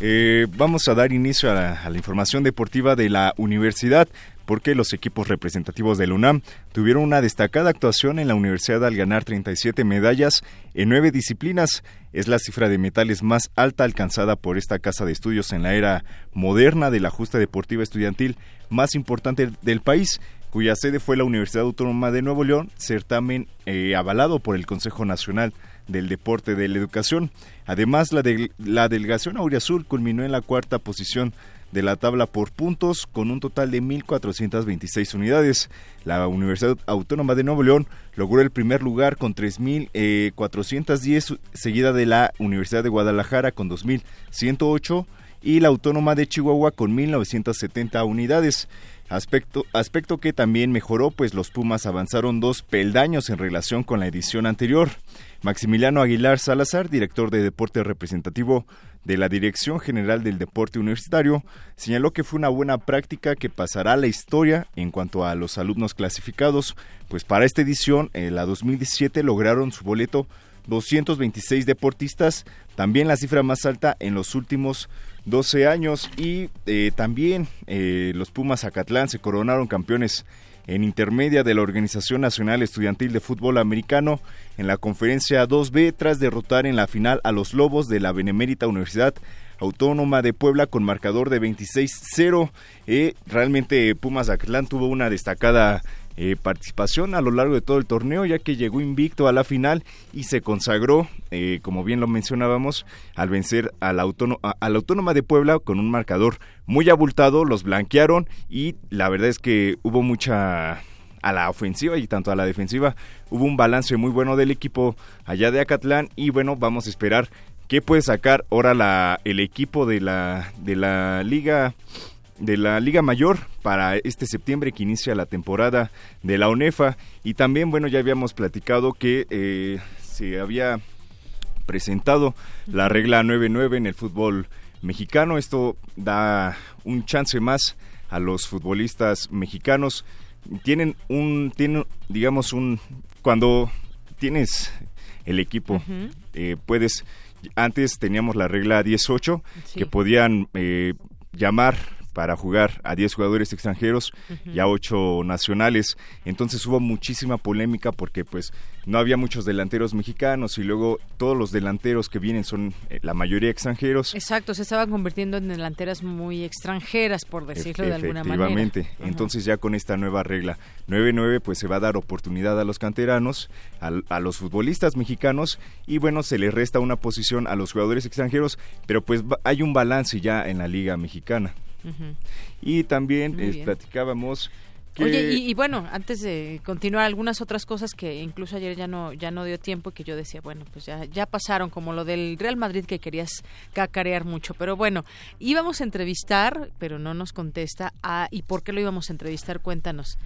S44: eh, vamos a dar inicio a la, información deportiva de la universidad porque los equipos representativos del UNAM tuvieron una destacada actuación en la universidad al ganar 37 medallas en nueve disciplinas. Es la cifra de metales más alta alcanzada por esta casa de estudios en la era moderna de la justa deportiva estudiantil más importante del país cuya sede fue la Universidad Autónoma de Nuevo León, certamen eh, avalado por el Consejo Nacional del Deporte de la Educación. Además, la, de, la delegación Auriazul culminó en la cuarta posición de la tabla por puntos con un total de 1.426 unidades. La Universidad Autónoma de Nuevo León logró el primer lugar con 3.410, seguida de la Universidad de Guadalajara con 2.108 y la Autónoma de Chihuahua con 1.970 unidades. Aspecto, aspecto que también mejoró, pues los Pumas avanzaron dos peldaños en relación con la edición anterior. Maximiliano Aguilar Salazar, director de deporte representativo de la Dirección General del Deporte Universitario, señaló que fue una buena práctica que pasará a la historia en cuanto a los alumnos clasificados, pues para esta edición, en la 2017, lograron su boleto 226 deportistas, también la cifra más alta en los últimos 12 años y eh, también eh, los Pumas Acatlán se coronaron campeones en intermedia de la Organización Nacional Estudiantil de Fútbol Americano en la conferencia 2B tras derrotar en la final a los Lobos de la Benemérita Universidad Autónoma de Puebla con marcador de 26-0. Eh, realmente Pumas Acatlán tuvo una destacada eh, participación a lo largo de todo el torneo, ya que llegó invicto a la final y se consagró, eh, como bien lo mencionábamos, al vencer a la, a la Autónoma de Puebla con un marcador muy abultado, los blanquearon y la verdad es que hubo mucha a la ofensiva y tanto a la defensiva hubo un balance muy bueno del equipo allá de Acatlán y bueno vamos a esperar qué puede sacar ahora la, el equipo de la de la liga de la Liga Mayor para este septiembre que inicia la temporada de la ONEFA y también bueno ya habíamos platicado que eh, se había presentado la regla 9-9 en el fútbol mexicano. Esto da un chance más a los futbolistas mexicanos. Tienen un tienen digamos un cuando tienes el equipo eh, puedes antes teníamos la regla 18 que podían eh, llamar para jugar a 10 jugadores extranjeros y a 8 nacionales. Entonces hubo muchísima polémica porque pues no había muchos delanteros mexicanos y luego todos los delanteros que vienen son eh, la mayoría extranjeros.
S1: Exacto, se estaban convirtiendo en delanteras muy extranjeras, por decirlo de alguna manera.
S44: Efectivamente, entonces ya con esta nueva regla 9-9 pues se va a dar oportunidad a los canteranos, a, los futbolistas mexicanos y bueno, se le resta una posición a los jugadores extranjeros, pero pues hay un balance ya en la liga mexicana. Y también eh, platicábamos que...
S1: Oye, y, bueno, antes de continuar, algunas otras cosas que incluso ayer ya no ya no dio tiempo que yo decía, bueno, pues ya, ya pasaron, como lo del Real Madrid que querías cacarear mucho. Pero bueno, íbamos a entrevistar, pero no nos contesta. a ¿Y por qué lo íbamos a entrevistar? Cuéntanos.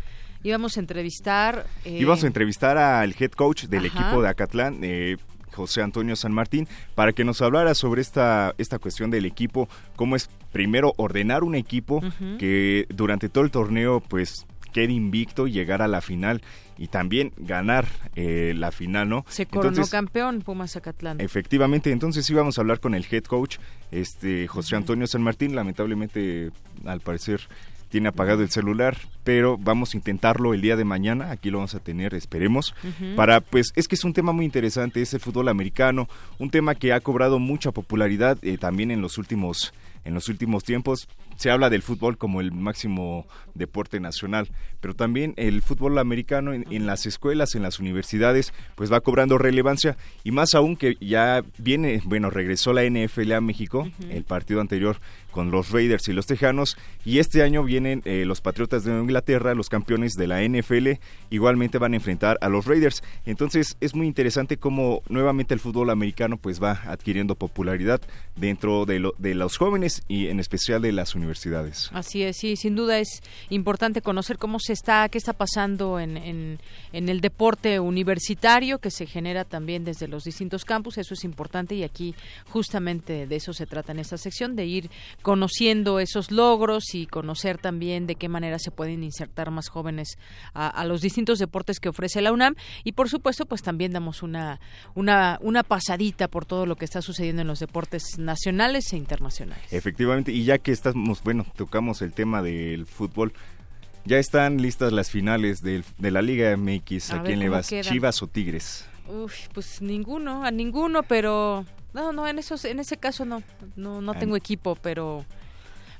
S1: Íbamos a entrevistar...
S44: Eh... Íbamos a entrevistar al head coach del equipo de Acatlán, eh, José Antonio San Martín, para que nos hablara sobre esta, esta cuestión del equipo, cómo es primero ordenar un equipo que durante todo el torneo pues quede invicto y llegar a la final y también ganar eh, la final, ¿no?
S1: Se coronó campeón Pumas Zacatlán.
S44: Efectivamente, entonces íbamos a hablar con el head coach, este José Antonio San Martín, lamentablemente al parecer tiene apagado el celular, pero vamos a intentarlo el día de mañana, aquí lo vamos a tener, esperemos, para pues es que es un tema muy interesante, ese fútbol americano, un tema que ha cobrado mucha popularidad eh, también en los últimos en los últimos tiempos se habla del fútbol como el máximo deporte nacional, pero también el fútbol americano en, las escuelas, en las universidades, pues va cobrando relevancia y más aún que ya viene, bueno, regresó la NFL a México, el partido anterior con los Raiders y los Tejanos y este año vienen eh, los Patriotas de Inglaterra, los campeones de la NFL, igualmente van a enfrentar a los Raiders. Entonces es muy interesante cómo nuevamente el fútbol americano pues va adquiriendo popularidad dentro de, de los jóvenes y en especial de las universidades.
S1: Así es, sí, sin duda es importante conocer cómo se está, qué está pasando en, en, en el deporte universitario que se genera también desde los distintos campus, eso es importante y aquí justamente de eso se trata en esta sección, de ir conociendo esos logros y conocer también de qué manera se pueden insertar más jóvenes a, los distintos deportes que ofrece la UNAM y por supuesto pues también damos una, una, una pasadita por todo lo que está sucediendo en los deportes nacionales e internacionales.
S44: Efectivamente, y ya que estamos, bueno, tocamos el tema del fútbol, ya están listas las finales de, la Liga MX. ¿A, quién le vas? ¿Chivas o Tigres?
S1: Uf, pues ninguno, a ninguno, pero no, no, en esos, en ese caso no, no, no tengo equipo, pero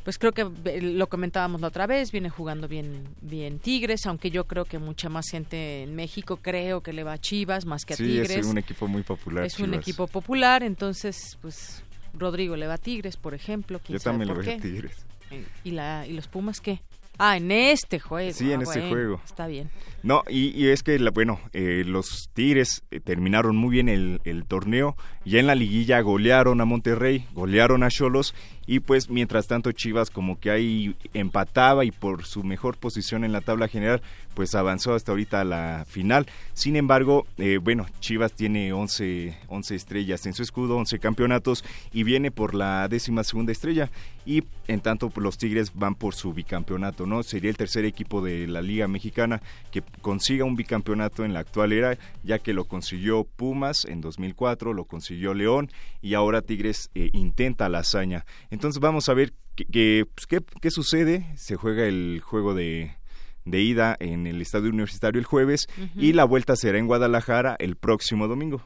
S1: pues creo que lo comentábamos la otra vez, viene jugando bien, bien Tigres, aunque yo creo que mucha más gente en México creo que le va a Chivas más que a Tigres.
S44: Sí, es un equipo muy popular.
S1: Es un equipo popular, entonces, pues Rodrigo le va a Tigres, por ejemplo.
S44: Yo también le voy a Tigres.
S1: ¿Y, la, ¿Y los Pumas qué? Ah, en este juego.
S44: Sí, en
S1: ah,
S44: este
S1: bueno,
S44: juego.
S1: Está bien.
S44: No, y, y es que, bueno, eh, los Tigres eh, terminaron muy bien el, el torneo. Ya en la liguilla golearon a Monterrey, golearon a Cholos. Y pues, mientras tanto, Chivas como que ahí empataba y por su mejor posición en la tabla general, pues avanzó hasta ahorita a la final. Sin embargo, eh, bueno, Chivas tiene 11, 11 estrellas en su escudo, 11 campeonatos y viene por la décima segunda estrella. Y en tanto, los Tigres van por su bicampeonato, ¿no? Sería el tercer equipo de la Liga Mexicana que consiga un bicampeonato en la actual era, ya que lo consiguió Pumas en 2004, lo consiguió León y ahora Tigres eh, intenta la hazaña. Entonces vamos a ver qué, qué, pues, qué, sucede. Se juega el juego de, de ida en el Estadio Universitario el jueves y la vuelta será en Guadalajara el próximo domingo.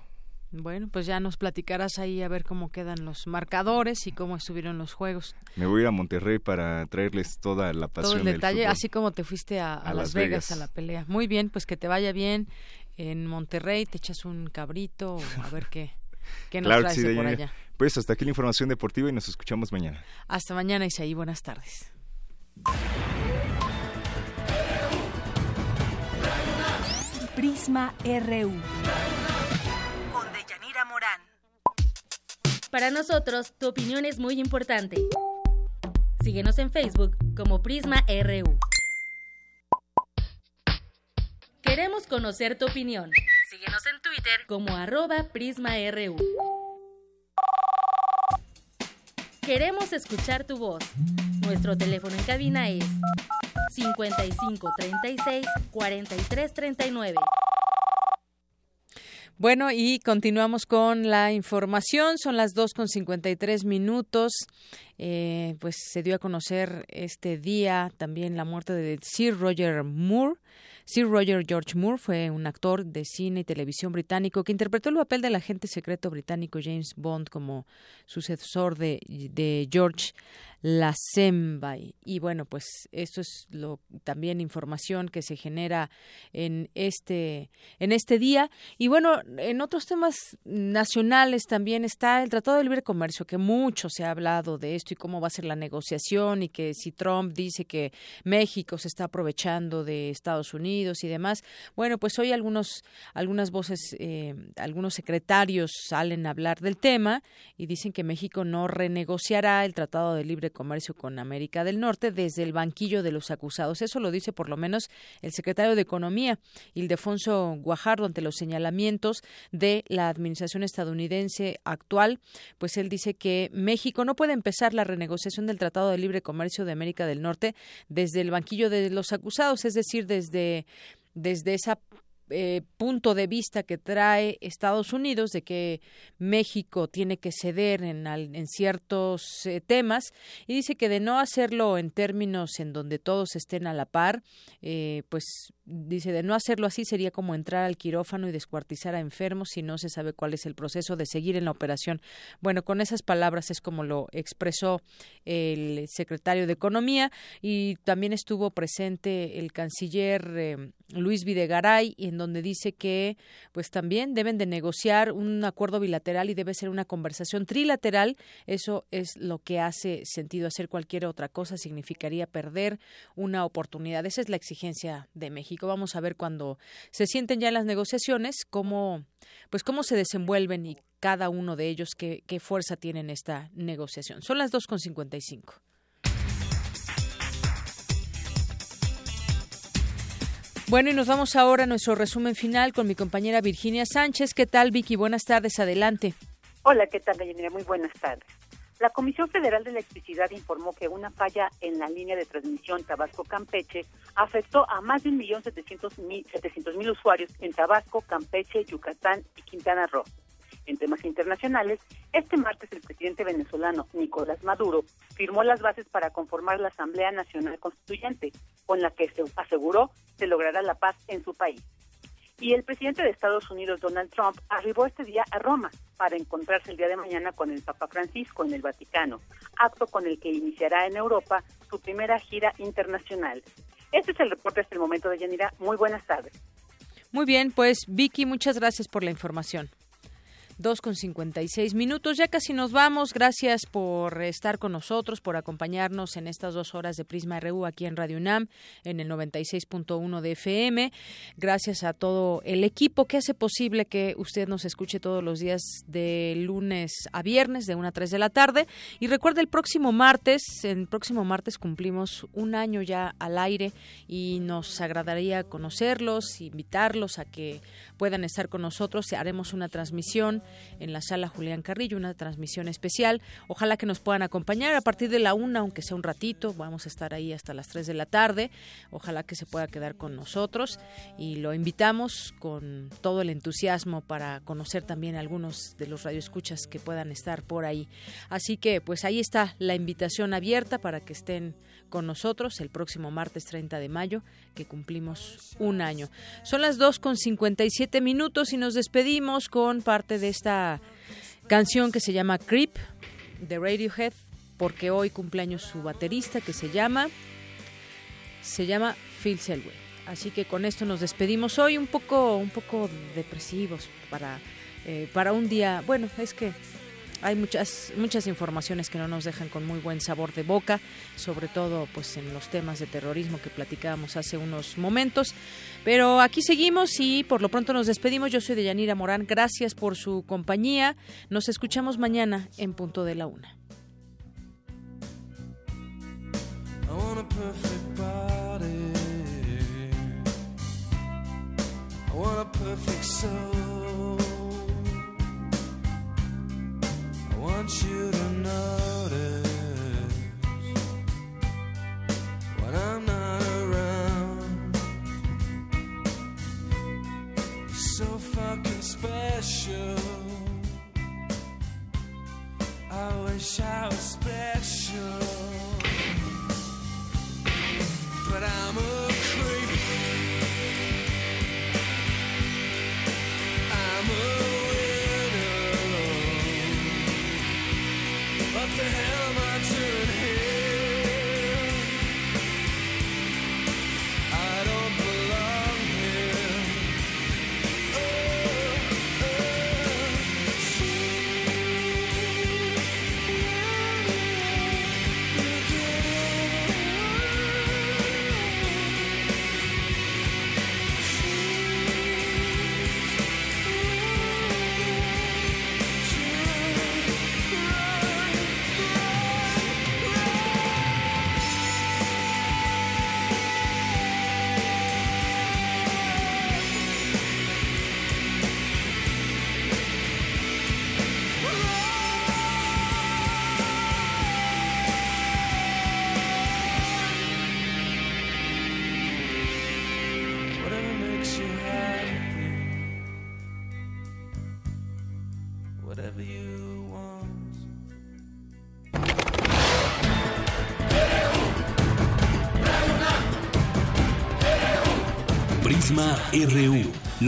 S1: Bueno, pues ya nos platicarás ahí a ver cómo quedan los marcadores y cómo estuvieron los juegos.
S44: Me voy a ir a Monterrey para traerles toda la pasión
S1: Todo el
S44: del
S1: detalle, así como te fuiste a, a
S44: A
S1: Las, Vegas,
S44: Vegas.
S1: a la pelea. Muy bien, pues que te vaya bien en Monterrey, te echas un cabrito, a ver qué, qué nos
S44: Claro que
S1: traes
S44: sí,
S1: de por allá.
S44: Pues hasta aquí la información deportiva y nos escuchamos mañana.
S1: Hasta mañana, Isaí, buenas tardes.
S2: Prisma RU.
S16: Para nosotros, tu opinión es muy importante. Síguenos en Facebook como Prisma RU. Queremos conocer tu opinión. Síguenos en Twitter como arroba PrismaRU. Queremos escuchar tu voz. Nuestro teléfono en cabina es 55 36 43 39.
S1: Bueno, y continuamos con la información. Son las 2 con 53 minutos. Eh, pues se dio a conocer este día también la muerte de Sir Roger Moore. Sir Roger George Moore fue un actor de cine y televisión británico que interpretó el papel del agente secreto británico James Bond como sucesor de, de George Lazenby. Y bueno, pues esto es lo también información que se genera en este en este día. Y bueno, en otros temas nacionales también está el Tratado de Libre Comercio, que mucho se ha hablado de esto y cómo va a ser la negociación y que si Trump dice que México se está aprovechando de Estados Unidos y demás. Bueno, pues hoy algunos algunas voces, eh, algunos secretarios salen a hablar del tema y dicen que México no renegociará el Tratado de Libre Comercio con América del Norte desde el banquillo de los acusados. Eso lo dice por lo menos el secretario de Economía, Ildefonso Guajardo, ante los señalamientos de la administración estadounidense actual. Pues él dice que México no puede empezar la renegociación del Tratado de Libre Comercio de América del Norte desde el banquillo de los acusados, es decir, desde, desde esa eh, punto de vista que trae Estados Unidos de que México tiene que ceder en, en ciertos eh, temas y dice que de no hacerlo en términos en donde todos estén a la par, eh, pues dice de no hacerlo así sería como entrar al quirófano y descuartizar a enfermos si no se sabe cuál es el proceso de seguir en la operación. Bueno, con esas palabras es como lo expresó el secretario de Economía y también estuvo presente el canciller eh, Luis Videgaray, en donde dice que pues también deben de negociar un acuerdo bilateral y debe ser una conversación trilateral. Eso es lo que hace sentido. Hacer cualquier otra cosa significaría perder una oportunidad. Esa es la exigencia de México. Vamos a ver cuando se sienten ya en las negociaciones cómo pues cómo se desenvuelven y cada uno de ellos qué, qué fuerza tiene en esta negociación. Son las 2.55. Bueno, y nos vamos ahora a nuestro resumen final con mi compañera Virginia Sánchez. ¿Qué tal, Vicky? Buenas tardes, adelante.
S45: Hola, ¿qué tal, Deyanira? Muy buenas tardes. La Comisión Federal de Electricidad informó que una falla en la línea de transmisión Tabasco-Campeche afectó a más de 1.700.000 usuarios en Tabasco, Campeche, Yucatán y Quintana Roo. En temas internacionales, este martes el presidente venezolano Nicolás Maduro firmó las bases para conformar la Asamblea Nacional Constituyente, con la que se aseguró se logrará la paz en su país. Y el presidente de Estados Unidos, Donald Trump, arribó este día a Roma para encontrarse el día de mañana con el Papa Francisco en el Vaticano, acto con el que iniciará en Europa su primera gira internacional. Este es el reporte hasta el momento de Yanira. Muy buenas tardes.
S1: Muy bien, pues Vicky, muchas gracias por la información. 2 con 56 minutos. Ya casi nos vamos. Gracias por estar con nosotros, por acompañarnos en estas dos horas de Prisma RU aquí en Radio UNAM, en el 96.1 de FM. Gracias a todo el equipo que hace posible que usted nos escuche todos los días de lunes a viernes, de 1 a 3 de la tarde. Y recuerde, el próximo martes, el próximo martes cumplimos un año ya al aire y nos agradaría conocerlos, invitarlos a que puedan estar con nosotros. Haremos una transmisión en la sala Julián Carrillo, una transmisión especial. Ojalá que nos puedan acompañar a partir de la una, aunque sea un ratito. Vamos a estar ahí hasta las 3 de la tarde. Ojalá que se pueda quedar con nosotros y lo invitamos con todo el entusiasmo para conocer también algunos de los radioescuchas que puedan estar por ahí. Así que, pues ahí está la invitación abierta para que estén con nosotros el próximo martes 30 de mayo, que cumplimos un año. Son las 2 con 57 minutos y nos despedimos con parte de esta canción que se llama Creep de Radiohead, porque hoy cumpleaños su baterista que se llama se llama Phil Selwyn. Así que con esto nos despedimos hoy un poco un poco depresivos para eh, para un día. Bueno, es que hay muchas muchas informaciones que no nos dejan con muy buen sabor de boca, sobre todo pues en los temas de terrorismo que platicábamos hace unos momentos, pero aquí seguimos y por lo pronto nos despedimos. Yo soy Deyanira Morán, gracias por su compañía. Nos escuchamos mañana en punto de la una. You to notice when I'm not around. so fucking special. I wish I was special, but I'm a creep. The hell am I